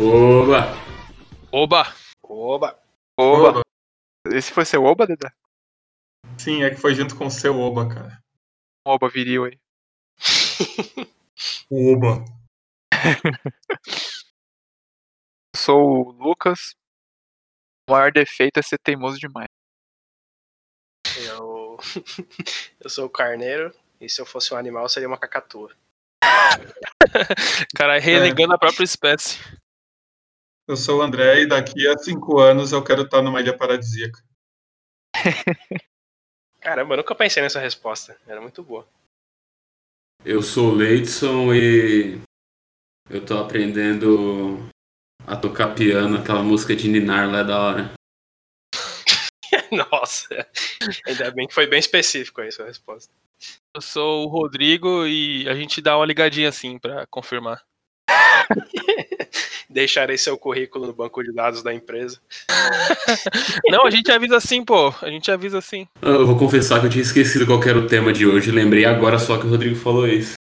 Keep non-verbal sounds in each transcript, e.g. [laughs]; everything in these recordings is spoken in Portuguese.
Oba! Oba! Oba! Oba! Esse foi seu Oba, Dedé? Sim, é que foi junto com o seu Oba, cara. Oba viril aí. [laughs] Oba! [laughs] Sou o Lucas. O maior defeito é ser teimoso demais. Eu, [laughs] eu sou o carneiro, e se eu fosse um animal, seria uma cacatua. Cara, renegando a própria espécie. Eu sou o André e daqui a cinco anos eu quero estar numa ilha paradisíaca. [laughs] Caramba, eu nunca pensei nessa resposta. Era muito boa. Eu sou o Leidson e eu tô aprendendo a tocar piano, aquela música de Ninar lá é da hora. [laughs] Nossa, ainda bem que foi bem específico aí a sua resposta. Eu sou o Rodrigo e a gente dá uma ligadinha assim pra confirmar. [laughs] Deixarei seu currículo no banco de dados da empresa. [laughs] Não, a gente avisa assim, pô. A gente avisa assim. Eu vou confessar que eu tinha esquecido qual era o tema de hoje. Lembrei agora só que o Rodrigo falou isso.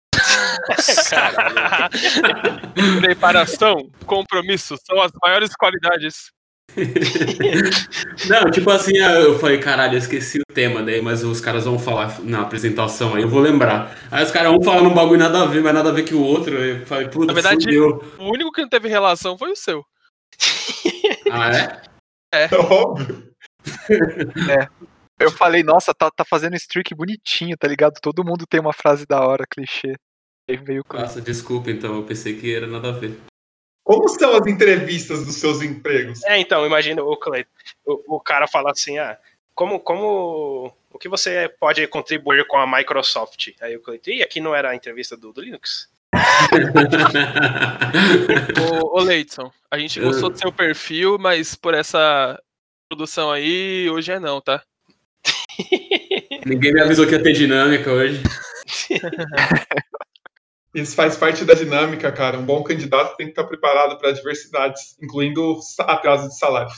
[laughs] Preparação, compromisso são as maiores qualidades. [laughs] Não, tipo assim, eu falei, caralho, eu esqueci o tema daí, mas os caras vão falar na apresentação aí, eu vou lembrar. Aí os caras vão falar num bagulho nada a ver, mas nada a ver que o outro. Eu falei, puta, Na verdade, fudeu. o único que não teve relação foi o seu. [laughs] Ah, é? É óbvio. Eu falei, nossa, tá, tá fazendo streak bonitinho, tá ligado? Todo mundo tem uma frase da hora, clichê. Aí veio o Nossa, desculpa então, eu pensei que era nada a ver. Como são as entrevistas dos seus empregos? É, então, imagina o Cleiton. O, o cara fala assim, ah, como, como. O que você pode contribuir com a Microsoft? Aí o Cleiton, ih, aqui não era a entrevista do, do Linux? [laughs] Ô, ô Leidson, a gente gostou do seu perfil, mas por essa produção aí, hoje é não, tá? [laughs] Ninguém me avisou que ia ter dinâmica hoje. [laughs] Isso faz parte da dinâmica, cara. Um bom candidato tem que estar preparado para diversidades, incluindo atraso de salário.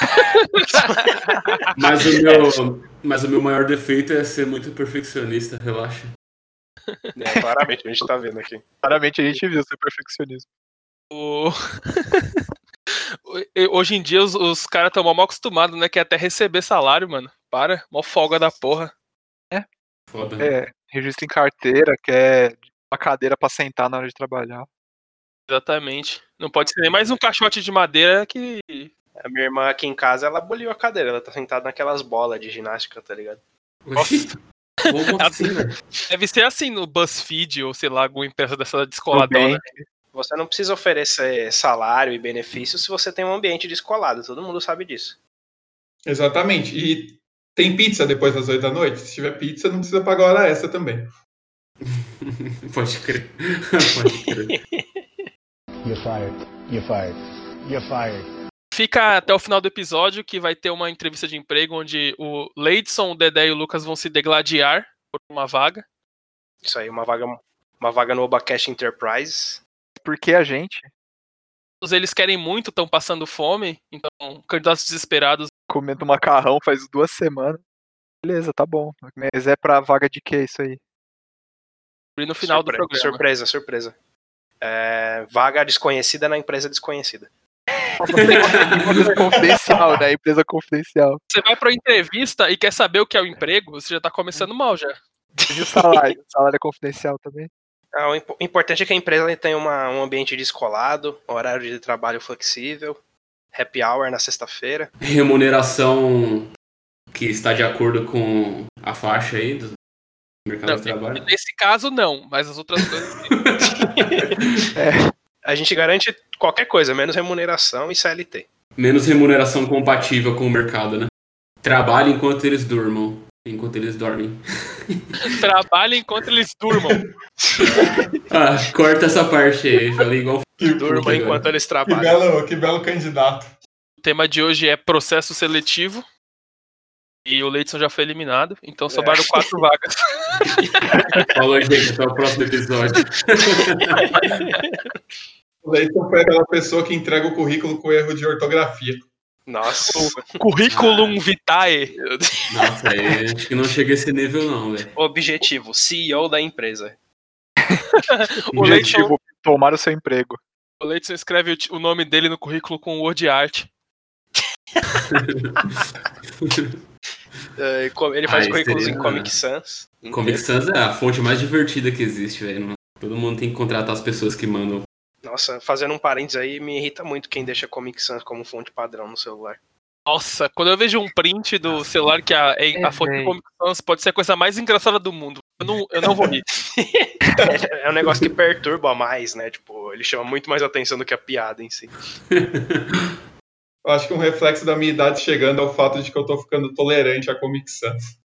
[laughs] Mas o, meu, mas o meu maior defeito é ser muito perfeccionista, relaxa. É, claramente, a gente tá vendo aqui. Claramente a gente viu seu perfeccionismo. O- [laughs] Hoje em dia os, os caras estão mal acostumados, né? Que é até receber salário, mano. Para, mó folga da porra. Foda. né? É, registro em carteira, que é uma cadeira pra sentar na hora de trabalhar. Exatamente. Não pode ser nem mais um caixote de madeira que. A minha irmã aqui em casa, ela aboliu a cadeira. Ela tá sentada naquelas bolas de ginástica, tá ligado? Deve ser assim no BuzzFeed ou sei lá, alguma empresa dessa descoladona. Você não precisa oferecer salário e benefícios se você tem um ambiente descolado. Todo mundo sabe disso. Exatamente. E tem pizza depois das 8 da noite? Se tiver pizza, não precisa pagar hora extra também. Pode crer. [laughs] Pode crer. You're fired. You're fired. You're fired. Fica até o final do episódio que vai ter uma entrevista de emprego onde o Leidson, o Dedé e o Lucas vão se degladiar por uma vaga. Isso aí, uma vaga, uma vaga no Obacast Enterprise. Porque a gente, Eles querem muito, estão passando fome, então candidatos desesperados. comendo macarrão faz duas semanas. Beleza, tá bom. Mas é pra vaga de que isso aí? E no final do Surpre- programa. Surpresa, surpresa. É, vaga desconhecida na empresa desconhecida. Empresa [laughs] confidencial, né? Empresa confidencial. Você vai pra entrevista e quer saber o que é o emprego, você já tá começando mal já. E o salário? O salário é confidencial também? Ah, o impo- importante é que a empresa tenha uma- um ambiente descolado, horário de trabalho flexível, happy hour na sexta-feira. Remuneração que está de acordo com a faixa aí do mercado Não, de trabalho. [laughs] Nesse caso, não, mas as outras coisas. sim. [laughs] A gente garante qualquer coisa, menos remuneração e CLT. Menos remuneração compatível com o mercado, né? Trabalhe enquanto eles durmam. Enquanto eles dormem. [laughs] Trabalha enquanto eles durmam. Ah, corta essa parte aí. Falei igual. Que, Durma enquanto eles que, trabalham. belo, que belo candidato. O tema de hoje é processo seletivo. E o Leidson já foi eliminado, então sobraram quatro vagas. [laughs] Falou, gente. Até o próximo episódio. [laughs] O Leison foi aquela pessoa que entrega o currículo com erro de ortografia. Nossa. Curriculum vitae. Nossa, aí acho que não chega a esse nível, não, velho. Objetivo, CEO da empresa. [laughs] O Leidson, Objetivo, tomar o seu emprego. O Leidson escreve o nome dele no currículo com word art. É, Ele faz Ah, currículos seria- em Comic Sans. Comic Sans é a fonte mais divertida que existe, velho. Todo mundo tem que contratar as pessoas que mandam. Nossa, fazendo um parênteses aí, me irrita muito quem deixa Comic Sans como fonte padrão no celular. Nossa, quando eu vejo um print do celular que a, É, a fonte do. Comic Sans pode ser a coisa mais engraçada do mundo. Eu não, eu não vou rir. [laughs] [laughs] É, é um negócio que perturba mais, né? Tipo, ele chama muito mais atenção do que a piada em si. [laughs] Eu acho que um reflexo da minha idade chegando é o fato de que eu tô ficando tolerante a Comic Sans.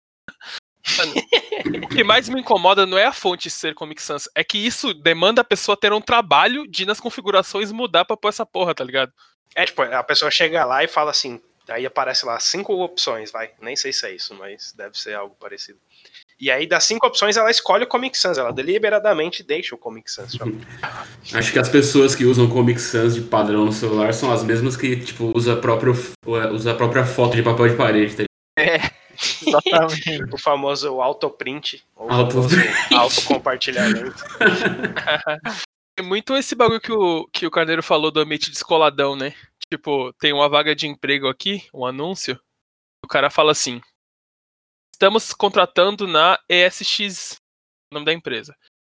O que mais me incomoda não é a fonte ser Comic Sans, é que isso demanda a pessoa ter um trabalho de nas configurações mudar pra pôr essa porra, tá ligado? É, tipo, a pessoa chega lá e fala assim, aí aparece lá cinco opções, vai. Nem sei se é isso, mas deve ser algo parecido. E aí, das cinco opções, ela escolhe o Comic Sans, ela deliberadamente deixa o Comic Sans. [laughs] Acho que as pessoas que usam Comic Sans de padrão no celular são as mesmas que, tipo, usa a própria, usa a própria foto de papel de parede, tá Exatamente. [laughs] o famoso autoprint, ou o Autoprint. famoso autocompartilhamento. [laughs] É muito esse bagulho que o, que o Carneiro falou do ambiente descoladão, né? Tipo, tem uma vaga de emprego aqui, um anúncio. O cara fala assim: Estamos contratando na ESX, o nome da empresa.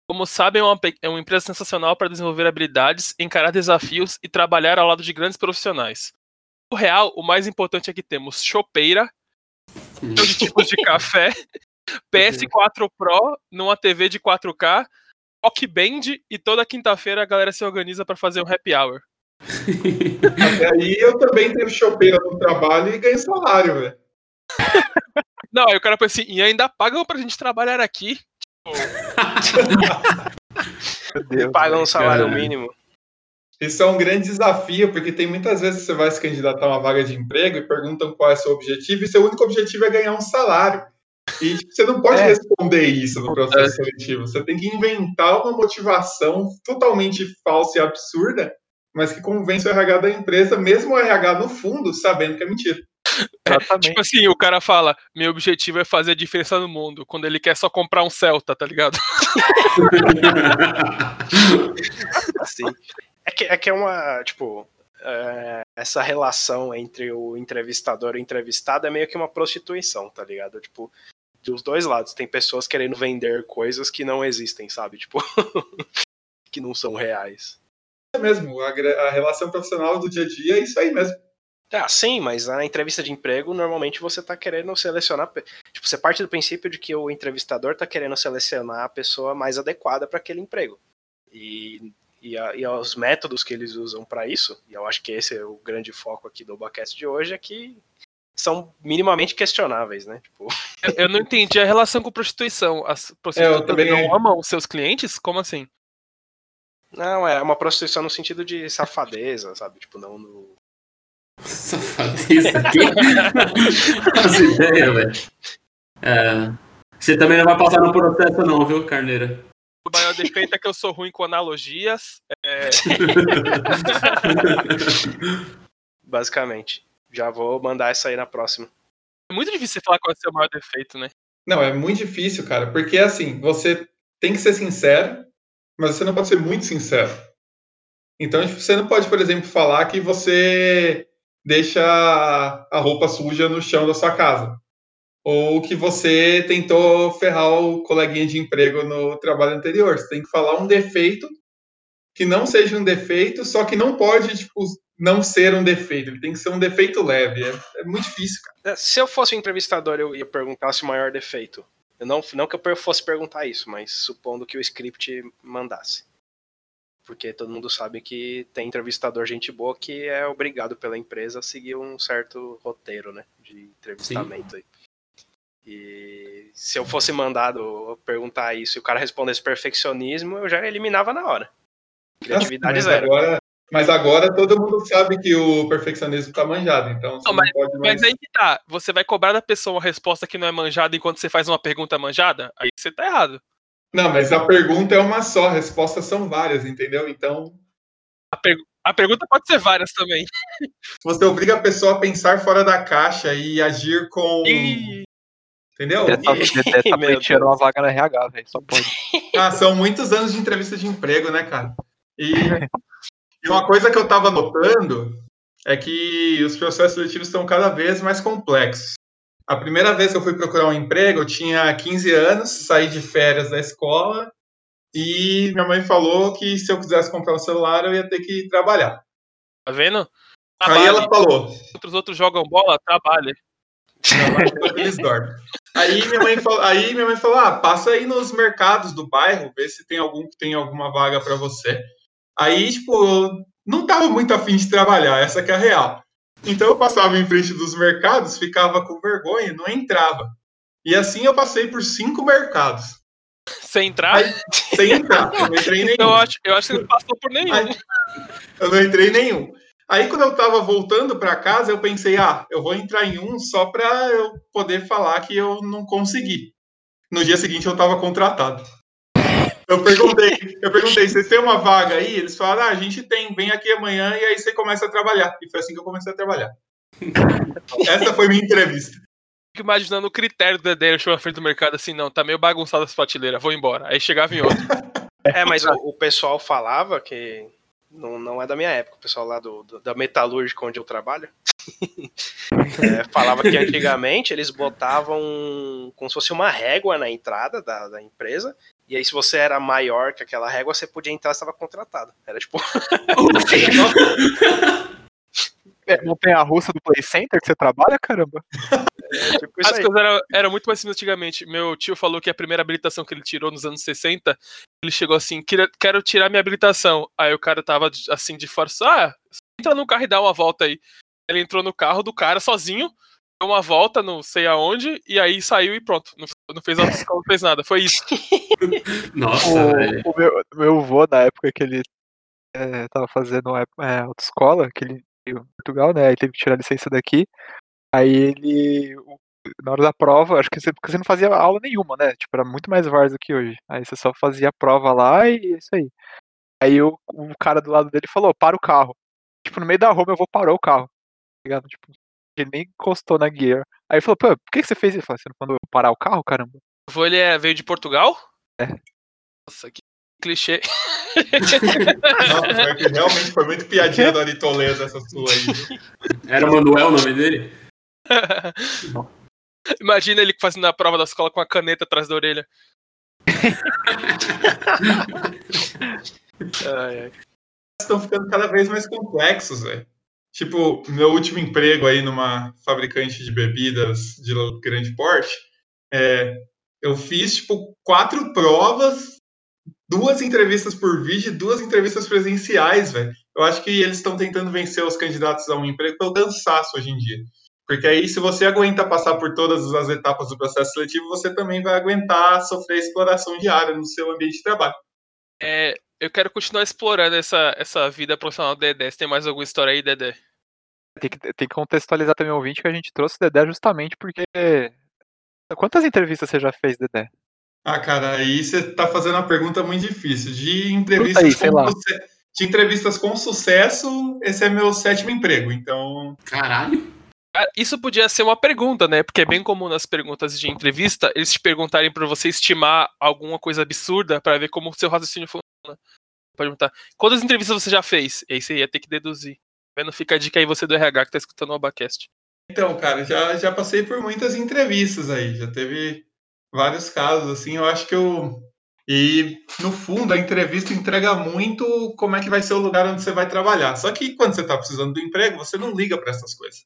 Como sabem, é uma, é uma empresa sensacional para desenvolver habilidades, encarar desafios e trabalhar ao lado de grandes profissionais. O real, o mais importante é que temos chopeira, de tipos de café, [laughs] PS4 Pro numa TV de 4K, Rock Band e toda quinta-feira a galera se organiza pra fazer um happy hour. [laughs] Até aí eu também tenho chopeira no trabalho e ganho salário, velho. [laughs] Não, aí o cara pensa assim, e ainda pagam pra gente trabalhar aqui. [laughs] Meu Deus. Pagam um salário Caralho. mínimo. Isso é um grande desafio, porque tem muitas vezes que você vai se candidatar a uma vaga de emprego e perguntam qual é o seu objetivo, e seu único objetivo é ganhar um salário. E tipo, você não pode É. responder isso no processo seletivo. Você tem que inventar uma motivação totalmente falsa e absurda, mas que convence o RH da empresa, mesmo o RH no fundo, sabendo que é mentira. Exatamente. Tipo assim, o cara fala, meu objetivo é fazer a diferença no mundo, quando ele quer só comprar um Celta, tá ligado? [laughs] Sim. É que é, que é uma, tipo, é, essa relação entre o entrevistador e o entrevistado é meio que uma prostituição, tá ligado? Tipo, dos dois lados. Tem pessoas querendo vender coisas que não existem, sabe? Tipo, [laughs] que não são reais. É mesmo, a, a relação profissional do dia a dia é isso aí mesmo. Ah, sim, mas na entrevista de emprego, normalmente você tá querendo selecionar. Tipo, você parte do princípio de que o entrevistador tá querendo selecionar a pessoa mais adequada para aquele emprego. E, e, a- e os métodos que eles usam para isso, e eu acho que esse é o grande foco aqui do Obacast de hoje, é que são minimamente questionáveis, né? Tipo, [laughs] Eu, eu não entendi a relação com prostituição. As prostitutas também não não. amam os seus clientes? Como assim? não, é uma prostituição no sentido de safadeza, sabe? Tipo, não no. Safadeza aqui. As ideias, velho. É, Você também não vai passar no processo, não, viu, Carneira? O maior defeito é que eu sou ruim com analogias. É, [laughs] Basicamente. Já vou mandar essa aí na próxima. é muito difícil você falar qual é o seu maior defeito, né? Não, é muito difícil, cara, porque assim, você tem que ser sincero, mas você não pode ser muito sincero. Então, tipo, você não pode, por exemplo, falar que você deixa a roupa suja no chão da sua casa. Ou que você tentou ferrar o coleguinha de emprego no trabalho anterior. Você tem que falar um defeito que não seja um defeito, só que não pode, tipo, não ser um defeito. Ele tem que ser um defeito leve. É, é muito difícil, cara. É, Se eu fosse um entrevistador, eu ia perguntar se o maior defeito. Eu não, não que eu fosse perguntar isso, mas supondo que o script mandasse. Porque todo mundo sabe que tem entrevistador gente boa que é obrigado pela empresa a seguir um certo roteiro, né? De entrevistamento aí. E se eu fosse mandado perguntar isso e o cara respondesse perfeccionismo, eu já eliminava na hora. Criatividade mas zero. Agora, mas agora todo mundo sabe que o perfeccionismo tá manjado, então você Não, não, pode mais. Mas aí que tá. Você vai cobrar da pessoa uma resposta que não é manjada enquanto você faz uma pergunta manjada? Aí você tá errado. Não, mas a pergunta é uma só, respostas são várias, entendeu? Então, A, per- a pergunta pode ser várias também. você obriga a pessoa a pensar fora da caixa e agir com. E Entendeu? Tá, deve tá [laughs] Deus. uma vaga na RH, velho. Só pode. [laughs] Ah, são muitos anos de entrevista de emprego, né, cara? E E uma coisa que eu estava notando é que os processos seletivos estão cada vez mais complexos. A primeira vez que eu fui procurar um emprego, eu tinha 15 anos, saí de férias da escola e minha mãe falou que se eu quisesse comprar um celular, eu ia ter que trabalhar. Tá vendo? Aí ela falou, Outros outros jogam bola, trabalha. Eles dormem. Aí minha mãe falou, aí minha mãe falou: "Ah, passa aí nos mercados do bairro, vê se tem algum que tem alguma vaga para você". Aí, tipo, não tava muito afim de trabalhar, essa que é a real. Então eu passava em frente dos mercados, ficava com vergonha, não entrava. E assim eu passei por cinco mercados, Sem entrar, Aí- sem entrar. Eu não entrei [laughs] nenhum. eu acho, eu acho que não passou por nenhum. Aí- Eu não entrei em nenhum. Aí, quando eu tava voltando para casa, eu pensei, ah, eu vou entrar em um só para eu poder falar que eu não consegui. No dia seguinte, eu tava contratado. Eu perguntei, eu perguntei, vocês têm uma vaga aí? Eles falaram, ah, a gente tem, vem aqui amanhã e aí você começa a trabalhar. E foi assim que eu comecei a trabalhar. [laughs] Essa foi minha entrevista. Fico imaginando o critério do Dedé, eu chego na frente do mercado assim, não, tá meio bagunçado essa prateleira, vou embora. Aí chegava em outro. [laughs] É, mas o, o pessoal falava que. Não, não é da minha época, o pessoal lá do, do- da metalúrgica onde eu trabalho. [laughs] é, falava que antigamente eles botavam como se fosse uma régua na entrada da, da empresa. E aí, se você era maior que aquela régua, você podia entrar e estava contratado. Era tipo. [laughs] É, não tem a russa do Play Center que você trabalha, caramba? é tipo As aí. coisas eram, eram muito mais simples antigamente. Meu tio falou que a primeira habilitação que ele tirou nos anos 60, ele chegou assim, "Queria- quero tirar minha habilitação. Aí o cara tava assim de fora, só, ah, entra no carro e dá uma volta aí. Ele entrou no carro do cara sozinho, deu uma volta, não sei aonde, e aí saiu e pronto. Não, não fez autoescola, não fez nada. Foi isso. [laughs] Nossa, O, velho. o meu, meu avô, na época que ele é, tava fazendo é, autoescola, que ele veio em Portugal, né? Aí teve que tirar a licença daqui. Aí ele, na hora da prova, acho que você, porque você não fazia aula nenhuma, né? Tipo, era muito mais VARS do que hoje. Aí você só fazia a prova lá e é isso aí. Aí o, o cara do lado dele falou, para o carro. Tipo, no meio da rua, meu avô parou o carro. Tá ligado? Tipo, ele nem encostou na gear. Aí ele falou, pô, por que, que você fez isso? Eu falei, você não mandou parar o carro, caramba? O vô, ele é, veio de Portugal? É. Nossa, que clichê. [laughs] Nossa, foi que realmente foi muito piadinha do Ari Toledo essa sua aí. Era o Manuel o nome dele? [laughs] Imagina ele fazendo a prova da escola com a caneta atrás da orelha. Ai, ai. Estão ficando cada vez mais complexos, velho. Tipo, meu último emprego aí numa fabricante de bebidas de grande porte, é, eu fiz, tipo, quatro provas, duas entrevistas por vídeo e duas entrevistas presenciais, velho. Eu acho que eles estão tentando vencer os candidatos a um emprego pelo cansaço hoje em dia. Porque aí, se você aguenta passar por todas as etapas do processo seletivo, você também vai aguentar sofrer exploração diária no seu ambiente de trabalho. É, eu quero continuar explorando essa, essa vida profissional do Dedé. Você tem mais alguma história aí, Dedé? Tem que, tem que contextualizar também o ouvinte que a gente trouxe o Dedé justamente porque. Quantas entrevistas você já fez, Dedé? Ah, cara, aí você tá fazendo uma pergunta muito difícil. De entrevistas, aí, com suce- de entrevistas com sucesso, esse é meu sétimo emprego. Então, Caralho. Ah, Isso podia ser uma pergunta, né? Porque é bem comum nas perguntas de entrevista eles te perguntarem pra você estimar alguma coisa absurda pra ver como o seu raciocínio funciona. Pode perguntar, quantas entrevistas você já fez? E aí você ia ter que deduzir. Vendo, fica a dica aí você do RH que tá escutando o Abacast. então, cara, já, já passei por muitas entrevistas aí. Já teve vários casos, assim. Eu acho que eu. E, no fundo, a entrevista entrega muito como é que vai ser o lugar onde você vai trabalhar. Só que quando você tá precisando do emprego, você não liga para essas coisas.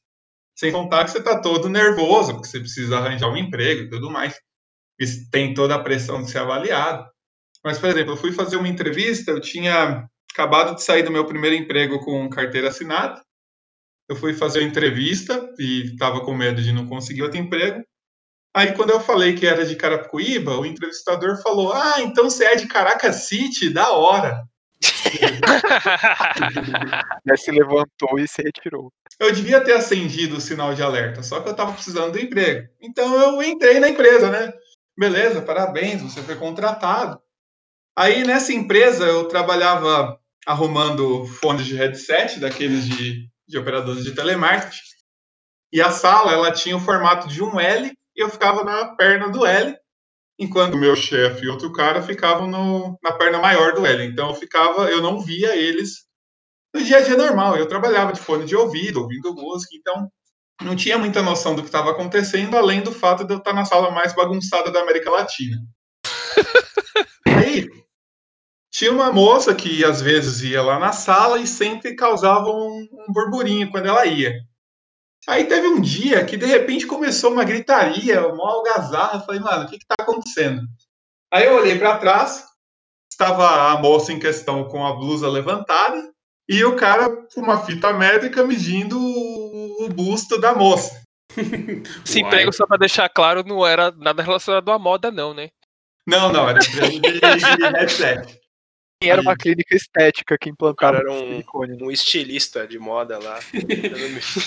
Sem contar que você tá todo nervoso, porque você precisa arranjar um emprego e tudo mais. E tem toda a pressão de ser avaliado. Mas, por exemplo, eu fui fazer uma entrevista, eu tinha acabado de sair do meu primeiro emprego com carteira assinada. Eu fui fazer a entrevista e estava com medo de não conseguir outro emprego. Aí, quando eu falei que era de Carapicuíba, o entrevistador falou: Ah, então você é de Caracas City? Da hora. [laughs] Ele se levantou e se retirou. Eu devia ter acendido o sinal de alerta, só que eu estava precisando do emprego. Então eu entrei na empresa, né? Beleza, parabéns, você foi contratado. Aí nessa empresa eu trabalhava arrumando fones de headset, daqueles de, de operadores de telemarketing. E a sala, ela tinha o formato de um L e eu ficava na perna do L, enquanto o meu chefe e outro cara ficavam no, na perna maior do L. Então eu ficava, eu não via eles no dia a dia normal. Eu trabalhava de fone de ouvido, ouvindo música, então não tinha muita noção do que estava acontecendo, além do fato de eu estar na sala mais bagunçada da América Latina. [laughs] Aí, tinha uma moça que às vezes ia lá na sala e sempre causava um, um burburinho quando ela ia. Aí teve um dia que de repente começou uma gritaria, uma algazarra. Eu falei, mano, o que, que tá acontecendo? Aí eu olhei para trás, estava a moça em questão com a blusa levantada e o cara com uma fita médica medindo o, busto da moça. [laughs] Esse emprego, só pra deixar claro, não era nada relacionado à moda, não, né? Não, não, era emprego de headset. Era uma clínica estética que O implantava cara era um, silicone. né? um estilista de moda lá. [laughs]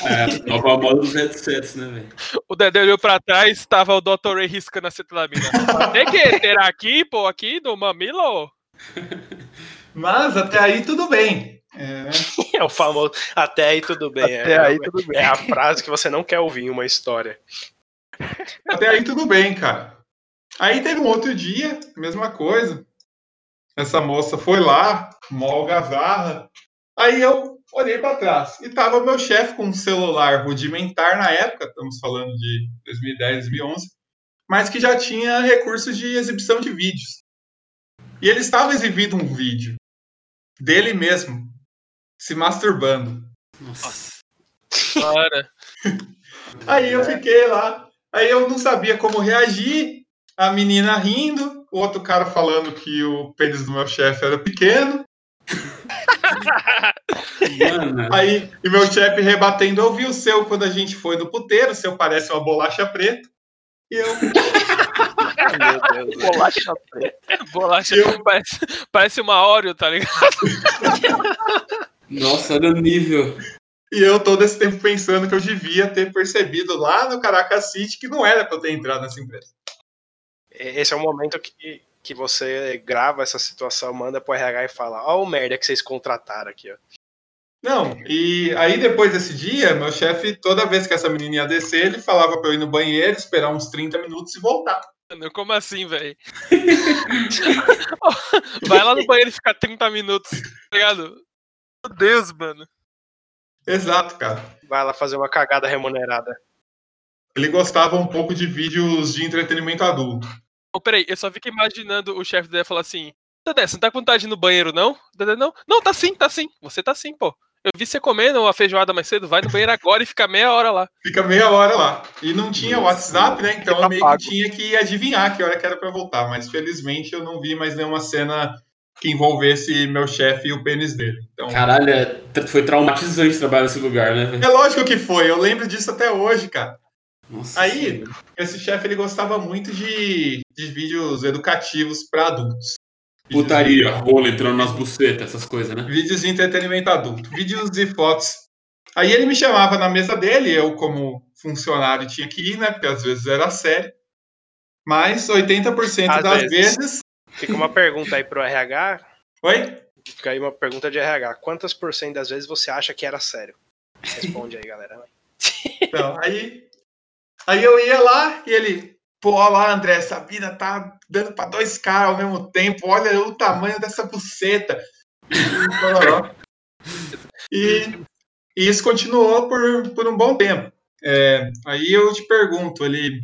É, nova moda dos headsets, né, velho? O Dedé olhou pra trás, tava o Dr. Ray riscando a cetlamina. Tem que ter aqui, pô, aqui no mamilo? [laughs] Mas até aí tudo bem. É, [laughs] É o famoso. Até aí tudo bem. Até é, aí tudo bem. é a frase que você não quer ouvir em uma história. até aí tudo bem, cara. Aí teve um outro dia, mesma coisa. Essa moça foi lá, mó algazarra. Aí eu olhei para trás e tava meu chefe com um celular rudimentar na época, estamos falando de 2010, 2011, mas que já tinha recursos de exibição de vídeos. E ele estava exibindo um vídeo dele mesmo se masturbando. Nossa. Para. [laughs] Aí eu fiquei lá. Aí eu não sabia como reagir. A menina rindo, outro cara falando que o pênis do meu chefe era pequeno. Aí, e meu chefe rebatendo, eu vi o seu quando a gente foi no puteiro, o seu parece uma bolacha preta. E eu, Meu Deus. Bolacha preta. Bolacha Eu- parece, parece uma Oreo, tá ligado? nossa, olha o nível. e eu todo esse tempo pensando que eu devia ter percebido lá no Caracas City que não era pra eu ter entrado nessa empresa. Esse é o momento que, que você grava essa situação, manda pro RH e fala: Ó, o merda que vocês contrataram aqui, ó. Não, e aí depois desse dia, meu chefe, toda vez que essa menina ia descer, ele falava pra eu ir no banheiro, esperar uns 30 minutos e voltar. Mano, Como assim, velho? [laughs] Vai lá no banheiro e fica 30 minutos, tá ligado? Meu Deus, mano. Exato, cara. Vai lá fazer uma cagada remunerada. Ele gostava um pouco de vídeos de entretenimento adulto. Ô, peraí, eu só fico imaginando o chefe dele falar assim: Dedé, você não tá com vontade de ir no banheiro, não? Dedé, não? Não, tá sim, tá sim. Você tá sim, pô. Eu vi você comendo a feijoada mais cedo, vai no banheiro agora e fica meia hora lá. Fica meia hora lá. E não tinha Nossa, WhatsApp, né? Então eu meio pago. que tinha que adivinhar que hora que era pra voltar. Mas felizmente eu não vi mais nenhuma cena que envolvesse meu chefe e o pênis dele. Então, Caralho, é- foi traumatizante trabalhar nesse lugar, né, é lógico que foi. Eu lembro disso até hoje, cara. Nossa Aí- senhora. Esse chefe ele gostava muito de, de vídeos educativos pra adultos. Putaria, rola entrando nas bucetas, essas coisas, né? Vídeos de entretenimento adulto, vídeos e fotos. Aí ele me chamava na mesa dele, eu como funcionário tinha que ir, né? Porque às vezes era sério. Mas 80% Às das vezes. vezes. Fica uma pergunta aí pro RH. Oi? Fica aí uma pergunta de RH. Quantas por cento das vezes você acha que era sério? Responde aí, galera. Então, aí, aí eu ia lá e ele, pô, olha lá, André, essa vida tá dando pra dois caras ao mesmo tempo, olha o tamanho dessa buceta. E, e isso continuou por, por um bom tempo. É, aí eu te pergunto, ele.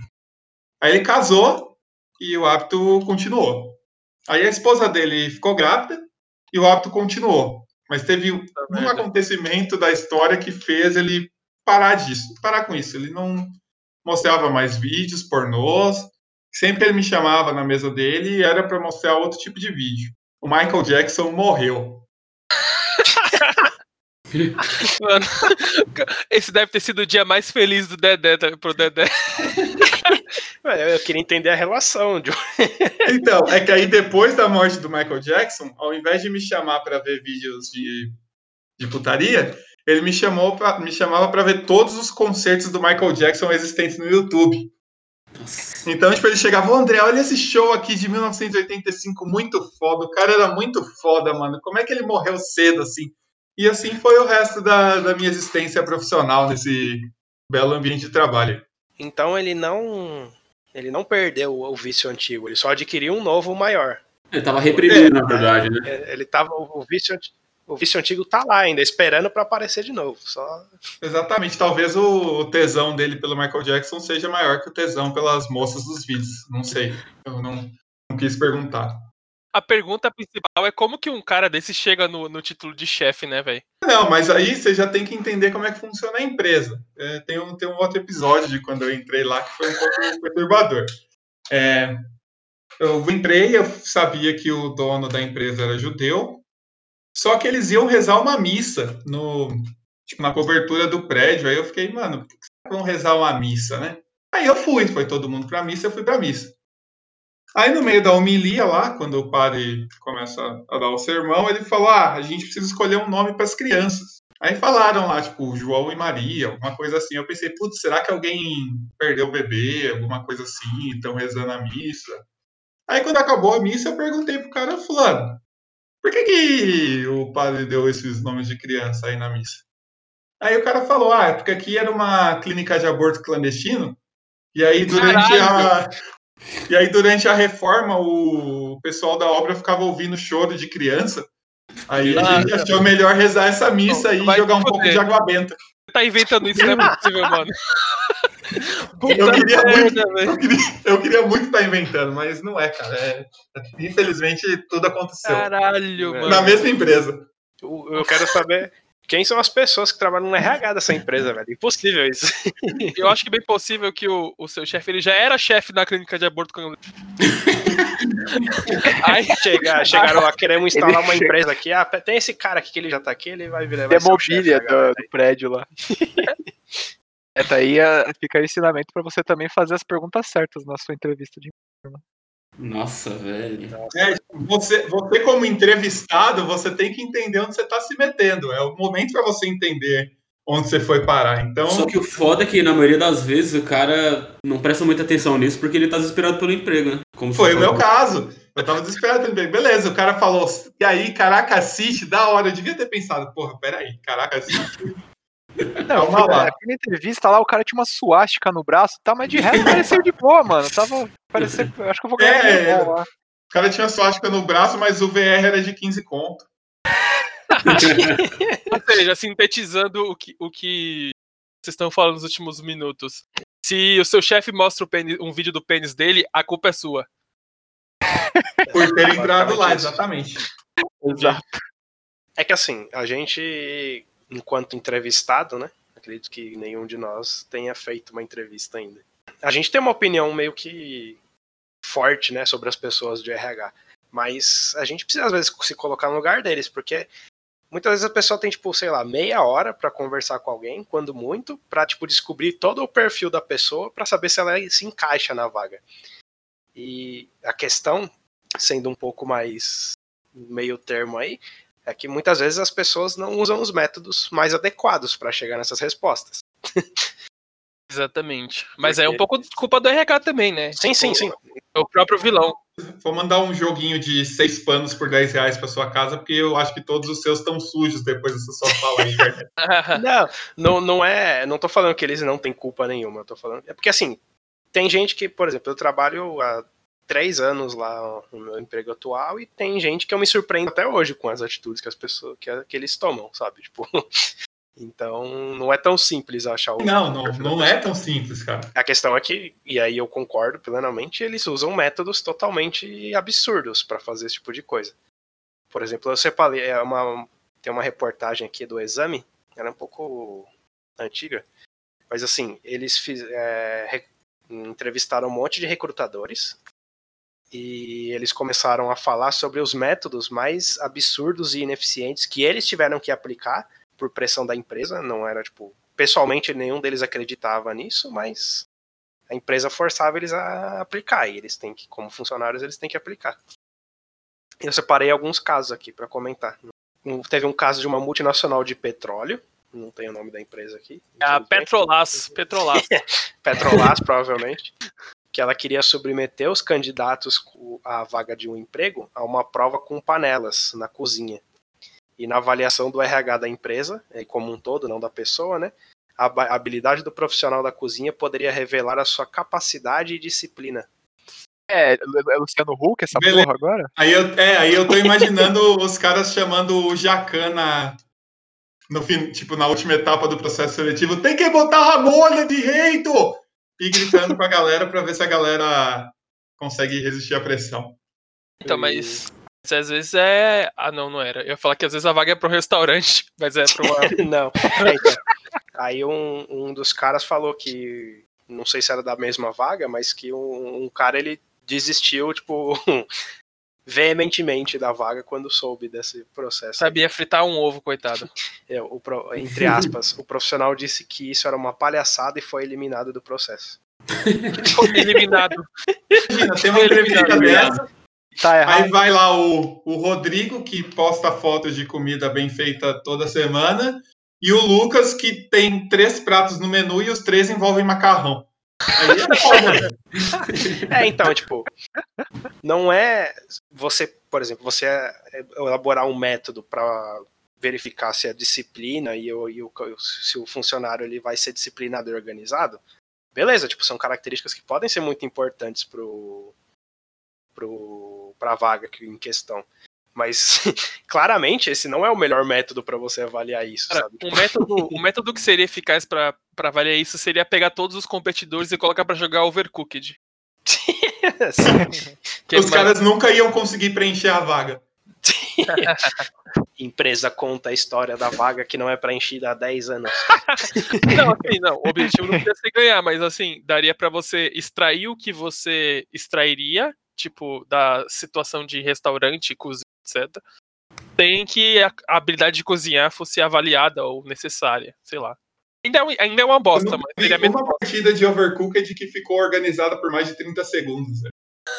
Aí ele casou e o hábito continuou. Aí a esposa dele ficou grávida e o hábito continuou. Mas teve um acontecimento da história que fez ele parar disso, parar com isso. Ele não mostrava mais vídeos pornôs. Sempre que ele me chamava na mesa dele, era para mostrar outro tipo de vídeo. O Michael Jackson morreu. Mano, esse deve ter sido o dia mais feliz do Dedé, tá- pro Dedé. Eu queria entender a relação. De... Então, é que aí depois da morte do Michael Jackson, ao invés de me chamar para ver vídeos de, de putaria, ele me chamou pra, me chamava para ver todos os concertos do Michael Jackson existentes no YouTube. Nossa. Então, tipo, ele chegava, ô André, olha esse show aqui de 1985, muito foda. O cara era muito foda, mano. Como é que ele morreu cedo assim? E assim foi o resto da, da minha existência profissional nesse belo ambiente de trabalho. Então ele não. Ele não perdeu o vício antigo, ele só adquiriu um novo maior. Ele tava reprimido, na verdade, né? É, Ele tava. O vício, anti- o vício antigo tá lá ainda, esperando para aparecer de novo. Só Exatamente. Talvez o tesão dele pelo Michael Jackson seja maior que o tesão pelas moças dos vídeos. Não sei. Eu não, não quis perguntar. A pergunta principal é como que um cara desse chega no, no título de chefe, né, velho? Não, mas aí você já tem que entender como é que funciona a empresa. É, tem, um, tem um outro episódio de quando eu entrei lá que foi um pouco [laughs] perturbador. É, eu entrei, eu sabia que o dono da empresa era judeu, só que eles iam rezar uma missa no, tipo, na cobertura do prédio. Aí eu fiquei, mano, por que vão rezar uma missa, né? Aí eu fui, foi todo mundo pra missa, eu fui pra missa. Aí no meio da homilia lá, quando o padre começa a dar o sermão, ele falou: Ah, a gente precisa escolher um nome para as crianças. Aí falaram lá, tipo, João e Maria, alguma coisa assim. Eu pensei, putz, será que alguém perdeu o bebê, alguma coisa assim, estão rezando a missa? Aí quando acabou a missa, eu perguntei pro cara, fulano, por que, que o padre deu esses nomes de criança aí na missa? Aí o cara falou, ah, é porque aqui era uma clínica de aborto clandestino, e aí durante Caralho! a, e aí, durante a reforma, o pessoal da obra ficava ouvindo choro de criança. Aí a gente achou melhor rezar essa missa Não, e jogar um pouco de água benta. Você tá inventando isso, não é possível, mano. [laughs] Eu queria, muito, eu, queria, eu queria muito estar inventando, mas não é, cara. É- infelizmente, tudo aconteceu. Caralho, mano. Na mesma empresa. eu, eu quero saber quem são as pessoas que trabalham no RH dessa empresa, velho. Impossível isso. [laughs] Eu acho que é bem possível que o, o seu chefe ele já era chefe da clínica de aborto clandestino. [laughs] Aí Chegar, chegaram lá, queremos instalar Ele uma chega- empresa aqui. Ah, tem esse cara aqui que ele já tá aqui, ele vai virar. chefe da galera. do, do prédio lá. [laughs] É, tá aí a- fica aí o ensinamento pra você também fazer as perguntas certas na sua entrevista de Nossa, velho. É, você, você, como entrevistado, você tem que entender onde você está se metendo. É o momento para você entender onde você foi parar. Então, Só que o foda é que na maioria das vezes o cara não presta muita atenção nisso porque ele tá desesperado pelo emprego, né? Como foi o meu caso. Eu tava desesperado. pelo emprego. Beleza, o cara falou, e aí, caraca, assiste, da hora. Eu devia ter pensado, porra, peraí, caraca, assiste. Não, lá. aqui na entrevista lá o cara tinha uma suástica no braço, tá, mas de resto [laughs] pareceu de boa, mano. Tava. Parecia, acho que eu vou ganhar É, dinheiro bom lá. O cara tinha suástica no braço, mas o VR era de 15 conto. [laughs] Ou seja, sintetizando o que, o que vocês estão falando nos últimos minutos. Se o seu chefe mostra o pênis- um vídeo do pênis dele, a culpa é sua. [laughs] Por ter entrado lá, exatamente. Exato. É que assim, a gente, enquanto entrevistado, né? Acredito que nenhum de nós tenha feito uma entrevista ainda. A gente tem uma opinião meio que forte, né, sobre as pessoas de RH. Mas a gente precisa, às vezes, se colocar no lugar deles, porque muitas vezes a pessoa tem, tipo, sei lá, meia hora pra conversar com alguém, quando muito, pra, tipo, descobrir todo o perfil da pessoa pra saber se ela se encaixa na vaga. E a questão, sendo um pouco mais meio termo aí, é que muitas vezes as pessoas não usam os métodos mais adequados para chegar nessas respostas. [laughs] Exatamente. Mas é um Porque- pouco de culpa do RH também, né? Sim, sim, sim. É o próprio vilão. Vou mandar um joguinho de seis panos por 10 reais pra sua casa, porque eu acho que todos os seus estão sujos depois dessa sua fala aí. [laughs] [laughs] Não, não, não é. Não tô falando que eles não têm culpa nenhuma. Eu tô falando. É porque assim, tem gente que, por exemplo, eu trabalho há três anos lá no meu emprego atual e tem gente que eu me surpreendo até hoje com as atitudes que as pessoas que, que eles tomam, sabe? Tipo. [laughs] Então, não é tão simples achar o. Não, não, não é tão simples, cara. A questão é que, e aí eu concordo plenamente, eles usam métodos totalmente absurdos para fazer esse tipo de coisa. Por exemplo, eu separei é uma, tem uma reportagem aqui do exame, ela é um pouco antiga, mas assim, eles fiz, é, re- entrevistaram um monte de recrutadores e eles começaram a falar sobre os métodos mais absurdos e ineficientes que eles tiveram que aplicar por pressão da empresa, não era tipo pessoalmente nenhum deles acreditava nisso, mas a empresa forçava eles a aplicar e eles têm que, como funcionários, eles têm que aplicar. Eu separei alguns casos aqui para comentar. Teve um caso de uma multinacional de petróleo, não tem o nome da empresa aqui. A. Petrolás. Petrolás. Petrobras, provavelmente, que ela queria submeter os candidatos à vaga de um emprego a uma prova com panelas na cozinha. E na avaliação do RH da empresa, eh, como um todo, não da pessoa, né? A habilidade do profissional da cozinha poderia revelar a sua capacidade e disciplina. É, é Luciano Huck essa Beleza. porra agora? Aí eu, é, aí eu tô imaginando [laughs] os caras chamando o Jacan na, no fim, tipo, na última etapa do processo seletivo, tem que botar a molha direito! E gritando com a galera pra ver se a galera consegue resistir à pressão. Então, mas, mas às vezes é. Ah, não, não era. Eu ia falar que às vezes a vaga é pro restaurante, [laughs] mas é pra [laughs] uma. Não. É. Aí um, um dos caras falou que, não sei se era da mesma vaga, mas que um, um cara ele desistiu, tipo, [laughs] veementemente da vaga quando soube desse processo. Sabia fritar um ovo, coitado. É, o entre aspas, o profissional disse que isso era uma palhaçada e foi eliminado do processo. Foi [laughs] eliminado. Imagina, tem uma entrevista dessa, Tá errado. aí vai lá o, o Rodrigo, que posta fotos de comida bem feita toda semana, e o Lucas, que tem três pratos no menu e os três envolvem macarrão. É. [laughs] É, então, tipo, não é você, por exemplo, você é- elaborar um método para verificar se a disciplina e, o, e o- se o funcionário ele vai ser disciplinado e organizado. Beleza, tipo, são características que podem ser muito importantes pro, pro, pra vaga que- em questão. Mas [laughs] claramente esse não é o melhor método para você avaliar isso, Cara, um método, um método que seria eficaz pra, pra avaliar isso seria pegar todos os competidores e colocar pra jogar Overcooked. [laughs] Que é Os mais- caras nunca iam conseguir preencher a vaga. [laughs] Empresa conta a história da vaga que não é preenchida há 10 anos. [laughs] Não, assim, não. O objetivo não podia ser ganhar, mas assim, daria pra você extrair o que você extrairia, tipo, da situação de restaurante, cozinha, etc. Tem que a a habilidade de cozinhar fosse avaliada ou necessária, sei lá. Ainda é, ainda é uma bosta, mas vi seria menos uma partida de Overcooked que ficou organizada por mais de 30 segundos. velho.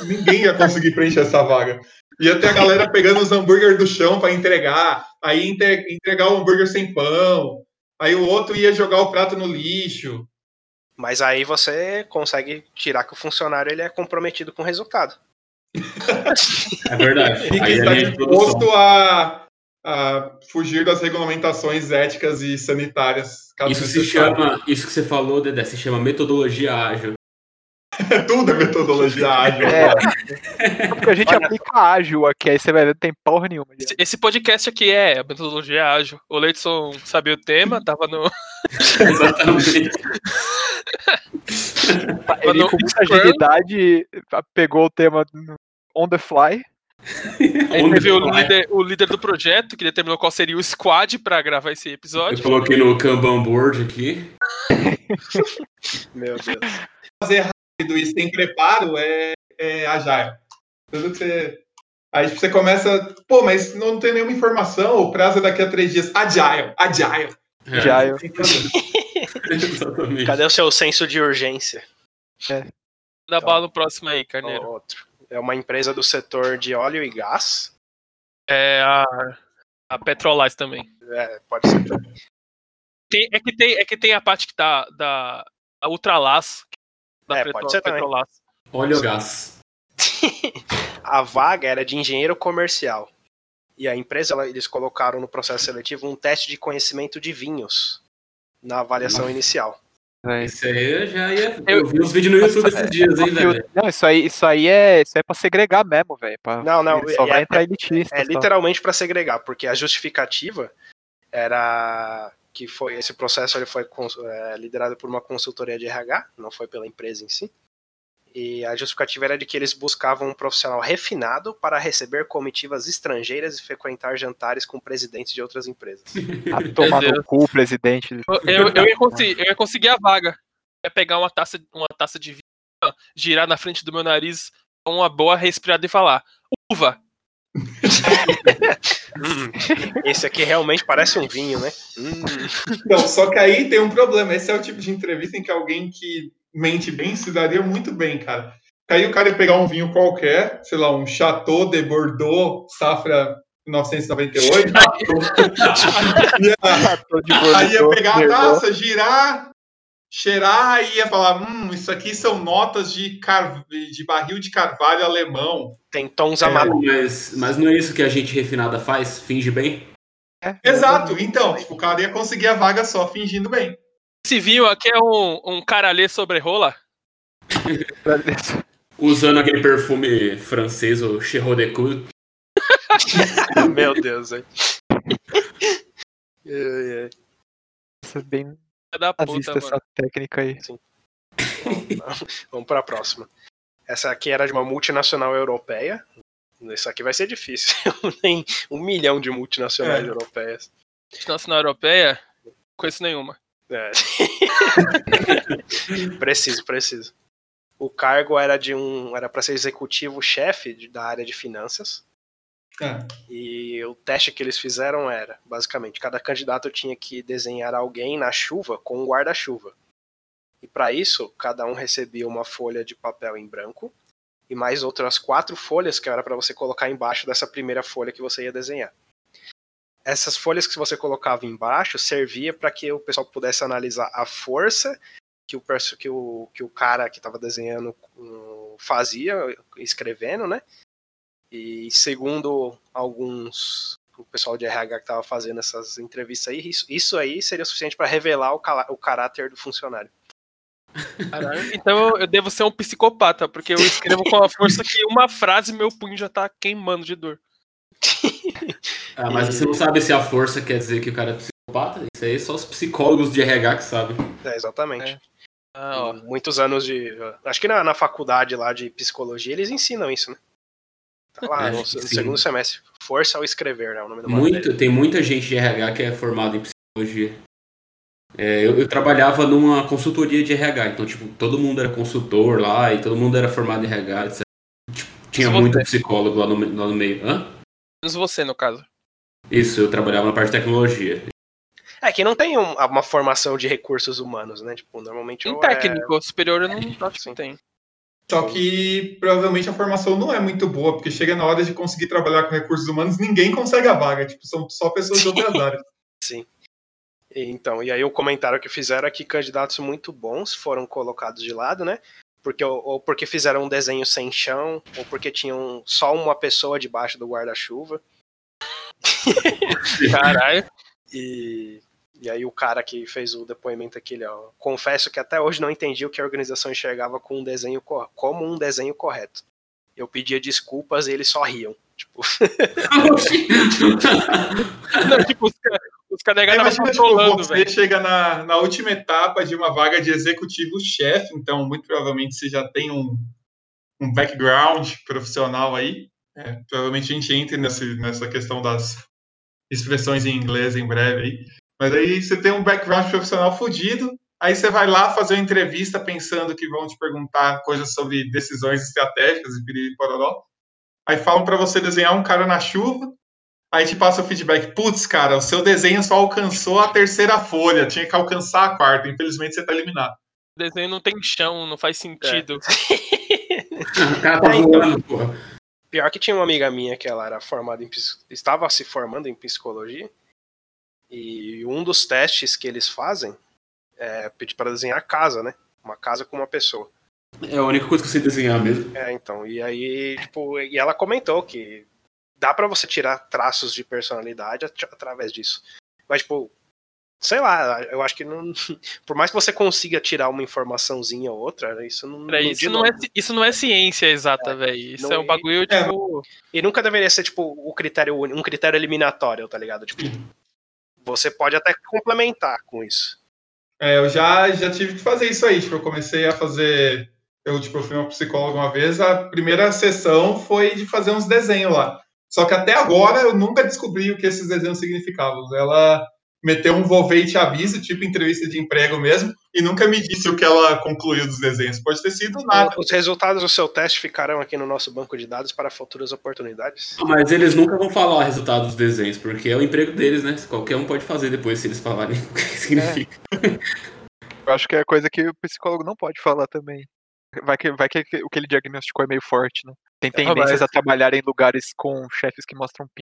Ninguém ia conseguir preencher essa vaga. Ia ter a galera pegando os hambúrguer do chão para entregar, aí entre- entregar o hambúrguer sem pão, aí o outro ia jogar o prato no lixo. Mas aí você consegue tirar que o funcionário ele é comprometido com o resultado. É verdade. Que Aí é está disposto a, a fugir das regulamentações éticas e sanitárias. Isso se chama, isso que você falou, Dedé, se chama metodologia ágil. [laughs] Tudo é metodologia ágil. É. Porque a gente Olha- aplica ágil aqui, aí você vai ver, não tem porra nenhuma. Esse- Esse podcast aqui é metodologia ágil. O Leidson sabia o tema, tava no. [laughs] Exatamente. Ele no com muita agilidade pegou o tema on the fly. Teve o líder, o líder do projeto, que determinou qual seria o squad pra gravar esse Eu episódio. coloquei no Kanban board aqui. [laughs] Meu Deus. fazer rápido e sem preparo é, é agile. Tudo que você. Aí você começa, pô, mas não tem nenhuma informação, o prazo é daqui a três dias. Agile, agile. É, eu. Exatamente. [laughs] Cadê o seu senso de urgência? Dá bala no próximo aí, Carneiro. Outro. É uma empresa do setor de óleo e gás. É a, a Petrolais também. É, pode ser. Tem- é, que tem, é que tem a parte que tá da a Ultralas. Da É, Petro- pode ser também. Petrolás. Óleo ou gás. [laughs] A vaga era de engenheiro comercial. E a empresa, eles colocaram no processo seletivo um teste de conhecimento de vinhos na avaliação inicial. Velho. Isso aí eu já ia. Eu- Eu vi uns vídeos no YouTube esses dias, hein, velho? Não, isso aí, isso aí é, isso aí é pra segregar mesmo, velho. pra- Não, não, ele Só é- vai é- entrar elitista. É só. literalmente para segregar, porque a justificativa era que foi esse processo ele foi é, liderado por uma consultoria de RH, não foi pela empresa em si. E a justificativa era de que eles buscavam um profissional refinado para receber comitivas estrangeiras e frequentar jantares com presidentes de outras empresas. [laughs] A tomar no cu, presidente. Eu, eu, eu ia conseguir, eu ia conseguir a vaga. Eu ia pegar uma taça, uma taça de vinho, girar na frente do meu nariz, uma boa respirada e falar: Uva! Hum, [laughs] esse aqui realmente parece um vinho, né? Hum, Então, só que aí tem um problema. Esse é o tipo de entrevista em que alguém que mente bem se daria muito bem, cara. Aí o cara ia pegar um vinho qualquer, sei lá, um Chateau de Bordeaux, safra 1998. [laughs] ia, Tô de Aí ia pegar a taça, girar, cheirar e ia falar: hum, isso aqui são notas de, car... de barril de carvalho alemão. tem tons É, amarelos. mas, mas não é isso que a gente refinada faz? Finge bem? É, Exato, então, tipo, o cara ia conseguir a vaga só fingindo bem. Esse vinho aqui é um, um caralê sobre rola? [laughs] Usando aquele perfume francês, o Chirro de Cour. [laughs] Meu Deus, velho. É, é. Isso é bem Filha da puta, mano. essa técnica aí. [laughs] Vamos pra próxima. Essa aqui era de uma multinacional europeia. Isso aqui vai ser difícil. Tem um milhão de multinacionais É. europeias. Nacional Europeia, conheço nenhuma. É. [laughs] preciso, preciso. O cargo era de um. Era para ser executivo-chefe de- da área de finanças. É. E o teste que eles fizeram era, basicamente, cada candidato tinha que desenhar alguém na chuva com um guarda-chuva. E para isso, cada um recebia uma folha de papel em branco e mais outras quatro folhas que era para você colocar embaixo dessa primeira folha que você ia desenhar. Essas folhas que você colocava embaixo servia para que o pessoal pudesse analisar a força que o, que o, que o cara que estava desenhando hum, fazia, escrevendo, né? E segundo alguns o pessoal de RH que estava fazendo essas entrevistas aí, isso, isso aí seria suficiente para revelar o, o caráter do funcionário. Então eu devo ser um psicopata, porque eu escrevo com a força que uma frase meu punho já tá queimando de dor. Ah, mas você não sabe se a força quer dizer que o cara é psicopata? Isso aí só os psicólogos de RH que sabem. É, exatamente. Ah, ó. Muitos anos de. Acho que na, na faculdade lá de psicologia eles ensinam isso, né? Tá lá É, no, no segundo semestre. Força ao escrever, né? O nome matéria. Muito, tem muita gente de RH que é formada em psicologia. É, eu, eu trabalhava numa consultoria de RH, então tipo, todo mundo era consultor lá e todo mundo era formado em RH, etc. Tipo, tinha Mas muito você- psicólogo lá no, me- lá no meio. Hã? Menos você, no caso. Isso, eu trabalhava na parte de tecnologia. É que não tem um- uma formação de recursos humanos, né? Tipo, normalmente. Em é- técnico, superior eu não acho Sim. que tem. Só que provavelmente a formação não é muito boa, porque chega na hora de conseguir trabalhar com recursos humanos, ninguém consegue a vaga. Tipo, são só pessoas de outras [laughs] áreas. Sim. Então, e aí o comentário que fizeram é que candidatos muito bons foram colocados de lado, né? Porque, ou, ou porque fizeram um desenho sem chão, ou porque tinham só uma pessoa debaixo do guarda-chuva. [laughs] Caralho. E, e aí o cara que fez o depoimento aqui, ele, ó, confesso que até hoje não entendi o que a organização enxergava com um desenho como um desenho correto. Eu pedia desculpas e eles só riam. Tipo, [laughs] Não, tipo, os, os estavam tipo, controlando, você velho. chega na, na última etapa de uma vaga de executivo-chefe, então muito provavelmente você já tem um, um background profissional aí. É, provavelmente a gente entra nesse, nessa questão das expressões em inglês em breve aí. Mas aí você tem um background profissional fodido, aí você vai lá fazer uma entrevista pensando que vão te perguntar coisas sobre decisões estratégicas e piriri pororó. Aí falam para você desenhar um cara na chuva, Aí te passa o feedback, putz, cara, o seu desenho só alcançou a terceira folha, tinha que alcançar a quarta, infelizmente você tá eliminado. O desenho não tem chão, não faz sentido. [laughs] o cara tá É, então. voando, porra. Pior que tinha uma amiga minha que ela era formada em estava se formando em psicologia e um dos testes que eles fazem é pedir para desenhar casa, né? Uma casa com uma pessoa. É a única coisa que eu sei desenhar mesmo. É, então, e aí, tipo, e ela comentou que dá pra você tirar traços de personalidade at- através disso. Mas, tipo, sei lá, eu acho que não. [laughs] Por mais que você consiga tirar uma informaçãozinha ou outra, isso não. Peraí, isso, não é, isso não é ciência exata, velho. Isso não é um é- bagulho, É, tipo. E nunca deveria ser, tipo, o critério um critério eliminatório, tá ligado? Tipo, você pode até complementar com isso. É, eu já, já tive que fazer isso aí, tipo, eu comecei a fazer, eu, tipo, eu fui uma psicóloga uma vez, a primeira sessão foi de fazer uns desenhos lá. Só que até agora eu nunca descobri o que esses desenhos significavam. Ela meteu um volvete aviso, tipo entrevista de emprego mesmo, e nunca me disse o que ela concluiu dos desenhos. Pode ter sido nada. Os resultados do seu teste ficarão aqui no nosso banco de dados para futuras oportunidades. Mas eles nunca vão falar o resultado dos desenhos, porque é o emprego deles, né? Qualquer um pode fazer depois se eles falarem [laughs] o que significa. [laughs] Eu acho que é coisa que o psicólogo não pode falar também. Vai que, vai que o que ele diagnosticou é meio forte, né? Tem tendências a trabalhar em lugares com chefes que mostram pinto.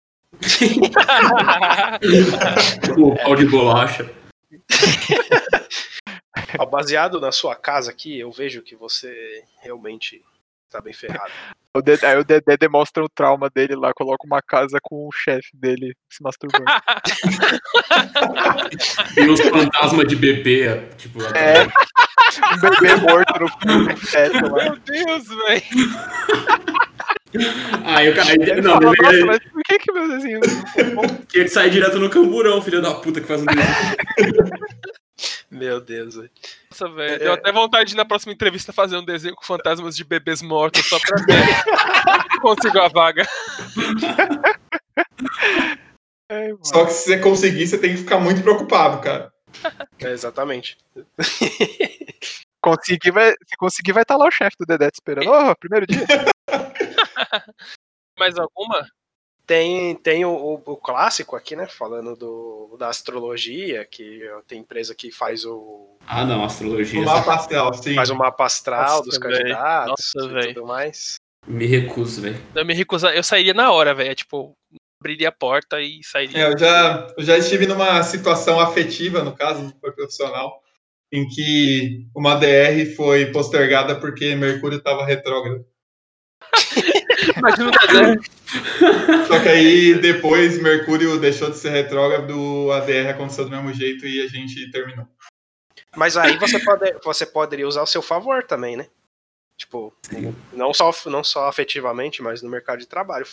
O pau de bolacha. Ó, baseado na sua casa aqui, eu vejo que você realmente tá bem ferrado. O Dedé- aí o Dedé demonstra o trauma dele lá, coloca uma casa com o chefe dele se masturbando. E uns fantasmas de bebê, tipo, É. um bebê morto no, no teto lá. Meu Deus, velho. [laughs] Aí o cara. Não, fala, ele, mas por que que meu desenho [laughs] que ele sai direto no camburão, filho da puta, que faz um desenho. Meu Deus, velho. Nossa, velho. É. Deu até vontade de na próxima entrevista fazer um desenho com fantasmas de bebês mortos só pra ver. Consigo a vaga. [laughs] É. Só que se você conseguir, você tem que ficar muito preocupado, cara. É, exatamente. Conseguir vai, se conseguir, vai estar lá o chefe do Dedé esperando. Ô, primeiro dia. [laughs] Mais alguma? Tem, tem o, o- o clássico aqui, né? Falando do, da astrologia, que tem empresa que faz o, Ah, não, astrologia. O mapa astral, sim. faz o mapa astral Nossa, dos candidatos Nossa, e tudo mais. Me recuso, velho. Eu me recusar. Eu sairia na hora, velho. Tipo, abriria a porta e sairia. É, eu, já, eu já estive numa situação afetiva, no caso, não foi profissional, em que uma DR foi postergada porque Mercúrio estava retrógrado. Imagina o Dedé. Só que aí depois Mercúrio deixou de ser retrógrado, a DR aconteceu do mesmo jeito e a gente terminou. Mas aí você, pode, você poderia usar ao seu favor também, né? Tipo, não só, não só afetivamente, mas no mercado de trabalho.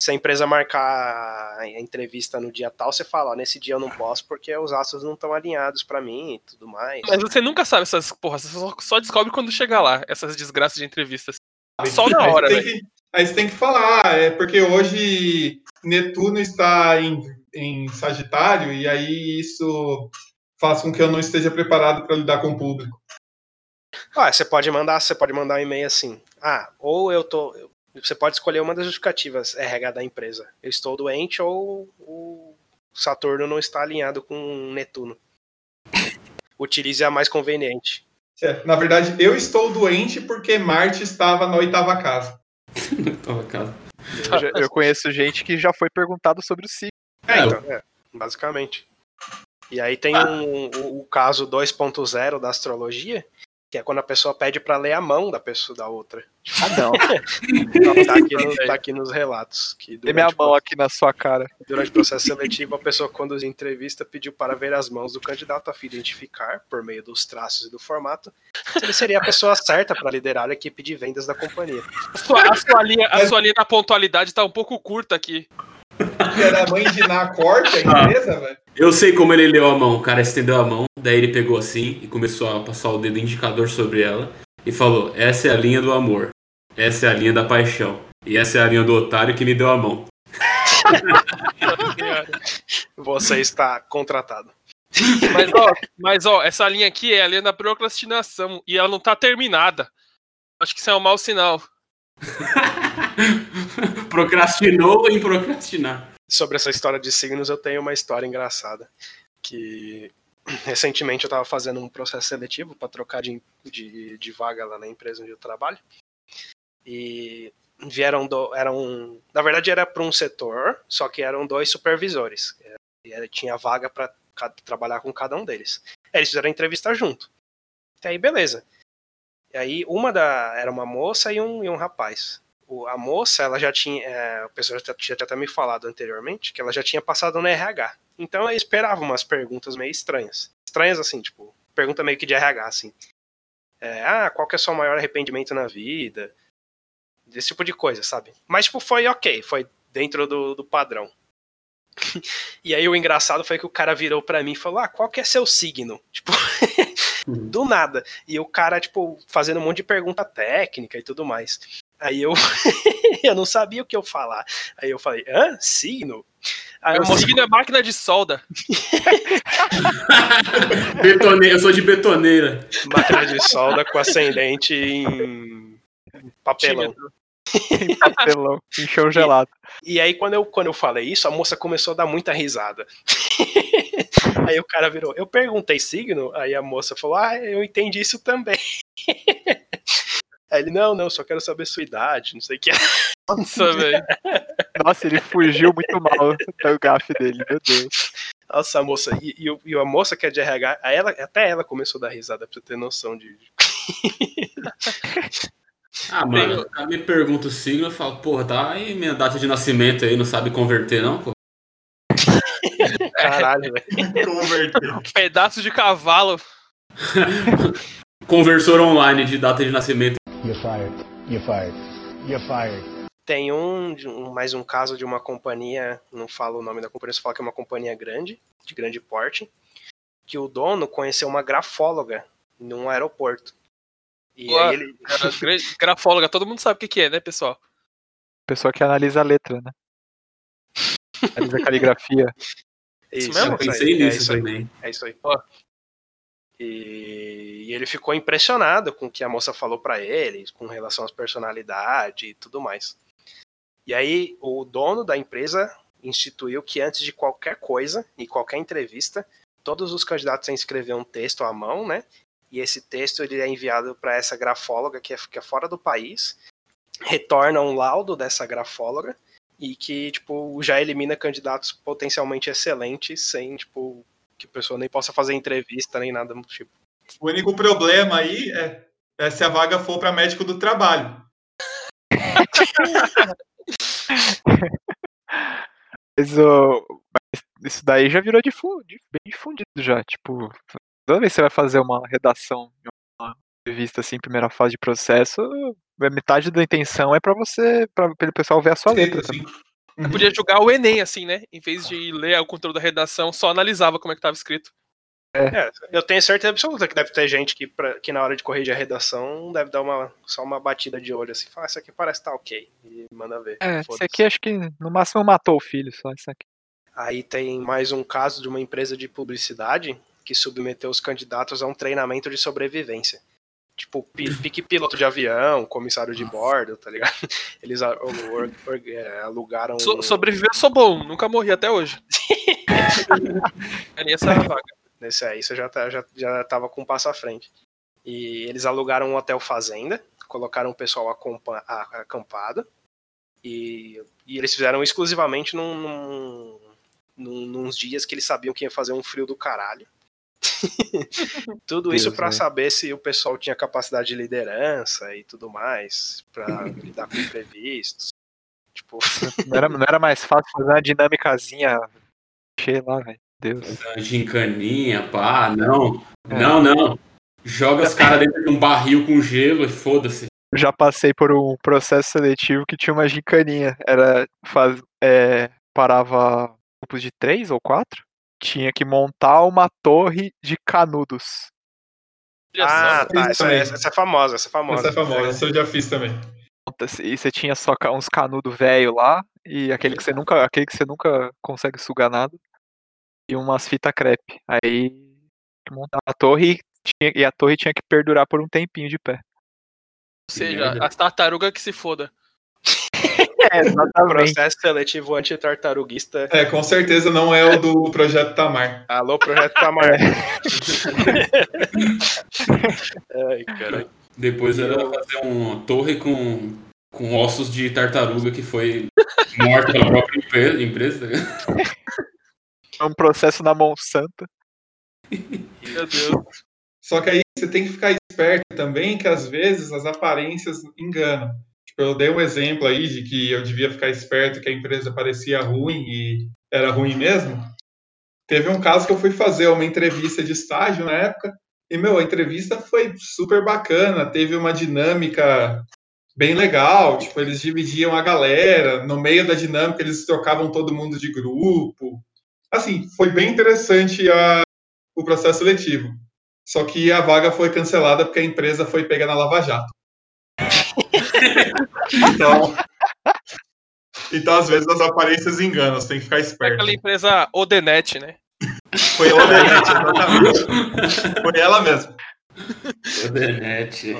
Se a empresa marcar a entrevista no dia tal, você fala, ó, nesse dia eu não posso porque os astros não estão alinhados pra mim e tudo mais. Mas você nunca sabe essas porra. Você só, só descobre quando chegar lá. Essas desgraças de entrevistas. Só na Aí você hora, tem velho. que- Aí você tem que falar, é porque hoje Netuno está em, em Sagitário e aí isso faz com que eu não esteja preparado para lidar com o público. Ah, você pode mandar, você pode mandar um e-mail assim. Ah, ou eu tô. Você pode escolher uma das justificativas RH da empresa. Eu estou doente ou o Saturno não está alinhado com Netuno. Utilize a mais conveniente. Na verdade, eu estou doente porque Marte estava na oitava casa. [laughs] Tava casa. Eu, já- eu conheço gente que já foi perguntado sobre o signo. É, É, então, é, basicamente. E aí tem um, o, o caso 2.0 da astrologia, que é quando a pessoa pede pra ler a mão da pessoa da outra. Ah, não. [laughs] Então, tá, aqui no- tá aqui nos relatos. Que Dê minha durante, mão aqui na sua cara. durante o processo seletivo, a pessoa a entrevista pediu para ver as mãos do candidato a fim de identificar, por meio dos traços e do formato, se ele seria a pessoa certa para liderar a equipe de vendas da companhia. A sua, a sua linha, a sua linha da pontualidade tá um pouco curta aqui. Que era a mãe de Nacorte, a empresa, velho. Eu sei como ele leu a mão. O cara estendeu a mão, daí ele pegou assim e começou a passar o dedo indicador sobre ela e falou: Essa é a linha do amor. Essa é a linha da paixão. E essa é a linha do otário que me deu a mão. [laughs] Você está contratado. Mas ó, mas, ó, essa linha aqui é a linha da procrastinação e ela não tá terminada. Acho que isso é um mau sinal. [laughs] Procrastinou em procrastinar. Sobre essa história de signos, eu tenho uma história engraçada. Que [clears throat] recentemente eu estava fazendo um processo seletivo para trocar de, de, de vaga lá na empresa onde eu trabalho. E vieram do, eram na verdade era para um setor só que eram dois supervisores e tinha vaga para trabalhar com cada um deles eles fizeram a entrevista junto e aí beleza e aí uma da era uma moça e um, e um rapaz o- a moça ela já tinha é, o pessoal já tinha até me falado anteriormente que ela já tinha passado no RH então eu esperava umas perguntas meio estranhas estranhas assim tipo pergunta meio que de RH assim É, ah qual que é o seu maior arrependimento na vida desse tipo de coisa, sabe? Mas, tipo, foi ok, foi dentro do, do padrão. [laughs] e aí o engraçado foi que o cara virou pra mim e falou, ah, qual que é seu signo? [laughs] Tipo, do nada. E o cara, tipo, fazendo um monte de pergunta técnica e tudo mais. Aí eu, [laughs] eu não sabia o que eu falar. Aí eu falei, hã? Signo? Aí eu O signo é máquina de solda. [laughs] Betoneira, eu sou de betoneira. máquina de solda com ascendente em papelão. Tímido. [laughs] Papelão. Em chão gelado. E aí, quando eu, quando eu falei isso, a moça começou a dar muita risada. aí o cara virou, eu perguntei signo, aí a moça falou, ah, eu entendi isso também. Aí ele, não, não, só quero saber sua idade, não sei o que. [laughs] Nossa, velho. Nossa, ele fugiu muito mal do gafe dele, meu Deus. Nossa, a moça, e, e, o- e a moça que é de RH, ela, até ela começou a dar risada pra você ter noção de. Ah, mano, cara me pergunta o signo, eu falo, porra, tá aí minha data de nascimento aí, não sabe converter não, pô? [laughs] Caralho, velho. Converteu. Pedaço de cavalo. [laughs] Conversor online de data de nascimento. You're fired. You're fired. You're fired. Tem um, um- mais um caso de uma companhia, não falo o nome da companhia, só falo que é uma companhia grande, de grande porte, que o dono conheceu uma grafóloga num aeroporto. E Ué. aí ele. [laughs] Grafóloga, todo mundo sabe o que, que é, né, pessoal? Pessoa que analisa a letra, né? [laughs] Analisa a caligrafia. Isso Isso, mesmo? Eu é pensei aí, é nisso isso aí. também. É isso aí. Ó. E, e ele ficou impressionado com o que a moça falou pra ele, com relação às personalidades e tudo mais. E aí o dono da empresa instituiu que antes de qualquer coisa e qualquer entrevista, todos os candidatos têm que escrever um texto à mão, né? E esse texto ele é enviado para essa grafóloga que é, que é fora do país, retorna um laudo dessa grafóloga e que tipo já elimina candidatos potencialmente excelentes sem tipo que a pessoa nem possa fazer entrevista nem nada do tipo. O único problema aí é, é se a vaga for para médico do trabalho. [laughs] Mas, ô, mas isso daí já virou difu- di- bem difundido já. Tipo, toda vez que você vai fazer uma redação de uma entrevista assim, primeira fase de processo, metade da intenção é pra você, pra, o pessoal ver a sua letra também. Eu podia jogar o Enem, assim, né? Em vez de ler o conteúdo da redação, só analisava como é que tava escrito. É, eu tenho certeza absoluta que deve ter gente que, pra- que na hora de corrigir a redação deve dar uma, só uma batida de olho assim, fala, isso aqui parece que tá ok, e manda ver. É, esse Foda-se. aqui acho que no máximo matou o filho, só isso aqui. Aí tem mais um caso de uma empresa de publicidade que submeteu os candidatos a um treinamento de sobrevivência. Tipo, pi- pique piloto de avião, comissário de bordo, tá ligado? [laughs] Eles é, alugaram. So, sobreviver eu sou bom, nunca morri até hoje. [laughs] é essa vaga. Nesse aí você já, tá, já, já tava com um passo à frente. E eles alugaram um hotel fazenda, colocaram o pessoal acampado, e, e eles fizeram exclusivamente num, num, num- nos dias que eles sabiam que ia fazer um frio do caralho. [laughs] tudo isso Deus, pra né? saber se o pessoal tinha capacidade de liderança e tudo mais, pra lidar com imprevistos. Tipo, [laughs] Não era, não era mais fácil fazer uma dinâmicazinha cheia lá, velho. Deus. Gincaninha, pá, não. É. Não, não. Joga os caras dentro de um barril com gelo e foda-se. Já passei por um processo seletivo que tinha uma gincaninha. Era faz, é, parava grupos de três ou quatro. Tinha que montar uma torre de canudos. Ah, tá, isso essa, essa- essa é famosa, essa é famosa. Essa é famosa, essa eu já fiz também. E você tinha só uns canudos velho lá e aquele que você nunca, aquele que você nunca consegue sugar nada e umas fita crepe. Aí tinha que montar a torre e, tinha- e a torre tinha que perdurar por um tempinho de pé. Ou seja, as tartarugas que se foda. É, exatamente. Processo seletivo antitartaruguista. É, com certeza não é o do Projeto Tamar. Alô, Projeto Tamar. [laughs] Ai, caralho. Depois era fazer uma torre com, com ossos de tartaruga que foi morta pela própria empre- empresa. É um processo na Monsanto. Meu Deus. Só que aí você tem que ficar esperto também, que às vezes as aparências enganam. Eu dei um exemplo aí de que eu devia ficar esperto, que a empresa parecia ruim e era ruim mesmo. Teve um caso que eu fui fazer uma entrevista de estágio na época, e, meu, a entrevista foi super bacana, teve uma dinâmica bem legal, tipo, eles dividiam a galera, no meio da dinâmica eles trocavam todo mundo de grupo. Assim, foi bem interessante a, o processo seletivo. Só que a vaga foi cancelada porque a empresa foi pega na Lava Jato. [laughs] então, então, às vezes, as aparências enganam, você tem que ficar É esperto. aquela empresa Odenet, né? Foi a Odenet, exatamente. Foi ela mesmo. Odenet.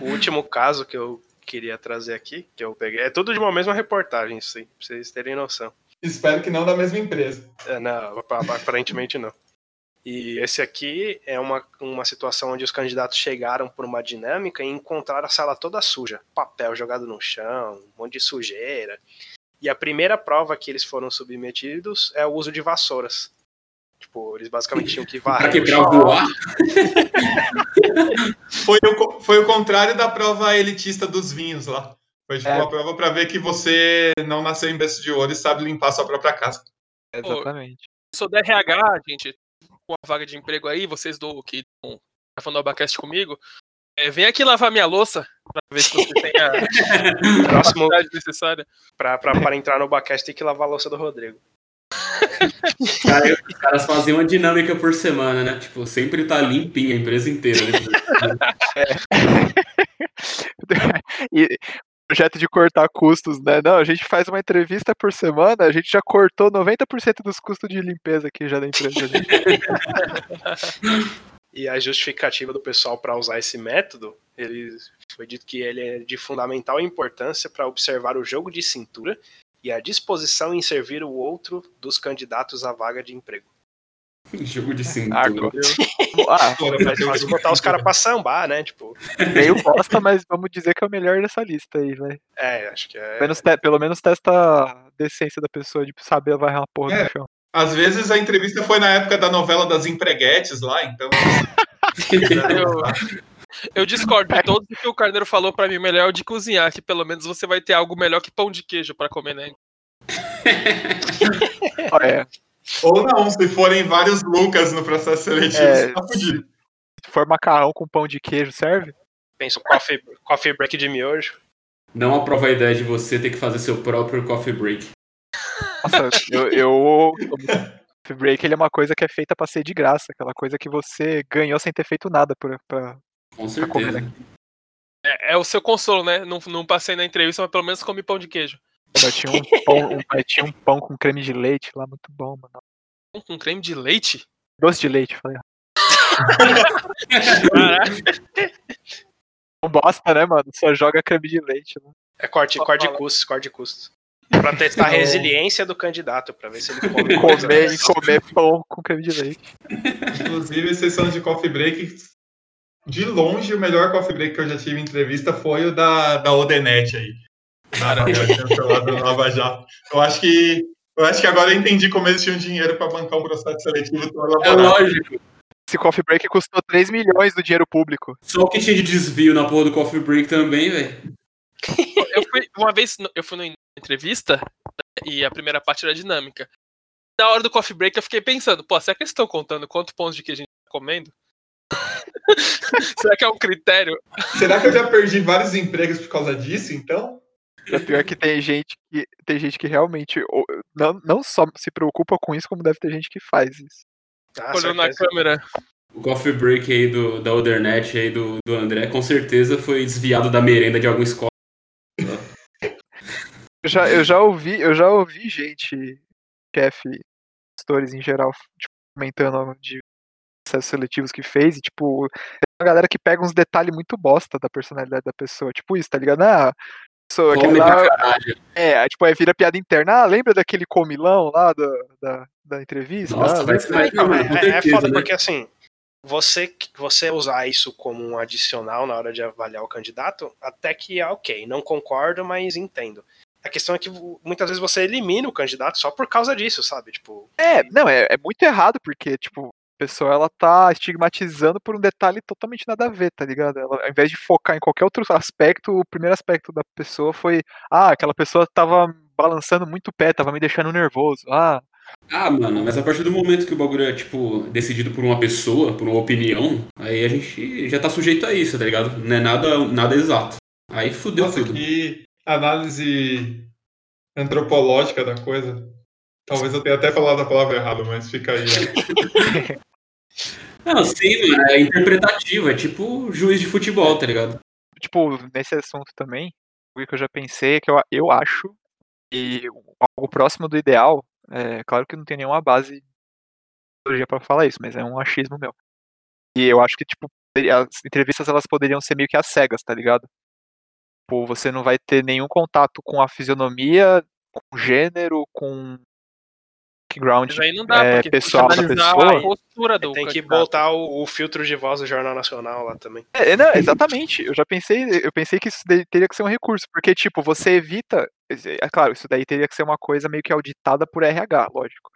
O último caso que eu queria trazer aqui, que eu peguei, é tudo de uma mesma reportagem, isso aí, pra vocês terem noção. Espero que não da mesma empresa. É, Não, ap- aparentemente não. E esse aqui é uma, uma situação onde os candidatos chegaram por uma dinâmica e encontraram a sala toda suja. Papel jogado no chão, um monte de sujeira. E a primeira prova que eles foram submetidos é o uso de vassouras. Tipo, eles basicamente tinham que Pra varrer. o pra chão. voar? [laughs] Foi o, foi o contrário da prova elitista dos vinhos lá. Foi tipo É. uma prova pra ver que você não nasceu em berço de ouro e sabe limpar sua própria casa. Exatamente. sou da RH, gente, com a vaga de emprego aí, vocês do que estão gravando o Abacast comigo, é, vem aqui lavar minha louça pra ver se você [laughs] tem a [laughs] Próximo, capacidade necessária. pra, pra, para entrar no Bacast, tem que lavar a louça do Rodrigo. [laughs] Cara, os caras fazem uma dinâmica por semana, né? Tipo, sempre tá limpinha a empresa inteira. Né? e projeto de cortar custos, né? Não, a gente faz uma entrevista por semana, a gente já cortou 90% dos custos de limpeza aqui já da empresa. né? [laughs] E a justificativa do pessoal para usar esse método, ele foi dito que ele é de fundamental importância para observar o jogo de cintura e a disposição em servir o outro dos candidatos à vaga de emprego. [laughs] Jogo de cintura. Agora. [laughs] Ah, Mais fácil botar os caras pra sambar, né? Tipo, meio bosta, mas vamos dizer que é o melhor dessa lista aí, vai. é, acho que é. Menos te- pelo menos testa a decência da pessoa de saber varrer uma porra É. no chão. Às vezes a entrevista foi na época da novela das empreguetes lá, então. Eu, [laughs] eu discordo de todos o que o Carneiro falou pra mim, melhor é o de cozinhar, que pelo menos você vai ter algo melhor que pão de queijo pra comer, né? Olha, Ou não, se forem vários Lucas no processo seletivo, É, você tá fudido. se for macarrão com pão de queijo, serve? Pensa um coffee, coffee break de miojo. Não aprova a ideia de você ter que fazer seu próprio coffee break. Nossa, eu. eu Coffee break ele é uma coisa que é feita pra ser de graça, aquela coisa que você ganhou sem ter feito nada por, pra, Com pra comer. certeza. né? É, é o seu consolo, né? Não, não passei na entrevista, mas pelo menos comi pão de queijo. Tinha um pão, um, tinha um pão com creme de leite lá, muito bom, mano. Pão Com creme de leite? Doce de leite, falei. Caraca, Não bosta, né, mano? Só joga creme de leite. Né? É corte, Só corte de custos, corte de custos. Pra testar a resiliência do candidato, pra ver se ele come [laughs] Comer, comer pão com creme de leite. Inclusive, sessão de coffee break. De longe, o melhor coffee break que eu já tive em entrevista foi o da, da Odenet aí. Do Lava Jato. Eu acho que. Eu acho que agora eu entendi como eles tinham dinheiro para bancar um processo seletivo É lógico. Esse coffee break custou 3 milhões do dinheiro público. Só o que tinha de desvio na porra do coffee break também, velho. [laughs] eu fui uma vez, eu fui numa entrevista e a primeira parte era dinâmica. Na hora do coffee break eu fiquei pensando, pô, será que eles estão contando quantos pães de queijo a gente tá comendo? [laughs] será que é um critério? Será que eu já perdi vários empregos por causa disso, então? É pior que tem gente que tem gente que realmente não, não só se preocupa com isso, como deve ter gente que faz isso. Ah, Olhou na câmera. O coffee break aí do, da Odernet aí do, do André, com certeza foi desviado da merenda de alguma escola. Eu já, eu já ouvi, eu já ouvi gente, chefe, gestores em geral, tipo, comentando de processos seletivos que fez, e tipo, tem uma galera que pega uns detalhes muito bosta da personalidade da pessoa, tipo isso, tá ligado? Ah, sou aquele Come lá, é, aí, tipo, aí vira piada interna, ah, lembra daquele comilão lá da, da, da entrevista? Nossa, ah, vai ser mais Não, é, com é certeza, foda né? porque assim, você, você usar isso como um adicional na hora de avaliar o candidato, até que é ok. Não concordo, mas entendo. A questão é que muitas vezes você elimina o candidato só por causa disso, sabe? Tipo, É, não, é, é muito errado, porque, tipo, pessoa ela tá estigmatizando por um detalhe totalmente nada a ver, tá ligado? Ela, ao invés de focar em qualquer outro aspecto, o primeiro aspecto da pessoa foi, ah, aquela pessoa tava balançando muito o pé, tava me deixando nervoso. Ah, Ah, mano, mas a partir do momento que o bagulho é, tipo, decidido por uma pessoa, por uma opinião, aí a gente já tá sujeito a isso, tá ligado? Não é nada, nada exato. Aí fudeu Nossa, tudo. que análise antropológica da coisa. Talvez eu tenha até falado a palavra errada, mas fica aí. [laughs] Não, sim, mano, é interpretativo, é tipo juiz de futebol, tá ligado? tipo, nesse assunto também, o que eu já pensei é que eu, eu acho que algo próximo do ideal, é claro que não tem nenhuma base para falar isso, mas é um achismo meu. E eu acho que, tipo, as entrevistas elas poderiam ser meio que às cegas, tá ligado? Tipo, você não vai ter nenhum contato com a fisionomia, com o gênero, com background Mas aí não dá, é, pessoal da tem que analisar pessoa. a postura do tem que candidato. botar o, o filtro de voz do Jornal Nacional lá também. É, não, exatamente. Eu já pensei, eu pensei que isso teria que ser um recurso, porque tipo, você evita, é claro, isso daí teria que ser uma coisa meio que auditada por RH, lógico.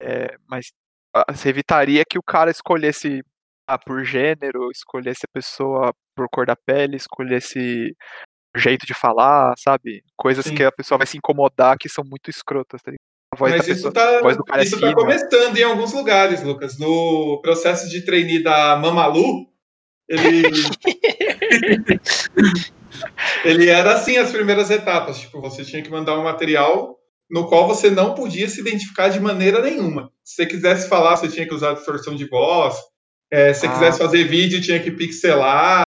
É, mas ah, você evitaria que o cara escolhesse ah, por gênero, escolhesse a pessoa por cor da pele, escolhesse jeito de falar, sabe? Coisas Sim. que a pessoa vai se incomodar que são muito escrotas, tá voz Mas da isso pessoa, tá, a voz do cara é tá começando em alguns lugares, Lucas. No processo de trainee da Mamalu, ele. [laughs] ele era assim as primeiras etapas. Tipo, você tinha que mandar um material no qual você não podia se identificar de maneira nenhuma. Se você quisesse falar, você tinha que usar distorção de voz. É, se você Ah. quisesse fazer vídeo, tinha que pixelar.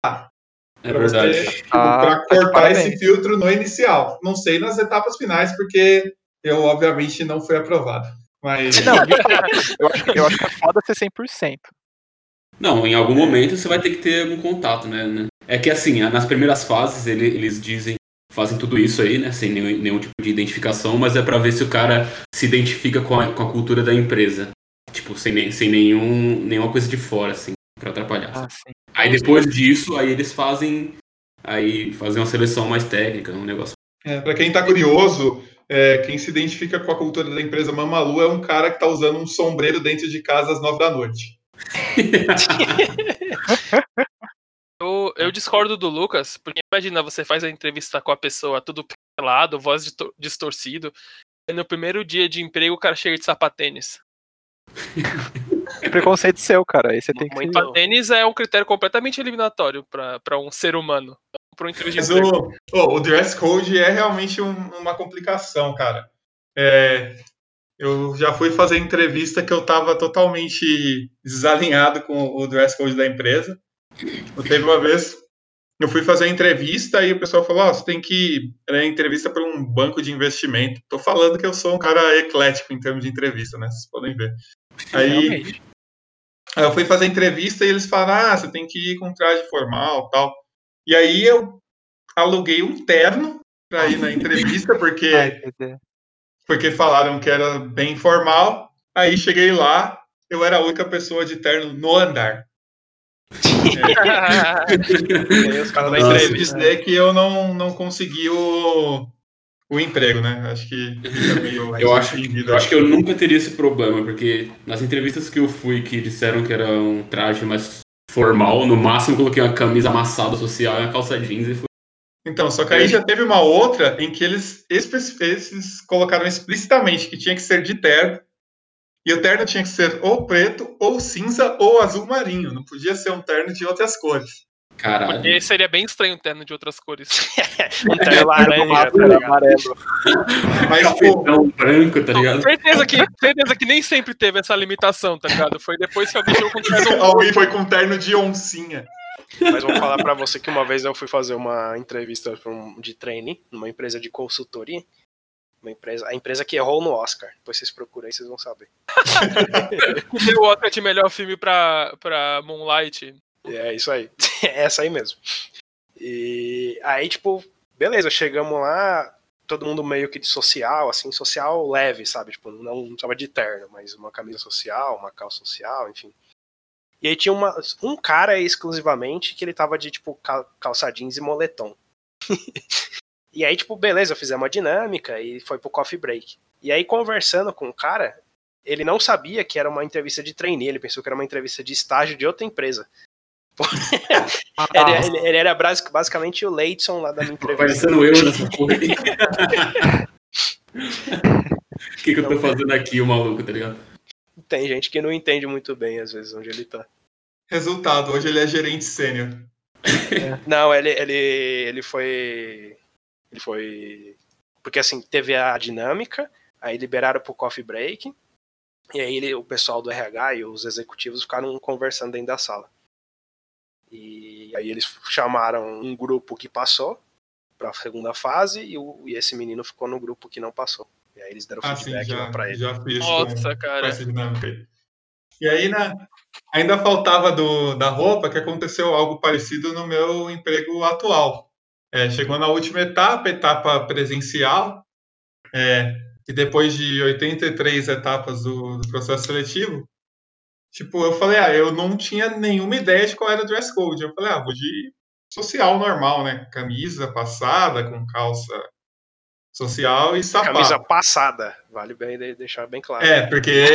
É pra você- verdade. tipo, Ah, pra tá cortar esse filtro no inicial. Não sei nas etapas finais, porque eu, obviamente, não fui aprovado. Mas. Não, eu acho, que- eu acho que é foda ser 100%. Não, em algum momento você vai ter que ter algum contato, né? né? É que assim, nas primeiras fases ele- eles dizem, fazem tudo isso aí, né? Sem nenhum, nenhum tipo de identificação, mas é pra ver se o cara se identifica com a, com a cultura da empresa. Tipo, sem, sem nenhum, nenhuma coisa de fora, assim, pra atrapalhar. Ah, sim. Aí depois disso, aí eles fazem. Aí fazem uma seleção mais técnica, um negócio. É, para quem está curioso, é, quem se identifica com a cultura da empresa Mamalu é um cara que está usando um sombreiro dentro de casa às nove da noite. [laughs] Eu, eu discordo do Lucas, porque imagina, você faz a entrevista com a pessoa tudo pelado, voz distor- distorcido, e no primeiro dia de emprego o cara chega de sapatênis. [laughs] Preconceito seu, cara. Aí você tem que. Sapatênis é um critério completamente eliminatório pra um ser humano. Entrevista Mas de emprego. o, oh, o dress code é realmente um- uma complicação, cara. É, eu já fui fazer entrevista que eu estava totalmente desalinhado com o dress code da empresa. Eu teve uma vez, eu fui fazer entrevista e o pessoal falou: Ó, você tem que. Era entrevista para um banco de investimento. Tô falando que eu sou um cara eclético em termos de entrevista, né? Vocês podem ver. Aí. Aí eu fui fazer entrevista e eles falaram: ah, você tem que ir com traje formal tal. E aí eu aluguei um terno para ir na [laughs] entrevista, porque, Ai, porque falaram que era bem formal. Aí cheguei lá, eu era a única pessoa de terno no andar. [laughs] Aí os caras da entrevista. Dizer que eu não, não consegui o, o emprego, né? Acho que meio Eu acho, eu acho que eu nunca teria esse problema, porque nas entrevistas que eu fui que disseram que era um traje mais formal, no máximo coloquei uma camisa amassada social e uma calça jeans e fui. Então, só que aí já teve uma outra em que eles, eles colocaram explicitamente que tinha que ser de terno. E o terno tinha que ser ou preto, ou cinza, ou azul marinho. Não podia ser um terno de outras cores. Caralho. Porque seria bem estranho um terno de outras cores. [laughs] Um terno laranja, tá Máscara ligado? amarelo. Mas, Capitão branco, tá ligado? certeza, que, certeza que nem sempre teve essa limitação, tá ligado? Foi depois que alguém chegou com terno [laughs] alguém foi com terno de oncinha. Mas vou falar pra você que uma vez eu fui fazer uma entrevista um- de trainee numa empresa de consultoria. Uma empresa, a empresa que errou no Oscar. Depois vocês procuram aí, vocês vão saber. [laughs] deu o Oscar de melhor filme pra, pra Moonlight. É isso aí. [laughs] É essa aí mesmo. E aí, tipo, beleza, chegamos lá, todo mundo meio que de social, assim, social leve, sabe? Tipo, não, não de terno, mas uma camisa social, uma calça social, enfim. E aí tinha uma, um cara exclusivamente que ele tava de, tipo, cal- calça jeans e moletom. [laughs] e aí, tipo, beleza, fizemos uma dinâmica e foi pro coffee break. E aí, conversando com o cara, ele não sabia que era uma entrevista de trainee, ele pensou que era uma entrevista de estágio de outra empresa. Ah, [laughs] Ele, ele- ele era basic- basicamente o Leidson lá da minha entrevista. Parecendo eu nessa porra aí. [laughs] O que, que eu tô fazendo aqui, o maluco, tá ligado? Tem gente que não entende muito bem, às vezes, onde ele tá. Resultado, hoje ele é gerente sênior. Não, ele, ele, ele foi. Ele foi. Porque assim, teve a dinâmica, aí liberaram pro coffee break, e aí ele- o pessoal do RH e os executivos ficaram conversando dentro da sala. E aí eles chamaram um grupo que passou pra segunda fase e, o, e esse menino ficou no grupo que não passou. E aí eles deram Ah, sim, feedback lá já, pra ele. já fiz Nossa, com, cara. com essa dinâmica aí. E aí, né, ainda faltava do, da roupa que aconteceu algo parecido no meu emprego atual. É, chegou na última etapa, etapa presencial, é, e depois de 83 etapas do, do processo seletivo, tipo, eu falei, ah, eu não tinha nenhuma ideia de qual era o dress code. Eu falei, ah, vou de social normal, né? Camisa passada, com calça Social e sapato. Camisa passada, vale bem de- deixar bem claro. É, porque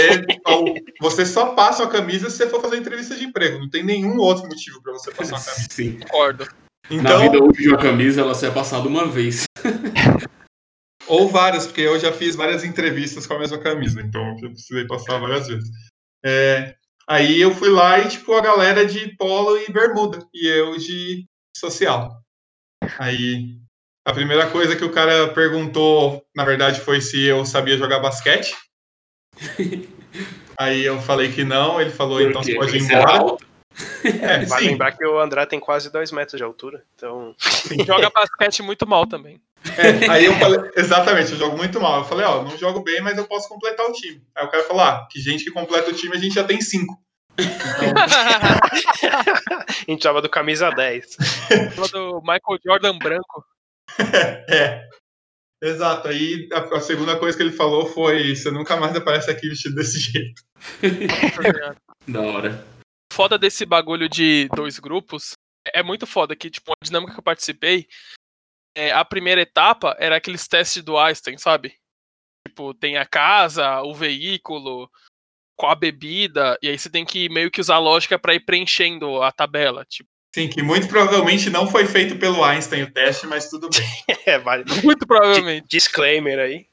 você só passa a camisa se você for fazer entrevista de emprego. Não tem nenhum outro motivo para você passar a camisa. Sim. Concordo. Na Então, vida útil de uma camisa, ela só é passada uma vez. [laughs] ou várias, porque eu já fiz várias entrevistas com a mesma camisa, então eu precisei passar várias vezes. É, aí eu fui lá e, tipo, a galera de polo e bermuda, e eu de social. Aí a primeira coisa que o cara perguntou, na verdade, foi se eu sabia jogar basquete. [laughs] Aí eu falei que não, ele falou, então você pode ir embora. É, Vale sim. lembrar que o André tem quase 2 metros de altura, então [laughs] Joga basquete muito mal também. É, aí eu [laughs] falei, exatamente, eu jogo muito mal. Eu falei, ó, não jogo bem, mas eu posso completar o time. Aí o cara falou, ah, que gente que completa o time, a gente já tem cinco. [laughs] a gente tava do camisa 10. Fala [laughs] do Michael Jordan branco. É. Exato. Aí a, a segunda coisa que ele falou foi: você nunca mais aparece aqui vestido desse jeito. Da hora. foda desse bagulho de dois grupos é muito foda que, tipo, a dinâmica que eu participei, é, a primeira etapa era aqueles testes do Einstein, sabe? Tipo, tem a casa, o veículo, qual a bebida, e aí você tem que meio que usar a lógica pra ir preenchendo a tabela. Tipo, Sim, que muito provavelmente não foi feito pelo Einstein o teste, mas tudo bem. [laughs] É, vale. muito provavelmente. Disclaimer aí.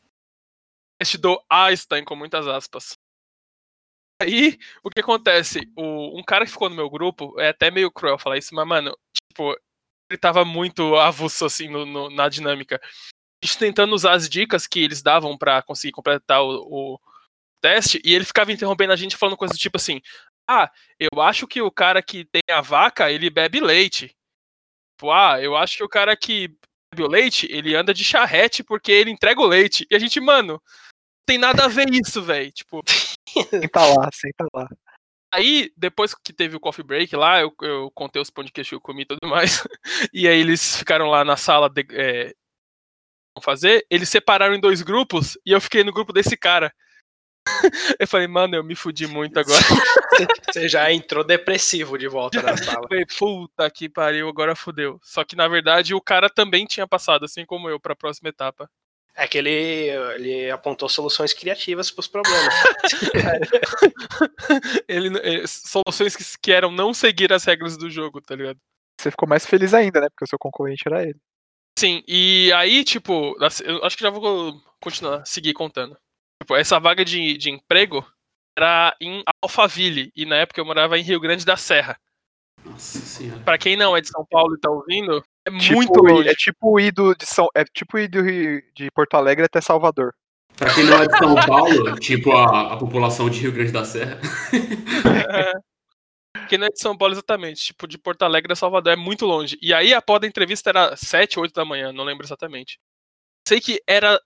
teste do Einstein, com muitas aspas. Aí, o que acontece? O, um cara que ficou no meu grupo, é até meio cruel falar isso, mas, mano, tipo, ele tava muito avulso, assim, no, no- na dinâmica. A gente tentando usar as dicas que eles davam pra conseguir completar o, o teste, e ele ficava interrompendo a gente falando coisas do tipo assim, ah, eu acho que o cara que tem a vaca, ele bebe leite. Tipo, ah, eu acho que o cara que bebe o leite, ele anda de charrete porque ele entrega o leite. E a gente, mano, tem nada a ver isso, velho. Tipo, Senta lá, senta lá. Aí, depois que teve o coffee break lá, eu, eu contei os pão de queijo que eu comi e tudo mais. [laughs] E aí eles ficaram lá na sala de, é, fazer. Eles separaram em dois grupos e eu fiquei no grupo desse cara. [laughs] Eu falei, mano, eu me fudi muito agora. [laughs] Você já entrou depressivo de volta na sala. Falei, puta que pariu, agora fudeu. Só que na verdade o cara também tinha passado, assim como eu, pra próxima etapa. É que ele, ele apontou soluções criativas pros problemas. [laughs] Ele, eh, soluções que, que eram não seguir as regras do jogo, tá ligado? Você ficou mais feliz ainda, né? Porque o seu concorrente era ele. Sim, e aí, tipo, assim, eu acho que já vou continuar, seguir contando. Tipo, essa vaga de, de emprego era em Alphaville, e na época eu morava em Rio Grande da Serra. Nossa senhora. Pra quem não é de São Paulo e tá ouvindo, é Tipo, muito longe. É tipo ir do, de São, é tipo ir do de Porto Alegre até Salvador. Pra quem não é de São Paulo, tipo a, a população de Rio Grande da Serra. [laughs] Quem não é de São Paulo exatamente, tipo, de Porto Alegre a Salvador, é muito longe. E aí a pó da entrevista era 7, 8 da manhã, não lembro exatamente. Sei que era,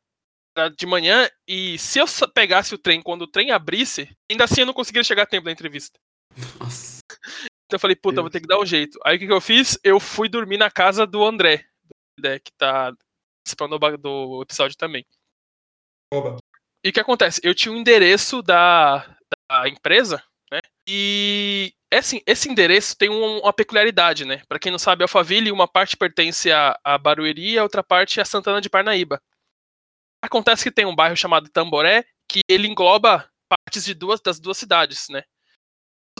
era de manhã e se eu pegasse o trem quando o trem abrisse, ainda assim eu não conseguiria chegar a tempo da entrevista. Nossa. Então eu falei, puta, vou ter que dar um jeito. Aí o que, que eu fiz? Eu fui dormir na casa do André, André, que tá participando do episódio também. Oba. E o que acontece? Eu tinha o endereço da, da empresa, né? E esse, esse endereço tem um- uma peculiaridade, né? Pra quem não sabe, Alphaville, uma parte pertence a, a Barueri e a outra parte a Santana de Parnaíba. Acontece que tem um bairro chamado Tamboré que ele engloba partes de duas das duas cidades, né?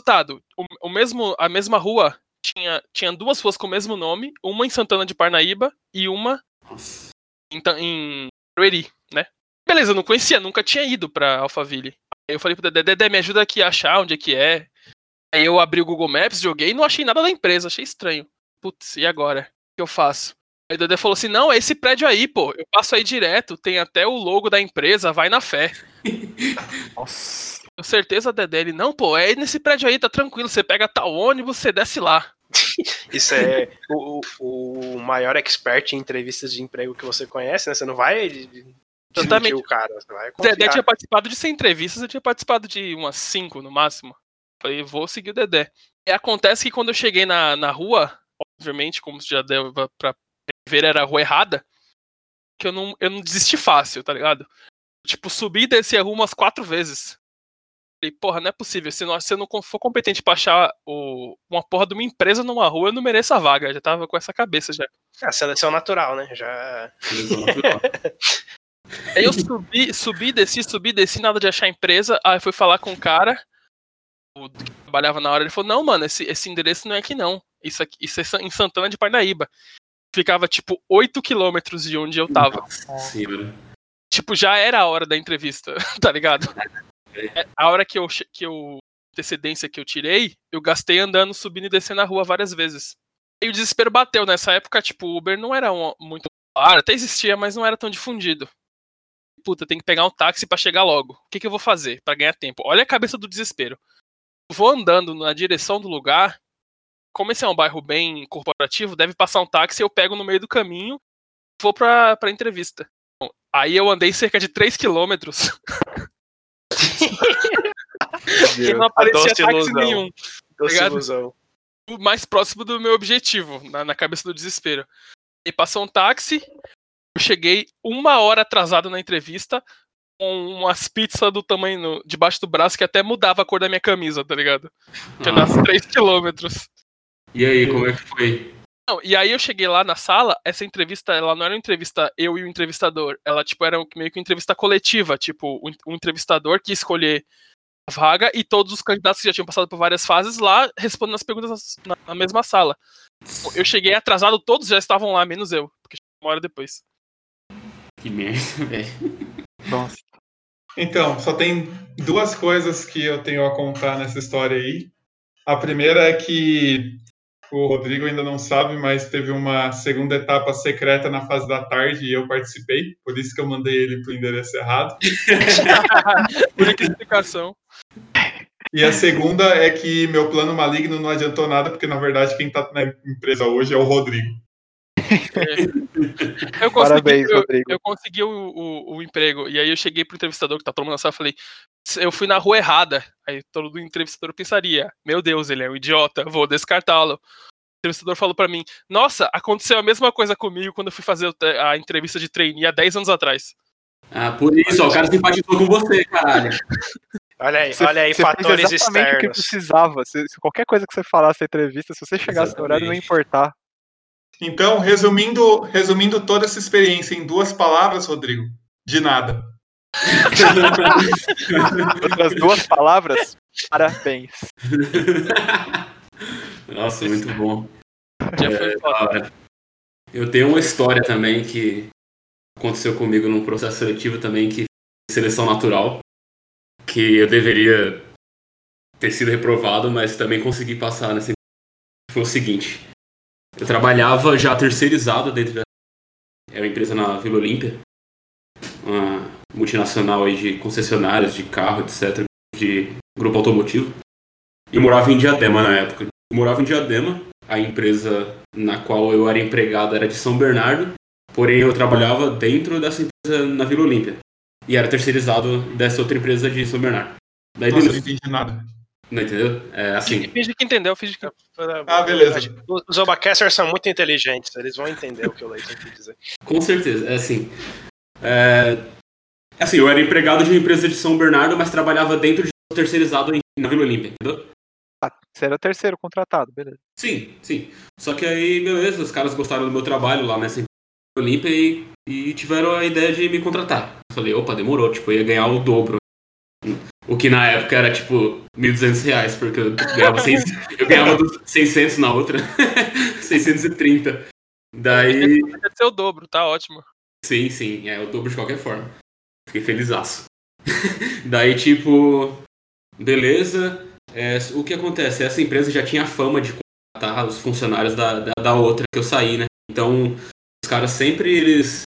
Resultado, o, o mesmo, a mesma rua tinha, tinha duas ruas com o mesmo nome, uma em Santana de Parnaíba e uma Nossa. em, em Barueri, né? Beleza, eu não conhecia, nunca tinha ido pra Alphaville. Aí eu falei pro Dedé, Dedé, me ajuda aqui a achar onde é que é. Aí eu abri o Google Maps, joguei e não achei nada da empresa, achei estranho. Putz, e agora? O que eu faço? Aí o Dedé falou assim, não, é esse prédio aí, pô. Eu passo aí direto, tem até o logo da empresa, vai na fé. [laughs] Nossa. Com certeza, Dedé, ele, não, pô, é nesse prédio aí, tá tranquilo, você pega tal ônibus, você desce lá. [laughs] Isso é o, o maior expert em entrevistas de emprego que você conhece, né? Você não vai Exatamente. o cara, você vai O Dedé confiar. tinha participado de 100 entrevistas, eu tinha participado de umas 5 no máximo. Falei, vou seguir o Dedé. E acontece que quando eu cheguei na, na rua, obviamente, como já deu pra- pra ver, era a rua errada, que eu não, eu não desisti fácil, tá ligado? Tipo, subi e desci a rua umas quatro vezes. Falei, porra, não é possível. Se, não, se eu não for competente pra achar o, uma porra de uma empresa numa rua, eu não mereço a vaga. Eu já tava com essa cabeça já. É a seleção natural, né? Já Seleção natural. [laughs] Aí eu subi, subi, desci, subi, desci, nada de achar empresa. Aí fui falar com o cara, o que trabalhava na hora, ele falou, não, mano, esse, esse endereço não é aqui não. Isso, aqui, isso é em Santana de Parnaíba. Ficava, tipo, 8 quilômetros de onde eu tava. Nossa. Tipo, já era a hora da entrevista, [laughs] tá ligado? É, A hora que eu, que eu. Antecedência que eu tirei, eu gastei andando, subindo e descendo a rua várias vezes. E o desespero bateu. Nessa época, tipo, o Uber não era um- muito popular, até existia, mas não era tão difundido. Puta, tem que pegar um táxi pra chegar logo. O que, que eu vou fazer pra ganhar tempo? Olha a cabeça do desespero. Vou andando na direção do lugar. Como esse é um bairro bem corporativo, deve passar um táxi, eu pego no meio do caminho, vou pra, pra entrevista. Aí eu andei cerca de 3 quilômetros [laughs] e não aparecia táxi ilusão. nenhum. Doce ilusão. o mais próximo do meu objetivo, na, na cabeça do desespero. E passou um táxi, eu cheguei uma hora atrasado na entrevista, com umas pizzas do tamanho no- debaixo do braço que até mudava a cor da minha camisa, tá ligado? Tinha Ah. nas 3 quilômetros. E aí, como é que foi? Não, e aí eu cheguei lá na sala, essa entrevista, ela não era uma entrevista eu e o entrevistador, ela tipo era meio que uma entrevista coletiva, tipo, o, o entrevistador que ia escolher a vaga e todos os candidatos que já tinham passado por várias fases lá respondendo as perguntas na, na mesma sala. Eu cheguei atrasado, todos já estavam lá, menos eu, porque cheguei uma hora depois. Que merda, [laughs] velho. Nossa. Então, só tem duas coisas que eu tenho a contar nessa história aí. A primeira é que o Rodrigo ainda não sabe, mas teve uma segunda etapa secreta na fase da tarde e eu participei, por isso que eu mandei ele pro endereço errado. [laughs] Única explicação. E a segunda é que meu plano maligno não adiantou nada, porque na verdade quem tá na empresa hoje é o Rodrigo. Eu consegui, Parabéns, eu, Rodrigo. eu consegui o, o- o emprego. E aí eu cheguei pro entrevistador que tá todo mundo na sala e falei: eu fui na rua errada. Aí todo entrevistador pensaria: meu Deus, ele é um idiota, vou descartá-lo. O entrevistador falou pra mim: Nossa, aconteceu a mesma coisa comigo quando eu fui fazer a entrevista de trainee há 10 anos atrás. Ah, por isso, ó, o cara simpatizou com você, caralho. [laughs] Olha aí, Você, olha aí, você fez fatores exatamente o que externos. precisava. Se, se qualquer coisa que você falasse na entrevista, se você chegasse no horário, não ia importar. Então, resumindo, resumindo toda essa experiência em duas palavras, Rodrigo, de nada. Outras duas palavras, parabéns. Nossa, muito bom. Já foi Da foda. Eu tenho uma história também que aconteceu comigo num processo seletivo também, que seleção natural, que eu deveria ter sido reprovado, mas também consegui passar nessa foi o seguinte. Eu trabalhava já terceirizado dentro da era uma empresa na Vila Olímpia, uma multinacional aí de concessionárias de carro, etc, de grupo automotivo. E morava em Diadema na época. Eu morava em Diadema, a empresa na qual eu era empregado era de São Bernardo, porém eu trabalhava dentro dessa empresa na Vila Olímpia. E era terceirizado dessa outra empresa de São Bernardo. Daí, Nossa, eu não entendi nada. Não entendeu? É assim. Finge que entendeu, finge que. Ah, beleza. Os Obacasters são muito inteligentes, eles vão entender o que o Leiton quis dizer. Com certeza, é assim. É, assim, eu era empregado de uma empresa de São Bernardo, mas trabalhava dentro de um terceirizado em, na Vila Olímpia, entendeu? Ah, você era terceiro contratado, beleza. Sim, sim. Só que aí, beleza, os caras gostaram do meu trabalho lá nessa empresa Olímpia e, e tiveram a ideia de me contratar. Eu falei, opa, demorou, tipo, eu ia ganhar o dobro. O que na época era tipo 1.200 reais, porque eu ganhava, seis, eu ganhava dos 600 na outra. [laughs] 630. Daí. Deve ser o dobro, tá ótimo. Sim, sim, é o dobro de qualquer forma. Fiquei felizaço. [laughs] Daí, tipo, beleza. É, o que acontece? Essa empresa já tinha fama de contratar os funcionários da, da, da outra que eu saí, né? Então, os caras sempre eles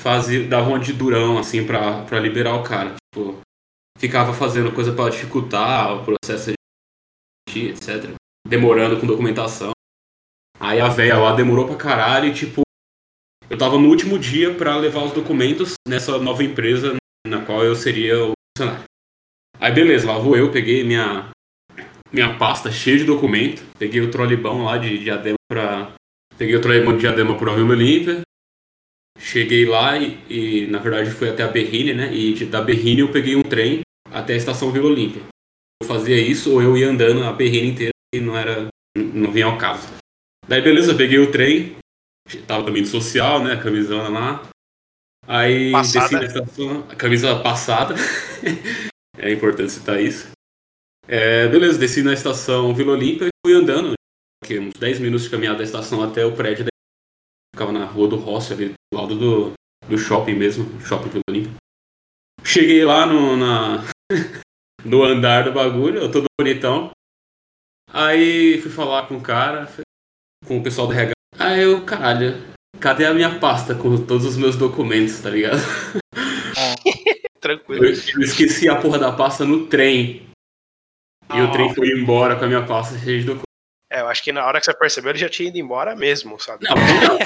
faziam, davam de durão, assim, pra, pra liberar o cara. Tipo, ficava fazendo coisa pra dificultar o processo de etc. Demorando com documentação. Aí a véia lá demorou pra caralho e, tipo, eu tava no último dia pra levar os documentos nessa nova empresa na qual eu seria o funcionário. Aí beleza, lá vou eu, peguei minha, minha pasta cheia de documento, peguei o trolibão lá de diadema pra. Peguei o trolibão de diadema por Vila Olímpia. Cheguei lá e, e, na verdade fui até a Berrine, né? E de- da Berrine eu peguei um trem até a estação Vila Olímpia. Eu fazia isso ou eu ia andando a Berrine inteira e não era. não vinha ao caso. Daí beleza, peguei o trem, tava também de social, né? Camisona lá. Aí Passada. desci na estação, a camisa passada. [laughs] é importante citar isso. É, beleza, desci na estação Vila Olímpia e fui andando, que uns 10 minutos de caminhada da estação até o prédio. Da... Ficava na rua do Rossi, ali do lado do, do shopping mesmo, shopping Vila Olímpia. Cheguei lá no, na, [laughs] no andar do bagulho, eu todo bonitão. Aí fui falar com o cara, com o pessoal do RH. Aí eu, caralho, cadê a minha pasta com todos os meus documentos, tá ligado? [laughs] Tranquilo. Eu, eu esqueci a porra da pasta no trem. E o trem foi embora com a minha pasta cheia de documentos. É, eu acho que na hora que você percebeu, ele já tinha ido embora mesmo, sabe? Não, não.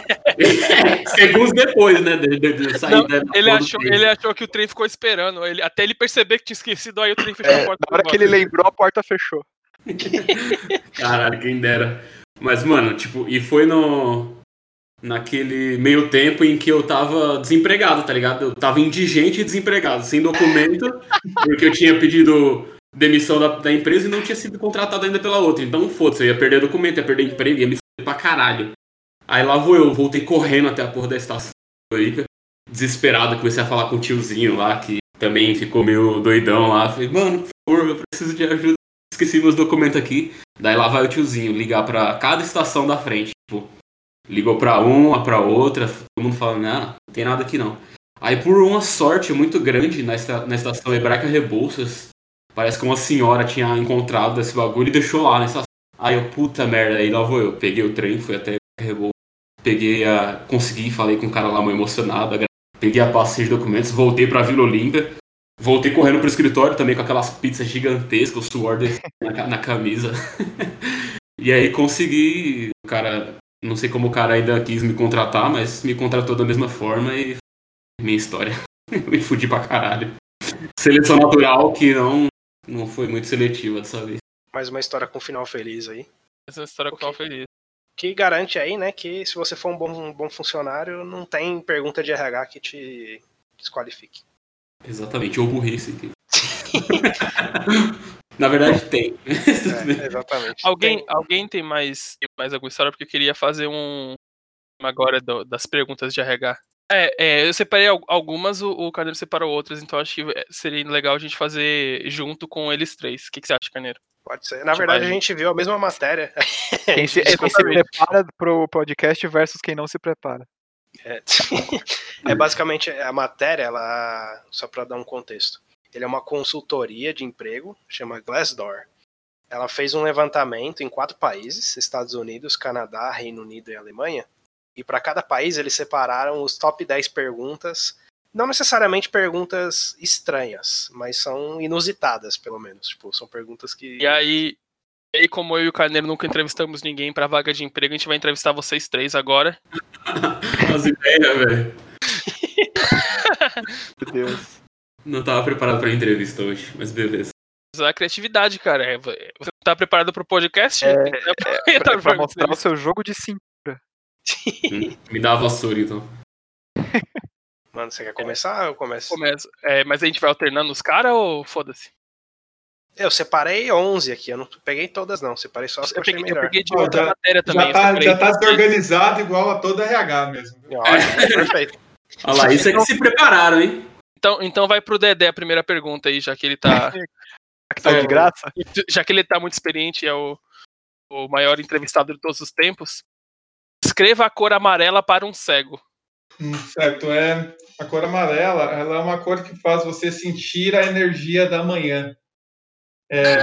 [laughs] Segundos depois, né? De, de, de sair Não, da ele, achou, ele achou que o trem ficou esperando. Ele, até ele perceber que tinha esquecido, aí o trem fechou É, a porta. na hora que ele lembrou, a porta fechou. [laughs] Caralho, quem dera. Mas, mano, tipo, e foi no. Naquele meio tempo em que eu tava desempregado, tá ligado? Eu tava indigente e desempregado, sem documento, [laughs] porque eu tinha pedido demissão da, da empresa e não tinha sido contratado ainda pela outra. Então, foda-se, eu ia perder documento, ia perder emprego, ia me foder pra caralho. Aí lá vou eu, voltei correndo até a porra da estação Floripa, desesperado, comecei a falar com o tiozinho lá, que também ficou meio doidão lá. Falei, mano, por favor, eu preciso de ajuda. Esqueci meus documentos aqui. Daí lá vai o tiozinho ligar pra cada estação da frente. Tipo, ligou pra uma, pra outra, todo mundo falando, não, não tem nada aqui não. Aí por uma sorte muito grande na, esta- na estação Hebraica Rebouças, parece que uma senhora tinha encontrado esse bagulho e deixou lá na estação. Aí eu, puta merda, aí lá vou eu. Peguei o trem, fui até Rebouças, peguei a. consegui, falei com o cara lá, meio emocionado, peguei a pasta de documentos, voltei pra Vila. Voltei correndo pro escritório também com aquelas pizzas gigantescas, o suor na, na camisa. [laughs] e aí consegui, o cara, não sei como o cara ainda quis me contratar, mas me contratou da mesma forma e [laughs] minha história. [laughs] me fudi pra caralho. Seleção natural que não, não foi muito seletiva dessa vez. Mais uma história com final feliz aí. Essa história que eu tava feliz. Que garante aí, né, que se você for um bom, um bom funcionário, não tem pergunta de RH que te desqualifique. Exatamente, ou burrice. [laughs] Na verdade tem. [laughs] É, exatamente. Alguém, Tem- alguém tem mais, tem mais alguma história? Porque eu queria fazer um. Agora do- das perguntas de RH. É, é, eu separei al- algumas, o, o Carneiro separou outras, então acho que é, seria legal a gente fazer junto com eles três. O que, que você acha, Carneiro? Pode ser. Na verdade, a gente viu a mesma matéria. [laughs] Quem se, quem se prepara pro podcast versus quem não se prepara. É, [laughs] é basicamente a matéria, ela só para dar um contexto. Ele é uma consultoria de emprego, chama Glassdoor. Ela fez um levantamento em quatro países: Estados Unidos, Canadá, Reino Unido e Alemanha. E para cada país eles separaram os top 10 perguntas, não necessariamente perguntas estranhas, mas são inusitadas, pelo menos. Tipo, são perguntas que E aí, e aí, como eu e o Carneiro nunca entrevistamos ninguém pra vaga de emprego, a gente vai entrevistar vocês três agora. [laughs] As ideias, velho. Meu Deus. Não tava preparado pra entrevista hoje, mas beleza. Usar a criatividade, cara. É, Você não tá preparado pro podcast? É, É, Pra, pra mostrar o seu jogo de sim. [laughs] Hum, Me dá a vassoura então. [laughs] Mano, você quer começar? Eu começo. Começa. É, mas a gente vai alternando os caras ou foda-se? Eu separei 11 aqui, eu não peguei todas não, separei só as que eu peguei, eu melhor. peguei de outra já- matéria também. Já tá, já tá de- desorganizado igual a toda RH mesmo. Ótimo, perfeito. Olha lá, isso é que se prepararam, hein? Então, então vai pro Dedé a primeira pergunta aí, já que ele tá. [laughs] Que tá de graça? já que ele tá muito experiente, é o, o maior entrevistado de todos os tempos. Escreva a cor amarela para um cego. Hum, Certo, é a cor amarela, ela é uma cor que faz você sentir a energia da manhã. É,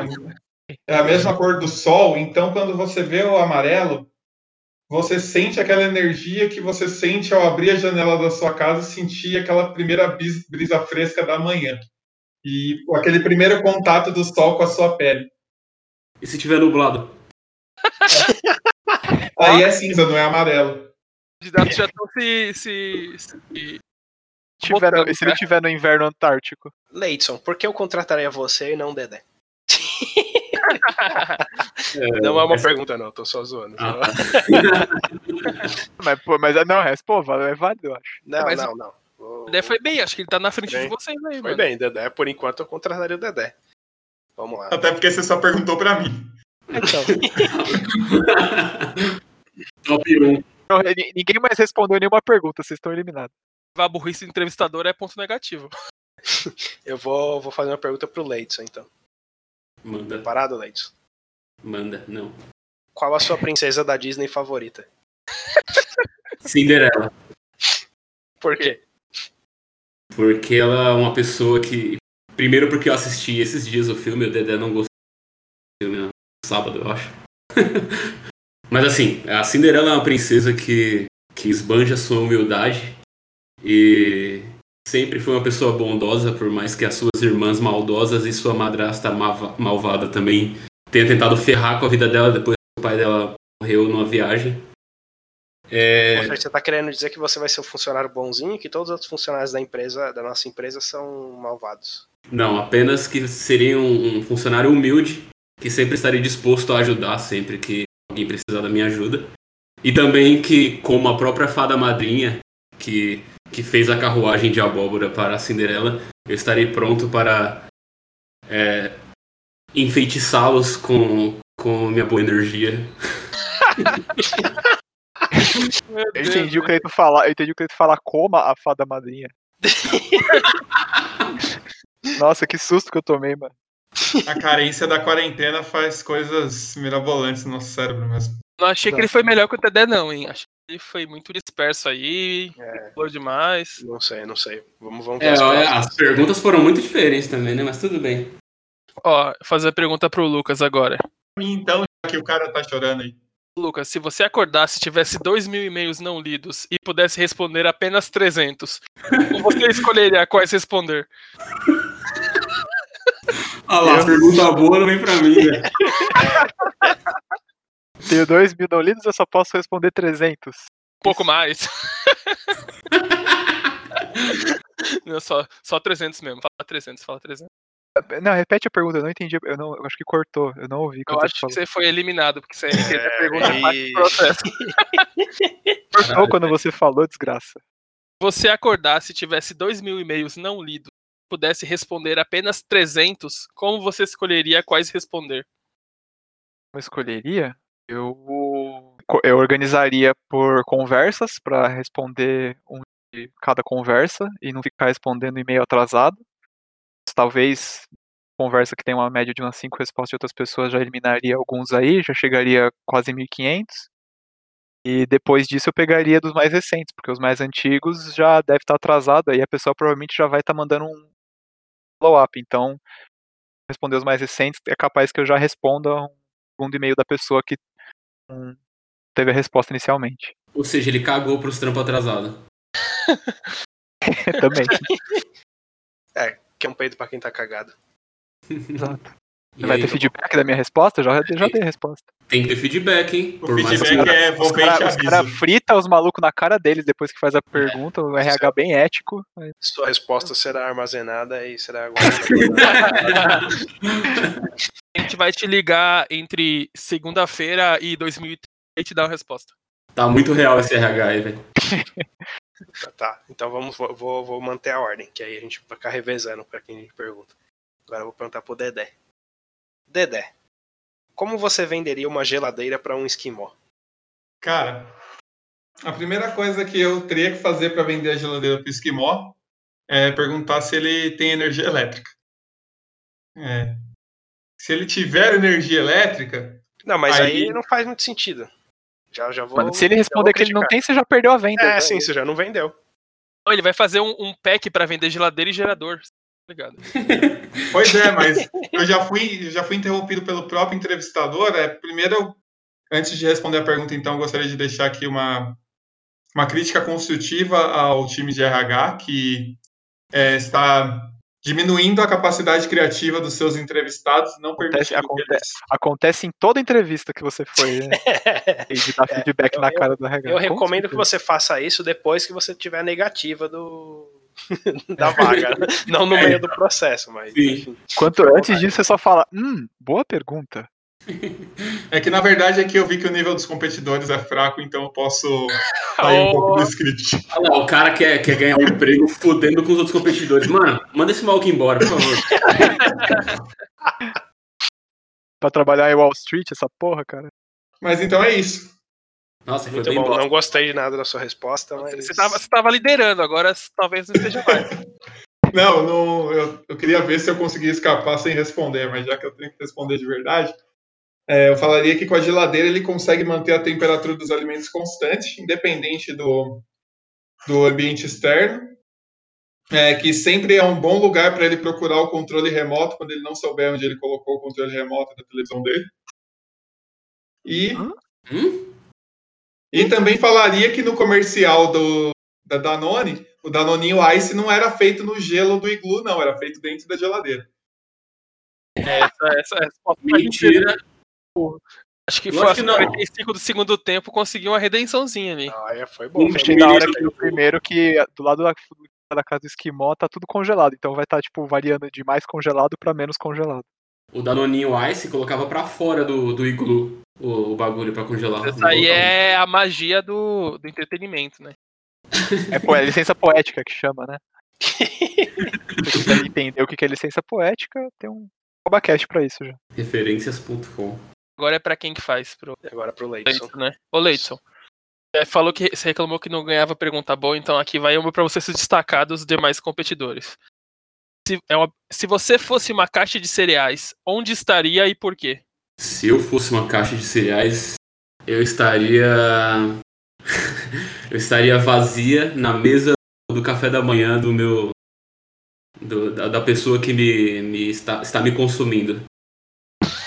é a mesma cor do sol, então quando você vê o amarelo, você sente aquela energia que você sente ao abrir a janela da sua casa e sentir aquela primeira brisa fresca da manhã. E aquele primeiro contato do sol com a sua pele. E se tiver nublado? [laughs] Aí é cinza, não é amarelo. Os candidatos já estão se. se, se... Tiver, se ele né? tiver no inverno antártico. Leidson, por que eu contrataria você e não o Dedé? É, [laughs] Não é uma essa- pergunta não, tô só zoando. Ah, tá. [laughs] Mas, pô, mas não, é, pô, vale- é válido, eu acho. Não, Mas não, não. O Dedé foi bem, acho que ele tá na frente Bem. de vocês aí, Foi mano. bem, Dedé. Por enquanto eu contrataria o Dedé. Vamos lá. Até porque você só perguntou pra mim. Então, [laughs] Top 1. Não, ni- ninguém mais respondeu nenhuma pergunta, vocês estão eliminados. A burrice do entrevistador é ponto negativo. Eu vou, vou fazer uma pergunta pro Leidson, então. Manda, Preparado, Leidson? manda, não. Qual a sua princesa da Disney favorita? [laughs] Cinderela. Por quê? Porque ela é uma pessoa que. Primeiro porque eu assisti esses dias o filme, o Dedé não gostou do filme, no sábado, eu acho. [laughs] Mas assim, a Cinderela é uma princesa que, que esbanja sua humildade e sempre foi uma pessoa bondosa, por mais que as suas irmãs maldosas e sua madrasta malvada também tenha tentado ferrar com a vida dela depois que o pai dela morreu numa viagem. É, seja, Você tá querendo dizer que você vai ser o funcionário bonzinho e que todos os outros funcionários da empresa, da nossa empresa, são malvados. Não, apenas que seria um, um funcionário humilde que sempre estaria disposto a ajudar sempre que alguém precisar da minha ajuda. E também que, como a própria fada madrinha que, que fez a carruagem de abóbora para a Cinderela, eu estarei pronto para é, enfeitiçá-los com, com minha boa energia. Eu entendi o que ele falar, eu entendi o que ele falar coma a fada madrinha. [laughs] Nossa, que susto que eu tomei, mano. A carência da quarentena faz coisas mirabolantes no nosso cérebro mesmo. Não achei que ele foi melhor que o Dedé, não, hein? Achei ele foi muito disperso aí, É, falou demais. não sei, não sei. Vamos, vamos ver É, as olha, as perguntas foram muito diferentes também, né? Mas tudo bem. Ó, fazer a pergunta pro Lucas agora. Então, já que o cara tá chorando aí. Lucas, se você acordasse e tivesse dois mil e-mails não lidos e pudesse responder apenas 300, você escolheria quais responder? Ah lá, pergunta boa não vem pra mim, né? [laughs] Tenho dois mil não lidos, eu só posso responder 300. Um pouco mais. [laughs] Não, só, só 300 mesmo. Fala 300, fala 300. Não, repete a pergunta, eu não entendi. Eu, não, eu acho que cortou, eu não ouvi Eu acho que falou. você foi eliminado, porque você fez a pergunta parte do processo. [laughs] Cortou quando você falou, desgraça. você acordasse e tivesse dois mil e-mails não lidos, pudesse responder apenas 300, como você escolheria quais responder? Eu escolheria? Eu, eu organizaria por conversas para responder um de cada conversa e não ficar respondendo e-mail atrasado. Talvez conversa que tem uma média de umas 5 respostas de outras pessoas já eliminaria alguns aí, já chegaria quase 1.500. E depois disso eu pegaria dos mais recentes, porque os mais antigos já deve estar atrasado, aí a pessoa provavelmente já vai estar mandando um follow-up. Então, responder os mais recentes é capaz que eu já responda um segundo e-mail da pessoa que teve a resposta inicialmente. Ou seja, ele cagou pros trampos atrasados. [laughs] Também. [laughs] Que é um peido pra quem tá cagado. Exato. E vai aí, ter feedback da minha resposta? Já, já dei a resposta. Tem que ter feedback, hein? O Por mais feedback que- é vou Os ver e te caras cara frita os malucos na cara deles depois que faz a pergunta, o RH bem ético. mas Sua resposta será armazenada e será [laughs] guardada. A gente vai te ligar entre segunda-feira e 2030 e te dar uma resposta. Tá muito real esse RH aí, velho. tá, então vamos, vou, vou vou manter a ordem, que aí a gente vai ficar revezando pra quem a gente pergunta. Agora eu vou perguntar pro Dedé. Dedé, como você venderia uma geladeira pra um esquimó? Cara, a primeira coisa que eu teria que fazer para vender a geladeira pro Esquimó é perguntar se ele tem energia elétrica. É. Se ele tiver energia elétrica, Não, mas aí, Aí- não faz muito sentido. Já, já vou. Mano, se ele já responder vou que ele não tem, você já perdeu a venda. É, né? sim, você já não vendeu. Ele vai fazer um, um pack pra vender geladeira e gerador. Obrigado. [laughs] Pois é, mas eu já fui, já fui interrompido pelo próprio entrevistador. É, primeiro, eu- antes de responder a pergunta, então, eu gostaria de deixar aqui uma, uma crítica construtiva ao time de RH, que é, está diminuindo a capacidade criativa dos seus entrevistados, não Acontece- permitindo que eles... Acontece em toda entrevista que você foi, né? [laughs] E de dar feedback eu- na eu- cara do RH. Eu Com recomendo que você faça isso depois que você tiver a negativa do. [laughs] da vaga. né? Não no meio do processo, mas. Sim. Quanto à antes vontade. disso, você só fala, hum, boa pergunta. [laughs] É que, na verdade, é que eu vi que o nível dos competidores é fraco, então eu posso sair um pouco do [laughs] script. Olha lá, o cara quer, quer ganhar um emprego fudendo com os outros competidores. Mano, manda esse maluco embora, por favor. Pra trabalhar em Wall Street, essa porra, cara. Mas então é isso. Nossa, foi Muito bem bom. bosta. Não gostei de nada da sua resposta, mas. Você tava, você tava liderando, agora talvez não esteja mais. Não, não eu, eu queria ver se eu conseguia escapar sem responder, mas já que eu tenho que responder de verdade, é, eu falaria que com a geladeira ele consegue manter a temperatura dos alimentos constante, independente do, do ambiente externo. É, que sempre é um bom lugar para ele procurar o controle remoto quando ele não souber onde ele colocou o controle remoto da televisão dele. E, Hum? E também falaria que no comercial do, da Danone, o Danoninho Ice não era feito no gelo do iglu, não, era feito dentro da geladeira. Essa, essa resposta. Mentira. Acho que foi aos que não. 45 do segundo tempo, conseguiu uma redençãozinha ali. Ah, é, foi bom. Foi da hora que no primeiro que do lado da, da casa do esquimó tá tudo congelado. Então vai estar, tipo, variando de mais congelado pra menos congelado. O Danoninho Ice colocava pra fora do, do iglu o, o bagulho pra congelar. Essa aí é a magia do, do entretenimento, né? [laughs] É, é licença poética que chama, né? [laughs] Se você quiser entender o que que é licença poética, tem um Cobacast pra isso já. Referências.com. Agora é pra quem que faz? Pro Agora pro Leidson. Leidson, né? Ô, Leidson. É, falou que você reclamou que não ganhava pergunta boa, então aqui vai uma pra você se destacar dos demais competidores. Se, é uma- se você fosse uma caixa de cereais, onde estaria e por quê? Se eu fosse uma caixa de cereais, eu estaria. [laughs] eu estaria vazia na mesa do café da manhã do meu. do- da, da pessoa que me, me está, está me consumindo.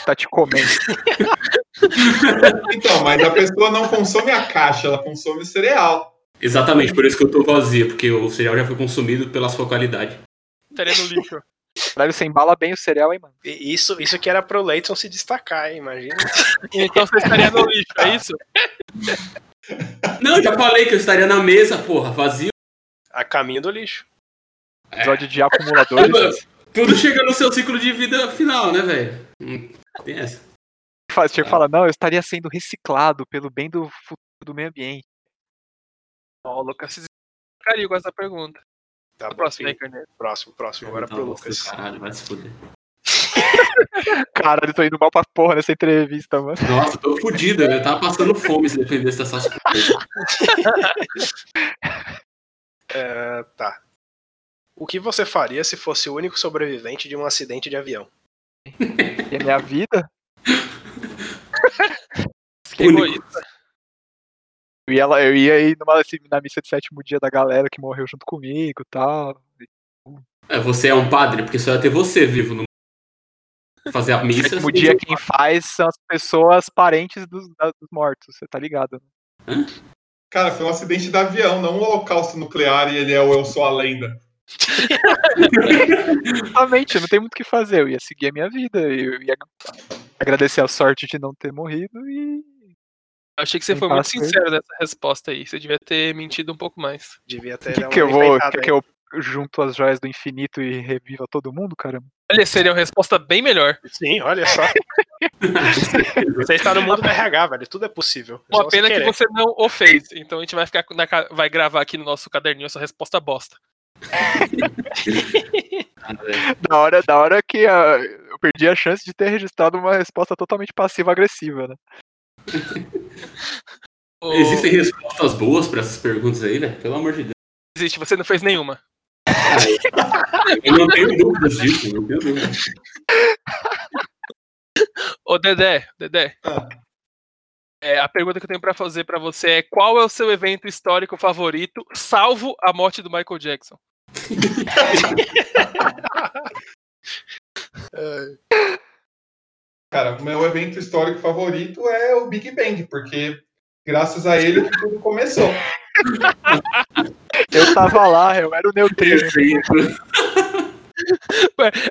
Tá te comendo. [laughs] Então, mas a pessoa não consome a caixa, ela consome o cereal. Exatamente, por isso que eu tô vazia, porque o cereal já foi consumido pela sua qualidade. Estaria no [laughs] lixo. Caralho, você embala bem o cereal, hein, mano? Isso, isso que era pro Leidson se destacar, hein? Imagina. [laughs] então você estaria no lixo, é isso? [laughs] Não, eu já falei que eu estaria na mesa, porra, vazio. A caminho do lixo. Episódio de acumuladores. Tudo chega no seu ciclo de vida final, né, velho? Hum, Tem essa. Faz, tinha que falar, não, eu estaria sendo reciclado pelo bem do futuro do meio ambiente. Ó, o Lucas se com essa pergunta. Tá filho. Carneiro. próximo, próximo. Agora Tá pro Lucas. Caralho, vai se fuder. [laughs] Caralho, eu tô indo mal pra porra nessa entrevista, mano. Nossa, tô fudido, eu tava passando fome se dependesse dessas [laughs] coisas. É, tá. O que você faria se fosse o único sobrevivente de um acidente de avião? E a minha vida, [laughs] Que Único. Eu ia, lá- eu ia ir numa, assim, na missa de sétimo dia da galera que morreu junto comigo e tal. É, você é um padre, porque só ia ter você vivo no fazer a missa. Sétimo dia quem faz são as pessoas parentes dos, dos mortos, você tá ligado? né? Cara, foi um acidente de avião, não um holocausto nuclear e ele é o Eu Sou a Lenda. [laughs] Exatamente, não tem muito o que fazer. Eu ia seguir a minha vida, eu ia agradecer a sorte de não ter morrido e. Eu achei que você foi muito sincero nessa resposta aí. Você devia ter mentido um pouco mais. Devia ter Que, que eu vou. Que, que eu junto as joias do infinito e reviva todo mundo, caramba? Olha, seria uma resposta bem melhor. Sim, olha só. [laughs] Você está no mundo do RH, velho. Tudo é possível. É Uma você pena que você não o fez. Então a gente vai ficar na vai gravar aqui no nosso caderninho essa resposta bosta. [laughs] Da hora, da hora que ah, eu perdi a chance de ter registrado uma resposta totalmente passiva-agressiva, né? O- Existem respostas boas pra essas perguntas aí, velho? Pelo amor de Deus. Existe, você não fez nenhuma. [laughs] Eu não tenho dúvidas disso, não tenho dúvidas. Ô Dedé, Dedé. Ah. É, a pergunta que eu tenho pra fazer pra você é qual é o seu evento histórico favorito, salvo a morte do Michael Jackson? [laughs] Cara, o meu evento histórico favorito é o Big Bang, porque graças a ele que tudo começou. Eu tava lá, eu era o neutrino. [laughs]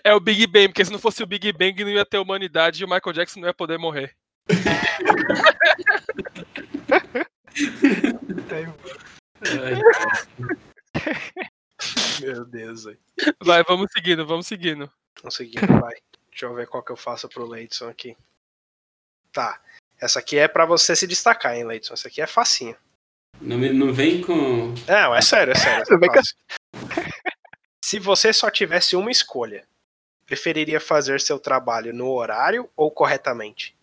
É o Big Bang, porque se não fosse o Big Bang não ia ter humanidade e o Michael Jackson não ia poder morrer. [laughs] Meu Deus, velho. Vai, vamos seguindo, vamos seguindo. Conseguindo, vai. Deixa eu ver qual que eu faço pro Leidson aqui. Tá. Essa aqui é pra você se destacar, hein, Leidson? Essa aqui é facinho. Não, me- não vem com. Não, é sério, é [laughs] sério. essa é Vem fácil. Se você só tivesse uma escolha, preferiria fazer seu trabalho no horário ou corretamente?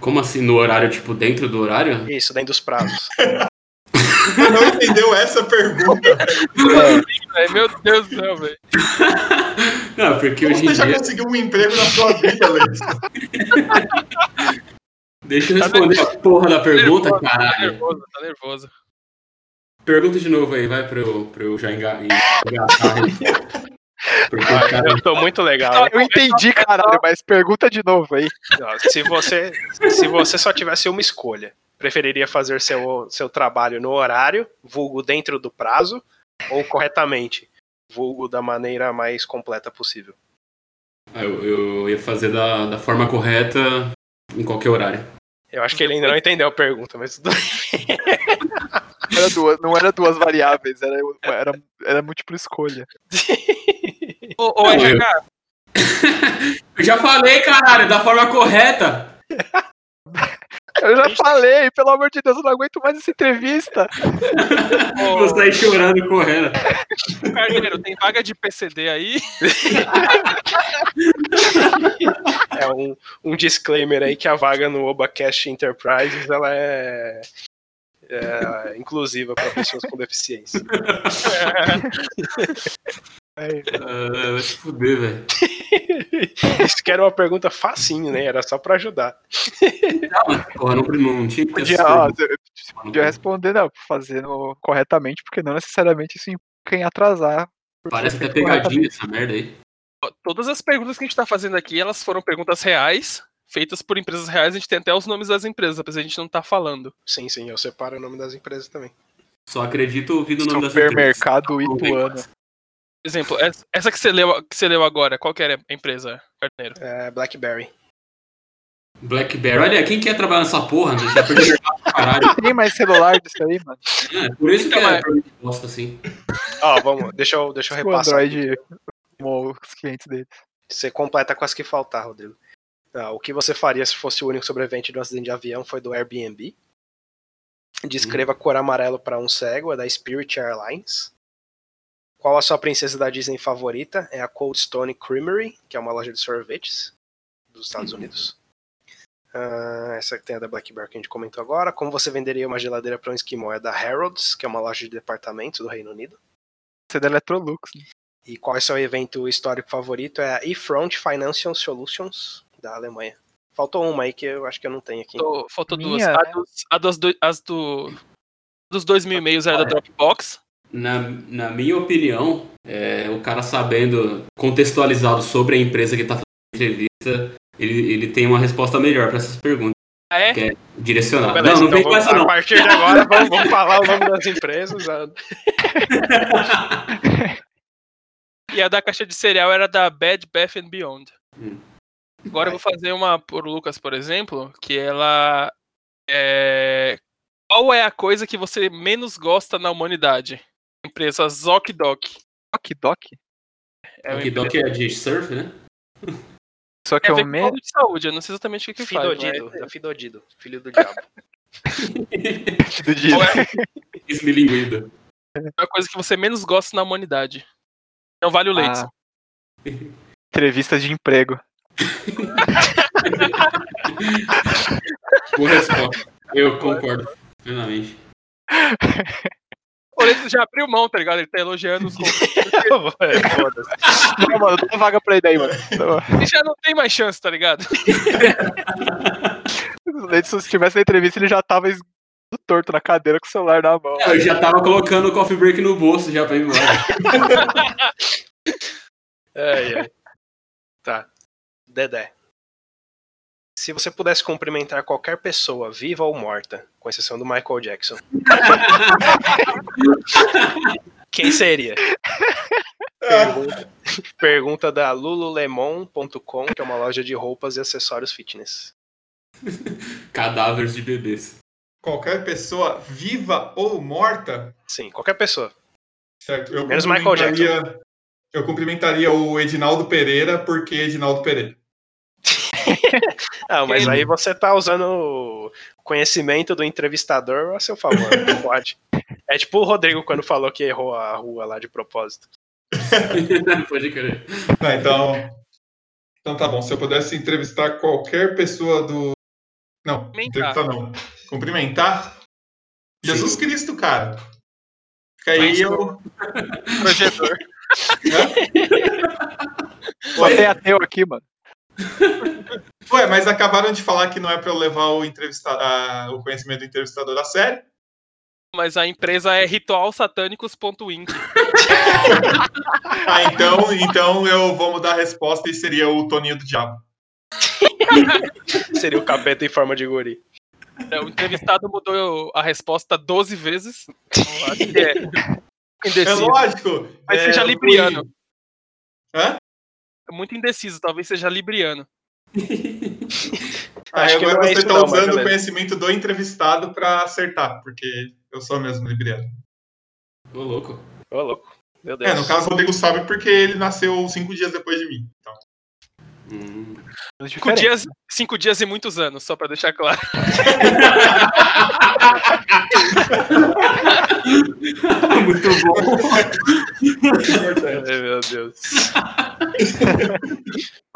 Como assim, no horário, tipo, dentro do horário? Isso, dentro dos prazos. [laughs] Você não entendeu essa pergunta. Meu Deus do céu, velho. [laughs] Não, porque Como hoje em você já dia. conseguiu um emprego na sua vida, Leite? [laughs] Deixa eu responder a porra da pergunta, nervoso, Tá caralho. nervoso, tá nervoso. Pergunta de novo aí, vai pra eu, pra eu já enga- engatar. cara, eu tô muito legal. hein? Eu entendi, caralho, mas pergunta de novo aí. Ó, Se você, se você só tivesse uma escolha, preferiria fazer seu, seu trabalho no horário, vulgo dentro do prazo, ou corretamente, vulgo da maneira mais completa possível? eu, eu ia fazer da, da forma correta em qualquer horário. Eu acho que ele ainda não entendeu a pergunta, mas tudo bem. Não [laughs] era duas, não era duas variáveis, era, era, era múltipla escolha. Ô, ô Não, RH, [laughs] Eu já falei, caralho, da forma correta. Eu já falei, pelo amor de Deus, eu não aguento mais essa entrevista. Você aí chorando e correndo. Carneiro, tem vaga de PCD aí? É um, um disclaimer aí que a vaga no Obacast Enterprises ela é, é inclusiva para pessoas com deficiência. [laughs] É, Ah, vai se fuder, velho. [laughs] Isso que era uma pergunta facinho, né? Era só para ajudar. Porra, não, não tinha que podia, ó, podia responder, não, fazendo corretamente, porque não necessariamente isso implica em atrasar. Parece até pegadinha essa merda aí. Todas as perguntas que a gente tá fazendo aqui, elas foram perguntas reais, feitas por empresas reais. A gente tem até os nomes das empresas, apesar de a gente não tá falando. Sim, sim, eu separo o nome das empresas também. Só acredito ouvindo o nome das Supermercado empresas. Ituano. Exemplo, essa- que você leu, que você leu agora, qual que era a empresa, Carneiro? É BlackBerry. Blackberry. Olha, quem quer trabalhar nessa porra? né? Já pra caralho. [laughs] Tem mais celular disso aí, mano. É, por isso que Então, é mas- bosta assim. Ó, vamos, deixa eu, deixa eu O repassar. Android tomou os clientes dele. Você completa com as que faltar, Rodrigo. Ah, o que você faria se fosse o único sobrevivente de um acidente de avião foi do Airbnb. Descreva a cor amarelo para um cego, é da Spirit Airlines. Qual a sua princesa da Disney favorita? É a Cold Stone Creamery, que é uma loja de sorvetes dos Estados Unidos. Ah, essa que tem a da Blackberry que a gente comentou agora. Como você venderia uma geladeira para um esquimó? É da Harrods, que é uma loja de departamentos do Reino Unido. Você é da Electrolux. né? E qual é o seu evento histórico favorito? É a eFront Financial Solutions, da Alemanha. Faltou uma aí que eu acho que eu não tenho aqui. Faltou, faltou duas. Minha, A, né? dos, a dos do- as do, dos dois mil e-mails era da Dropbox. Na, na minha opinião, é, o cara sabendo, contextualizado sobre a empresa que tá fazendo a entrevista, ele, ele tem uma resposta melhor pra essas perguntas. Ah, é? Que é direcionada. Beleza, não, não então vem essa a não. partir de agora vamos, vamos falar o nome das empresas. [laughs] E a da caixa de cereal era da Bed Bath and Beyond. Hum. Agora eu vou fazer uma por Lucas, por exemplo, que ela é... Qual é a coisa que você menos gosta na humanidade? Empresa ZocDoc. Doc Doc? É uma O Doc empresa é de surf, né? Só que é ver o plano de saúde, eu não sei exatamente o que, que faz. Fidodido, mas- da Fidodido, filho do [laughs] diabo. do dia. Qual é Esmilinguido. a coisa que você menos gosta na humanidade? Não vale o leite. Ah. Entrevistas de emprego. Boa resposta. Eu concordo plenamente. [laughs] O leite já abriu mão, tá ligado? Ele tá elogiando os. [laughs] É, Foda-se. Não, mano, dá uma vaga pra ele aí, mano. Ele já não tem mais chance, tá ligado? [laughs] Se estivesse na entrevista, ele já tava es- torto na cadeira com o celular na mão. Eu já tava colocando o coffee break no bolso já pra ir embora. [laughs] Ai, ai. Tá. Dedé. Se você pudesse cumprimentar qualquer pessoa, viva ou morta, com exceção do Michael Jackson, [laughs] quem seria? Pergunta, pergunta da lululemon.com, que é uma loja de roupas e acessórios fitness. Cadáveres de bebês. Qualquer pessoa viva ou morta, Sim, qualquer pessoa. certo? Eu Menos Michael Jackson. Eu cumprimentaria o Edinaldo Pereira, porque Edinaldo Pereira. [laughs] Ah, mas Ele- aí você tá usando o conhecimento do entrevistador a seu favor, não [laughs] pode. É tipo o Rodrigo quando falou que errou a rua lá de propósito. [laughs] Pode crer. Ah, então, então tá bom. Se eu pudesse entrevistar qualquer pessoa do Não, Cumprimentar. entrevistar não. Cumprimentar? Jesus Sim. Cristo, cara. Fica aí Mas- eu. Projetor. Tem ateu aqui, mano. [laughs] Ué, mas acabaram de falar que não é pra eu levar o, entrevista... ah, o conhecimento do entrevistador a sério. Mas a empresa é ritualsatânicos.inc. [laughs] Ah, então, então eu vou mudar a resposta e seria o Toninho do Diabo. [laughs] Seria o capeta em forma de guri. É, O entrevistado mudou a resposta 12 vezes. Então, é É lógico. Mas é, seja libriano. Hã? É muito indeciso, talvez seja libriano. [laughs] Ah, agora não é você está usando o conhecimento do entrevistado pra acertar, porque eu sou mesmo libriano. Ô, louco. Ô, louco. Meu Deus. É, no caso o Rodrigo sabe porque ele nasceu cinco dias depois de mim. Então, Hum. Cinco dias, cinco dias e muitos anos, só pra deixar claro. [laughs] Muito bom. Ai, meu Deus.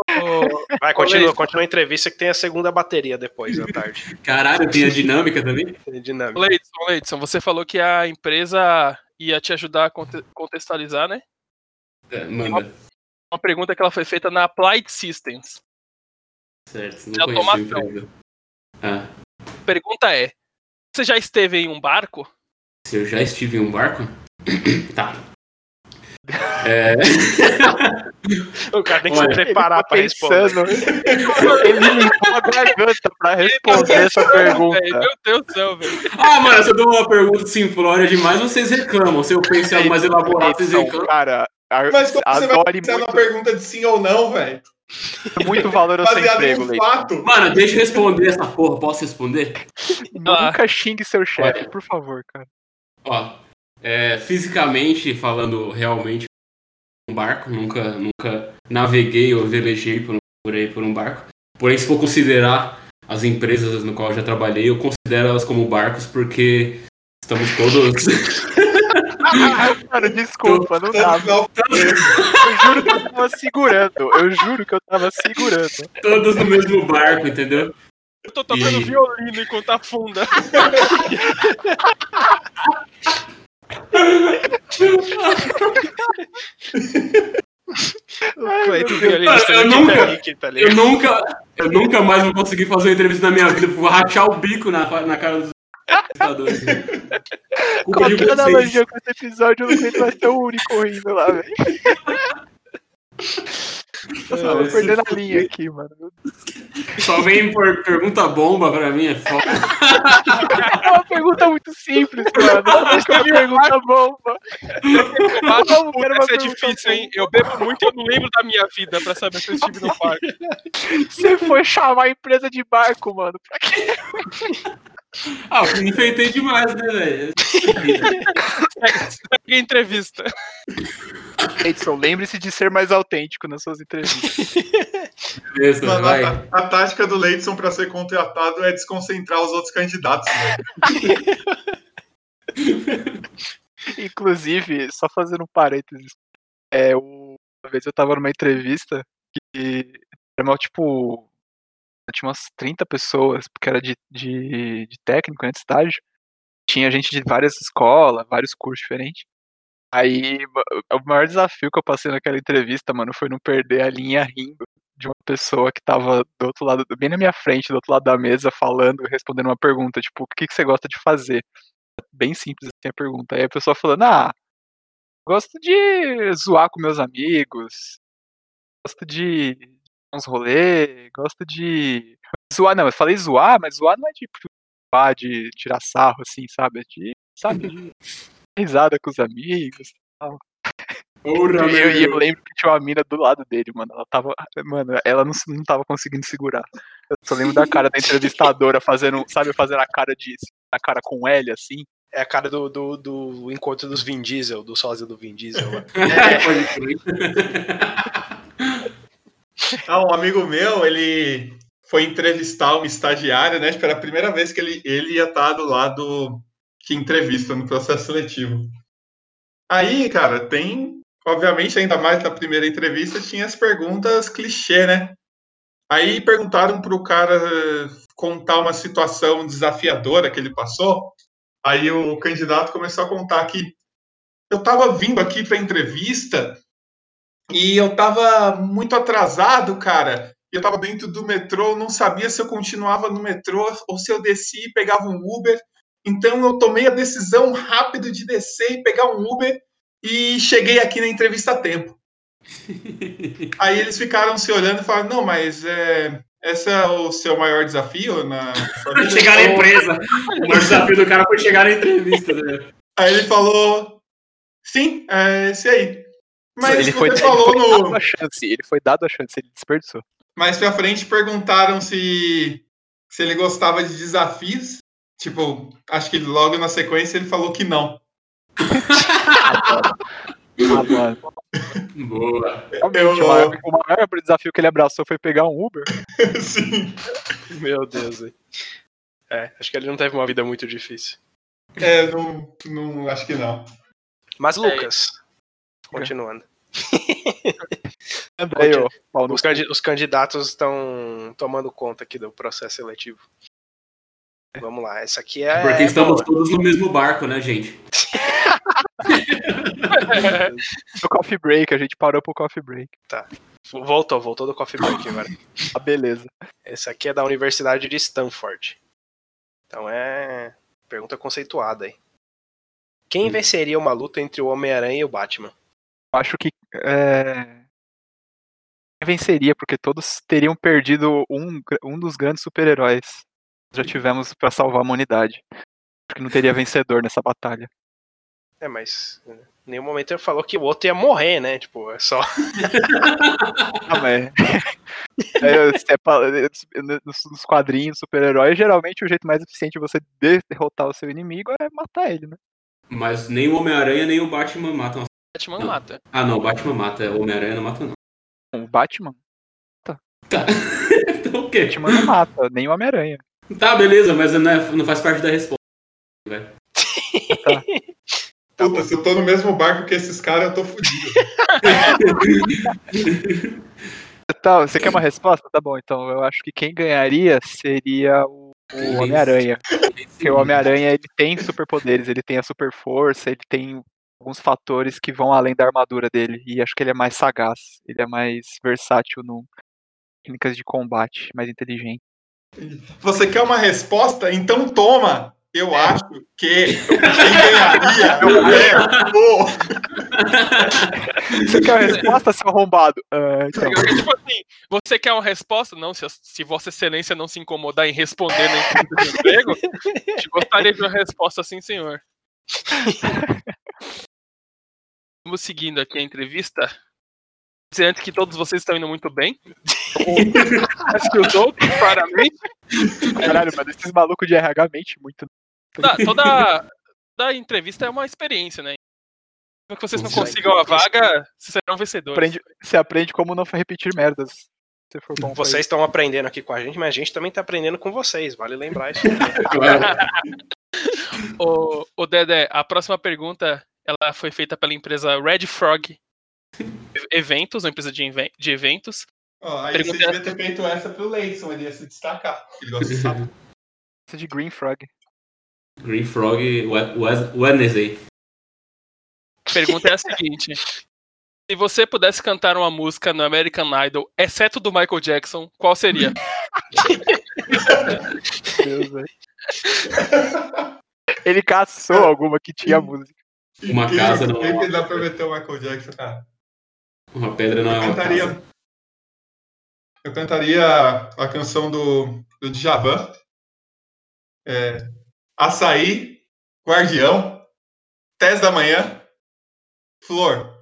[laughs] Vai, continua, continua a entrevista que tem a segunda bateria depois da tarde. Caralho, tem a dinâmica também? É dinâmica. Leidson, Leidson, você falou que a empresa ia te ajudar a conte- contextualizar, né? É, manda. Uma pergunta que ela foi feita na Applied Systems. Certo, De não a automação. Ah, pergunta é: você já esteve em um barco? se eu já estive em um barco? [coughs] tá. É, [laughs] O cara tem que Olha, se preparar pra responder. Pensando, [laughs] ele limpou a garganta pra responder essa pergunta. Velho, meu Deus do céu, velho. Ah, mano, se eu dou uma pergunta simplória demais, vocês reclamam. Se eu penso em algo mais elaborado, vocês reclamam. cara, Mas como você vai pensar muito, numa pergunta de sim ou não, velho? muito valor ao seu Baseado emprego, em um fato. Mano, deixa eu responder essa porra. Posso responder? Nunca xingue seu chefe, Olha. por favor, cara. Ó, é, fisicamente falando, realmente um barco. Nunca, nunca naveguei ou velejei por, por aí por um barco. Porém, se for considerar as empresas no qual eu já trabalhei, eu considero elas como barcos porque estamos todos. [laughs] [laughs] Cara, desculpa, não dá. Não, Eu juro que eu tava segurando. Eu juro que eu tava segurando. todos no mesmo barco, entendeu? Eu tô tocando E- violino enquanto afunda. Eu nunca- Titanic, tá Eu nunca, eu nunca mais vou conseguir fazer uma entrevista na minha vida, vou rachar o bico na, na cara dos Qualquer vocês. analogia com esse episódio, eu não aguento mais ser o único rindo lá, velho. Eu esse perdendo a linha aqui, mano. Só vem por pergunta bomba pra mim, é foda. É uma pergunta muito simples, mano. Não que uma pergunta bomba. Mas, Como que puta, era uma essa é difícil, hein? Eu bebo muito e eu não lembro da minha vida pra saber se eu estive no parque. Você foi chamar a empresa de barco, mano. Pra quê? Ah, eu enfeitei demais, né, velho? Segue a entrevista. Edson, lembre-se de ser mais autêntico nas suas entrevistas. Beleza, Mano, vai. a, a tática do Leidson pra ser contratado é desconcentrar os outros candidatos. [laughs] Inclusive, só fazendo um parênteses, é, o- uma vez eu tava numa entrevista que era mal, tipo, tinha umas 30 pessoas, porque era de, de, de técnico, né, de estágio. Tinha gente de várias escolas, vários cursos diferentes. Aí, o maior desafio que eu passei naquela entrevista, mano, foi não perder a linha rindo de uma pessoa que tava do outro lado, bem na minha frente, do outro lado da mesa, falando, respondendo uma pergunta, tipo, o que, que você gosta de fazer? Bem simples assim a pergunta. Aí a pessoa falando, ah, gosto de zoar com meus amigos, gosto de uns rolê, gosto de. Zoar, não, eu falei zoar, mas zoar não é tipo zoar de tirar sarro, assim, sabe? É de, sabe, de risada com os amigos. Porra, E eu, e eu meu. lembro que tinha uma mina do lado dele, mano. Ela tava. Mano, ela não, não tava conseguindo segurar. Eu só lembro da cara da entrevistadora fazendo, sabe, fazendo a cara de. A cara com L, assim. É a cara do, do, do encontro dos Vin Diesel, do sósia do Vin Diesel. lá. [laughs] É. [laughs] Ah, um amigo meu, ele foi entrevistar uma estagiária, né? Que era a primeira vez que ele, ele ia estar do lado que entrevista no processo seletivo. Aí, cara, tem, obviamente, ainda mais na primeira entrevista, tinha as perguntas clichê, né? Aí perguntaram pro cara contar uma situação desafiadora que ele passou. Aí o candidato começou a contar que eu estava vindo aqui para entrevista e eu estava muito atrasado, cara. Eu estava dentro do metrô, não sabia se eu continuava no metrô ou se eu descia e pegava um Uber. Então eu tomei a decisão rápido de descer e pegar um Uber e cheguei aqui na entrevista a tempo. [laughs] Aí eles ficaram se olhando e falaram: Não, mas é, esse é o seu maior desafio na sua [laughs] vida?" chegar na empresa. O maior desafio do cara foi chegar na entrevista. Né? Aí ele falou: Sim, é esse aí. Mas ele foi, ele falou foi no. dado a chance, ele foi dado a chance, ele desperdiçou. Mais pra frente perguntaram se, se ele gostava de desafios. Tipo, acho que logo na sequência ele falou que não. Mano. [laughs] Boa. Eu- o, maior, o maior desafio que ele abraçou foi pegar um Uber. [laughs] Sim. Meu Deus. É, acho que ele não teve uma vida muito difícil. É, não, não, acho que não. Mas, É. Continuando. [laughs] Anda aí, ó. pau no Os, candi- os candidatos estão tomando conta aqui do processo seletivo. Vamos lá, essa aqui é. Porque estamos boa. todos no mesmo barco, né, gente? [laughs] no coffee break, a gente parou pro coffee break. Voltou, voltou do coffee break agora. Ah, beleza. Essa aqui é da Universidade de Stanford. Então é. Pergunta conceituada aí. Quem venceria uma luta entre o Homem-Aranha e o Batman? Acho que é... venceria, porque todos teriam perdido um, um dos grandes super-heróis que já tivemos pra salvar a humanidade. Acho que não teria vencedor nessa batalha. É, mas. Em nenhum momento ele falou que o outro ia morrer, né? Tipo, é só. [laughs] Ah, mas... [laughs] é, se é pa- nos nos quadrinhos super-heróis, geralmente o jeito mais eficiente de você derrotar o seu inimigo é matar ele, né? Mas nem o Homem-Aranha nem o Batman matam. Batman Não. mata. Ah, não, o Batman mata. O Homem-Aranha não mata, não. O Batman, Tá. [laughs] então o quê? Batman não mata, nem o Homem-Aranha. Tá, beleza, mas não, é- não faz parte da resposta. velho. [laughs] Puta, se eu tô no mesmo barco que esses caras, eu tô fudido. [laughs] Tá, você quer uma resposta? Tá bom, então eu acho que quem ganharia seria o, o Homem-Aranha. Porque o Homem-Aranha ele tem superpoderes, ele tem a super força, ele tem alguns fatores que vão além da armadura dele. E acho que ele é mais sagaz, ele é mais versátil no técnicas de combate, mais inteligente. Você quer uma resposta? Então toma! Eu acho que quem ganharia [laughs] é o. Você quer uma resposta, seu arrombado? Ah, então. Tipo assim, você quer uma resposta? Não, se, se Vossa Excelência não se incomodar em responder na entrevista de emprego, gostaria de uma resposta assim, senhor. [laughs] Vamos seguindo aqui a entrevista. Dizer antes que todos vocês estão indo muito bem. [laughs] Acho que os outros, claramente. Caralho, mas esses malucos de RH mente muito. Tá, toda, toda entrevista é uma experiência, né? Mesmo que vocês não consigam a vaga, vocês serão vencedores. Aprende, você aprende como não repetir merdas. Se for bom Vocês estão aprendendo aqui com a gente, mas a gente também tá aprendendo com vocês. Vale lembrar isso. [laughs] [laughs] Ô, ô Dedé, a próxima pergunta ela foi feita pela empresa Red Frog Eventos, uma empresa de, de eventos. Ó, aí você Pergunta- devia ter feito essa pro Leison, ele ia se destacar. Ele gosta de saber. [laughs] isso de Green Frog. Green Frog Wed- Wed- Wednesday. Pergunta é a seguinte: Se você pudesse cantar uma música no American Idol, exceto do Michael Jackson, qual seria? Deus, velho. Ele caçou alguma que tinha música. Uma casa não- Sempre dá pra meter o Michael Jackson, cara. Uma pedra não é Eu uma cantaria. casa. Eu cantaria a canção do, do Djavan. É, Açaí, Guardião, Tez da Manhã, Flor.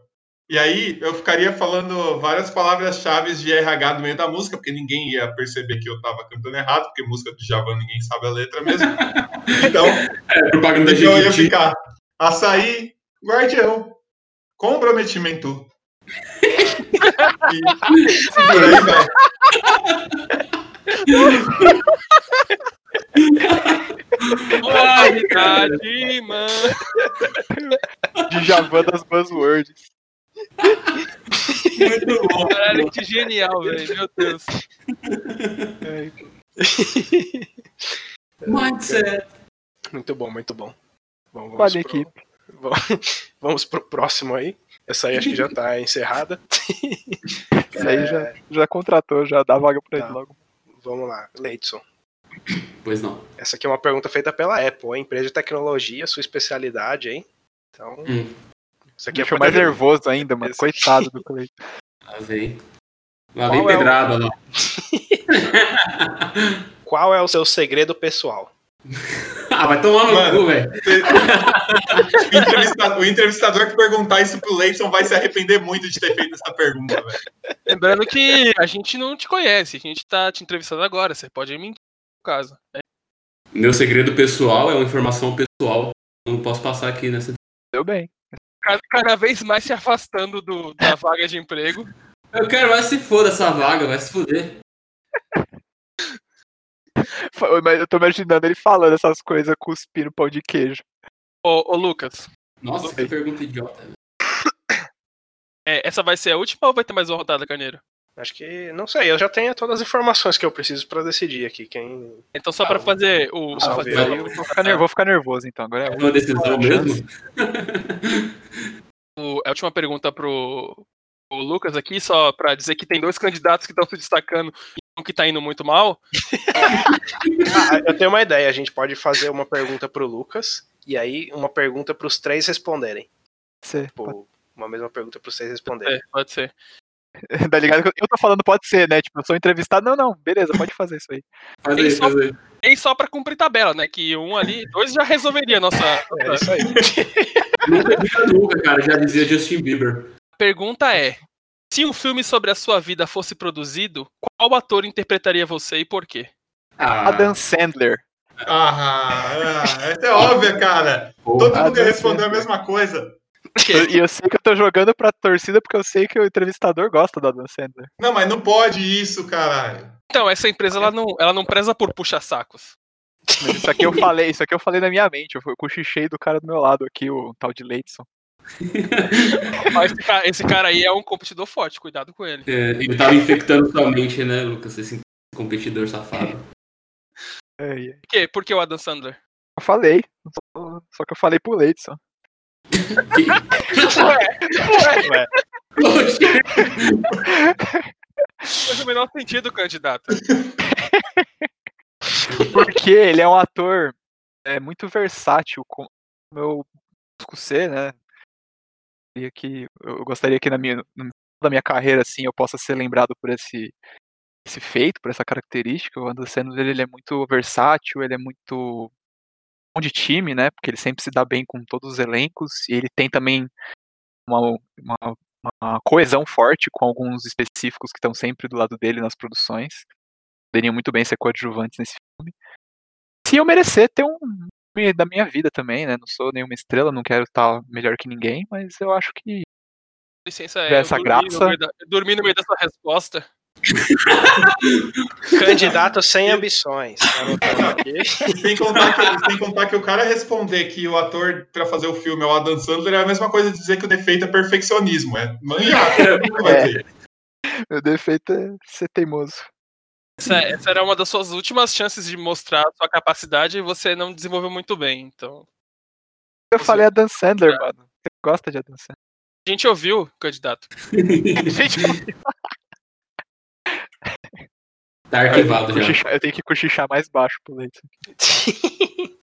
E aí eu ficaria falando várias palavras-chave de RH no meio da música, porque ninguém ia perceber que eu tava cantando errado, porque música do Djavan ninguém sabe a letra mesmo. [laughs] Então, É, propaganda então eu ia ficar Açaí, Guardião, comprometimento. E por aí vai. Qualidade, mano. Djavan das buzzwords. Muito bom. Caralho, que genial, velho. Meu Deus. Mindset. Muito bom, muito bom. Vamos, Qual a pro, equipe? [laughs] vamos, pro próximo aí. Essa aí acho que já tá [laughs] encerrada. Isso aí já, já contratou, já dá vaga pra ele Tá. logo. Vamos lá, Leidson. Pois não. Essa aqui é uma pergunta feita pela Apple, hein? Empresa de tecnologia, sua especialidade, hein? Então, Hum. isso aqui é Deixou pra mais nervoso ainda, mano. Esse- Coitado do Cleiton. [laughs] Lá vem. Lá vem é o- pedrada. Qual é o seu segredo pessoal? [laughs] Ah, vai tomar no Mano. cu, velho. [laughs] O entrevistador, o entrevistador que perguntar isso pro Leidson vai se arrepender muito de ter feito essa pergunta, velho. Lembrando que a gente não te conhece, a gente tá te entrevistando agora, você pode mentir no caso. Meu segredo pessoal é uma informação pessoal. Não posso passar aqui nessa. Deu bem. Cada, cada vez mais se afastando do- da vaga de emprego. Eu quero mais se foda essa vaga, vai se fuder. Eu tô imaginando ele falando essas coisas cuspindo pão de queijo. Ô, ô, Lucas, Nossa, que pergunta idiota. velho. é, essa vai ser a última ou vai ter mais uma rodada, Carneiro? Acho que, não sei, eu já tenho todas as informações que eu preciso pra decidir aqui. Quem. Então só pra fazer o. Ah, fazer o- Vou ficar, ner- vou ficar nervoso então, agora é É uma decisão mesmo? [laughs] o- a última pergunta pro, pro Lucas aqui, só pra dizer que tem dois candidatos que estão se destacando que tá indo muito mal. Ah, eu tenho uma ideia. A gente pode fazer uma pergunta pro Lucas e aí uma pergunta pros três responderem. ser. Tipo, uma mesma pergunta pros três responderem. É, pode ser. [laughs] Tá ligado? Eu tô falando pode ser, né? Tipo, eu sou entrevistado. Não, não, beleza, pode fazer isso aí. Faz aí, só- faz aí. E só pra cumprir tabela, né? Que um ali, dois já resolveria a nossa. É isso aí. Nunca diga nunca, cara. Já dizia Justin Bieber. pergunta é: se um filme sobre a sua vida fosse produzido, qual ator interpretaria você e por quê? Ah, Adam Sandler. Ah, ah, essa é óbvia, cara. porra. Todo mundo ia responder a mesma coisa. E eu sei que eu tô jogando pra torcida porque eu sei que o entrevistador gosta do Adam Sandler. Não, mas não pode isso, caralho. Então, essa empresa ela não, ela não preza por puxa-sacos. Mas isso aqui eu falei, isso aqui eu falei na minha mente. Eu cochichei do cara do meu lado aqui, o tal de Leidson. Mas esse cara, esse cara aí é um competidor forte, cuidado com ele. É, ele tava infectando sua mente, né, Lucas? Esse competidor safado. É, e- Por quê? Por que o Adam Sandler? Eu falei. Só só que eu falei pro Leidson. Ué, Faz o menor sentido, candidato. Porque ele é um ator é, muito versátil, como eu busco ser, né? Que eu gostaria que na minha, da minha carreira assim eu possa ser lembrado por esse esse feito, por essa característica. O Adam Sandler ele é muito versátil, ele é muito bom de time, né? Porque ele sempre se dá bem com todos os elencos e ele tem também uma, uma, uma coesão forte com alguns específicos que estão sempre do lado dele nas produções. Poderiam muito bem ser coadjuvantes nesse filme. Se eu merecer ter um da minha vida também, né? Não sou nenhuma estrela, não quero estar melhor que ninguém, mas eu acho que Licença, é, eu essa dormi graça. No meio da, eu dormi no meio dessa resposta. [laughs] candidato sem ambições. Aqui. [laughs] Sem contar, que, sem contar que o cara responder que o ator pra fazer o filme é o Adam Sandler é a mesma coisa de dizer que o defeito é perfeccionismo. É manhado. Nunca [laughs] vai É. meu defeito é ser teimoso. Essa, essa era uma das suas últimas chances de mostrar a sua capacidade e você não desenvolveu muito bem. Então, Eu falei Adam Sandler, mano. Você gosta de Adam Sandler? a gente ouviu, candidato. [laughs] Gente, Tá arquivado já. cochichar- eu tenho que cochichar mais baixo pro. Ok, [laughs]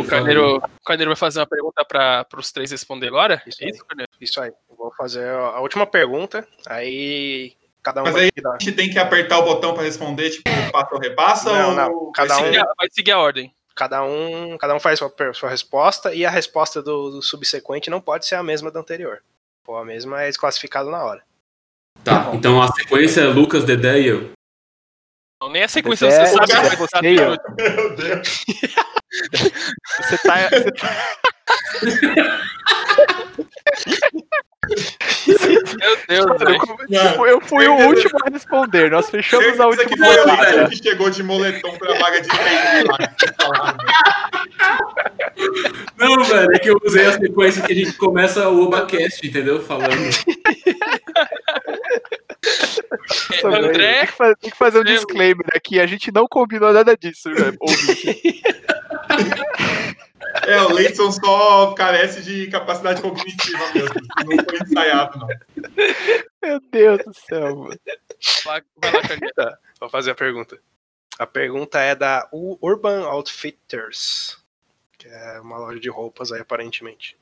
O Carneiro, o Carneiro vai fazer uma pergunta para os três responder agora? Isso É aí. isso, Carneiro? Isso aí. Eu Vou fazer a última pergunta. Aí cada um Mas aí dar. a gente tem que apertar o botão pra responder, tipo, passa ou repassa? Não, ou não. Cada vai um- Seguir a- Vai seguir a ordem. Cada um, cada um faz sua, sua resposta e a resposta do, do subsequente não pode ser a mesma da anterior. For a mesma é desclassificado na hora. Tá, então a sequência é Lucas, Dedé e eu. Não, nem a sequência É, você sabe. vai você tudo. [laughs] Meu Deus. Você tá. Você tá... [laughs] Meu Deus, velho. tipo, eu fui o último a responder. Nós fechamos a última que foi o rodada. Que chegou de moletom pra vaga de lá. Não, velho, é que eu usei a sequência que a gente começa o Obacast, entendeu? Falando. É, André, tem, que fa- tem que fazer um disclaimer aqui. A gente não combinou nada disso, velho. [laughs] É, o Leidson só carece de capacidade cognitiva mesmo. Não foi ensaiado, não. Meu Deus do céu, mano. vai lá, Carneiro. Vou fazer a pergunta. A pergunta é da Urban Outfitters, que é uma loja de roupas aí, aparentemente.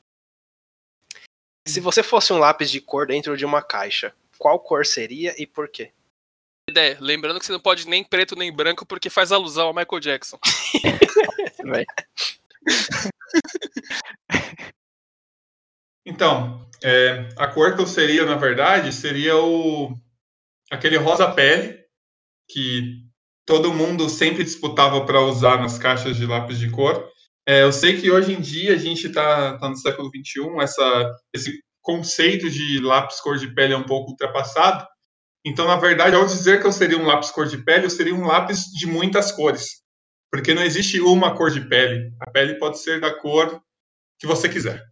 Se você fosse um lápis de cor dentro de uma caixa, qual cor seria e por quê? Ideia. Lembrando que você não pode nem preto nem branco porque faz alusão ao Michael Jackson. Então, é, a cor que eu seria, na verdade, seria o aquele rosa pele que todo mundo sempre disputava para usar nas caixas de lápis de cor. É, eu sei que hoje em dia a gente está tá no século XXI, essa, esse conceito de lápis cor de pele é um pouco ultrapassado. Então, na verdade, ao dizer que eu seria um lápis cor de pele, eu seria um lápis de muitas cores. Porque não existe uma cor de pele. A pele pode ser da cor que você quiser.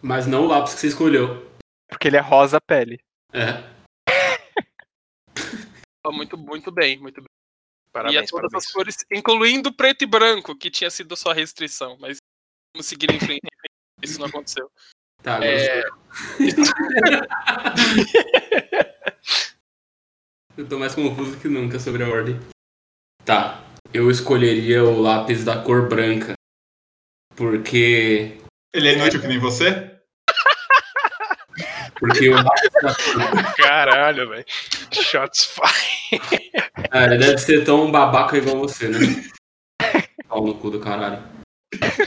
Mas não o lápis que você escolheu. Porque ele é rosa pele. É. [laughs] Muito, muito bem, muito bem. e a Parabéns, todas parabéns. as cores, incluindo preto e branco, que tinha sido sua restrição. Mas vamos seguir em frente. Isso não aconteceu. Tá, agora É, [laughs] Eu tô mais confuso que nunca sobre a ordem. Tá. Eu escolheria o lápis da cor branca. Porque. Ele é inútil que nem você? Porque o lápis da cor. Caralho, velho. Shots fire. Ah, ele deve ser tão babaca igual você, né? Pau no cu do caralho.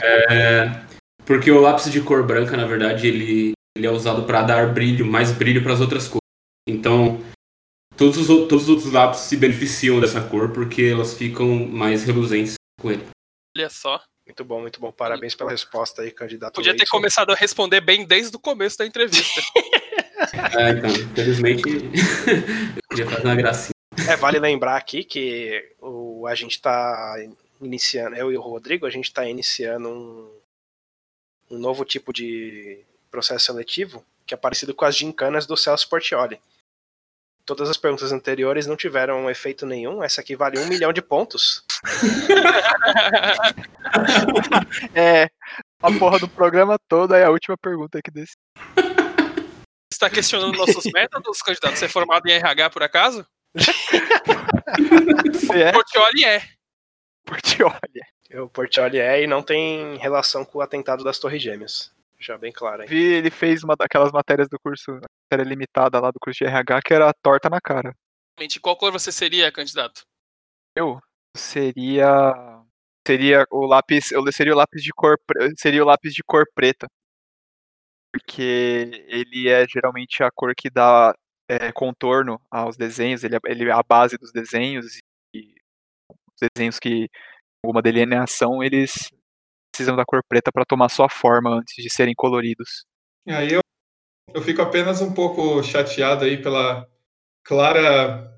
É, porque o lápis de cor branca, na verdade, ele, ele é usado pra dar brilho, mais brilho para as outras cores. Então, todos os, todos os outros lápis se beneficiam dessa cor porque elas ficam mais reluzentes com ele. olha só. Muito bom, muito bom. Parabéns pela resposta aí, candidato. Podia ter Leidson. começado a responder bem desde o começo da entrevista. [laughs] É, então, infelizmente, [laughs] eu queria fazer uma gracinha. É, vale lembrar aqui que o, a gente tá iniciando, eu e o Rodrigo, a gente está iniciando um, um novo tipo de processo seletivo que é parecido com as gincanas do Celso Portioli. Todas as perguntas anteriores não tiveram efeito nenhum, essa aqui vale um milhão de pontos. [laughs] É, a porra do programa todo, aí a última pergunta aqui desse. Você está questionando nossos [laughs] métodos, candidato? Você é formado em RH por acaso? É Portioli é. Portioli. O Portioli é e não tem relação com o atentado das Torres Gêmeas. Já bem claro aí. Vi, ele fez uma daquelas matérias do curso, matéria limitada lá do curso de RH, que era torta na cara. Gente, Qual cor você seria, candidato? Eu seria seria o lápis, eu seria o lápis de cor, seria o lápis de cor preta. Porque ele é geralmente a cor que dá é, contorno aos desenhos, ele é, ele é a base dos desenhos e os desenhos que alguma delineação, eles precisam da cor preta para tomar sua forma antes de serem coloridos. E aí eu, eu fico apenas um pouco chateado aí pela clara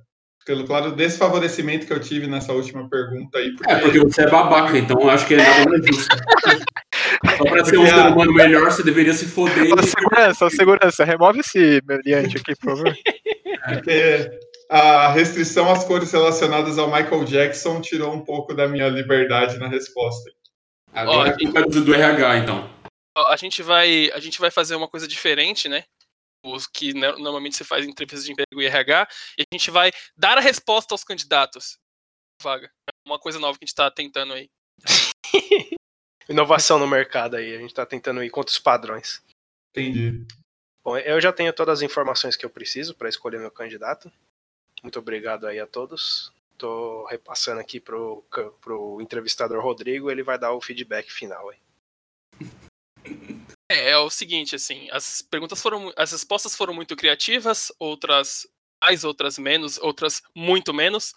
pelo claro desfavorecimento que eu tive nessa última pergunta aí, porque, É, porque você é babaca, então eu acho que é nada mais justo. [laughs] Só pra ser um ser humano melhor, você deveria se foder. Ô, segurança, ô, segurança, remove esse meliante aqui, por favor. porque a restrição às cores relacionadas ao Michael Jackson tirou um pouco da minha liberdade na resposta. Agora Ó, a culpa é do RH, então. Ó, A gente vai, a gente vai fazer uma coisa diferente, né? Os que normalmente você faz em entrevistas de emprego e RH, e a gente vai dar a resposta aos candidatos. Vaga. É uma coisa nova que a gente tá tentando aí. [laughs] Inovação no mercado aí, a gente tá tentando ir contra os padrões. Entendi. Bom, eu já tenho todas as informações que eu preciso para escolher meu candidato. Muito obrigado aí a todos. Tô repassando aqui pro, pro entrevistador Rodrigo, ele vai dar o feedback final aí. É, é o seguinte, assim, as perguntas foram, as respostas foram muito criativas, outras mais, outras menos, outras muito menos.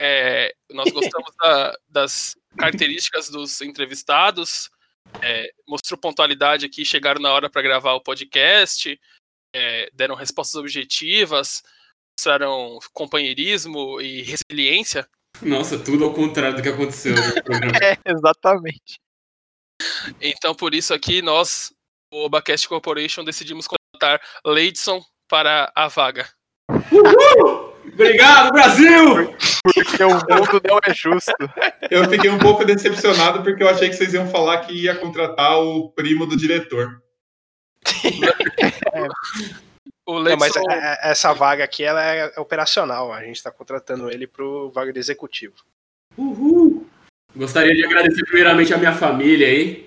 É, nós gostamos [laughs] da- das características dos entrevistados, é, mostrou pontualidade aqui, chegaram na hora para gravar o podcast, é, deram respostas objetivas, mostraram companheirismo e resiliência. Nossa, tudo ao contrário do que aconteceu no programa. [laughs] É, exatamente. Então, por isso aqui, nós, o Obacast Corporation, decidimos contratar Leidson para a vaga. Obrigado, Brasil! Porque o mundo não é justo. Eu fiquei um pouco decepcionado porque eu achei que vocês iam falar que ia contratar o primo do diretor. [laughs] Não, mas é- é- essa vaga aqui ela é operacional. A gente tá contratando ele pro vaga de executivo. Uhul! Gostaria de agradecer primeiramente a minha família aí,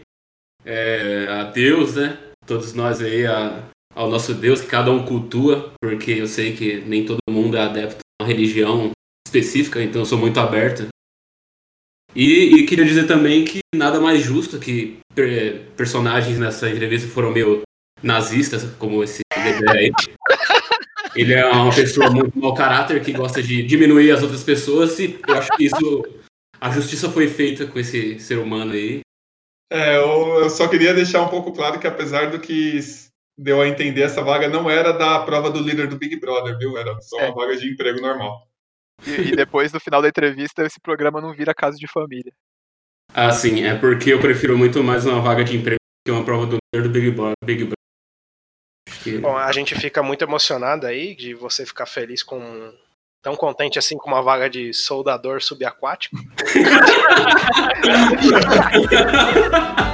é, a Deus, né? Todos nós aí, a- ao nosso Deus, que cada um cultua, porque eu sei que nem todo mundo é adepto a uma religião específica, então eu sou muito aberto. E, e queria dizer também que nada mais justo que per- personagens nessa entrevista foram meio nazistas, como esse. Ele é uma pessoa muito mau caráter que gosta de diminuir as outras pessoas e eu acho que isso a justiça foi feita com esse ser humano aí. É, eu, eu só queria deixar um pouco claro que apesar do que deu a entender, essa vaga não era da prova do líder do Big Brother, viu? Era só uma É. vaga de emprego normal. E, e depois, no final da entrevista, esse programa não vira caso de família. Ah, sim, é porque eu prefiro muito mais uma vaga de emprego que uma prova do líder do Big Brother. Big Brother. Que- Bom, a gente fica muito emocionado aí de você ficar feliz com. Tão contente assim com uma vaga de soldador subaquático. [laughs]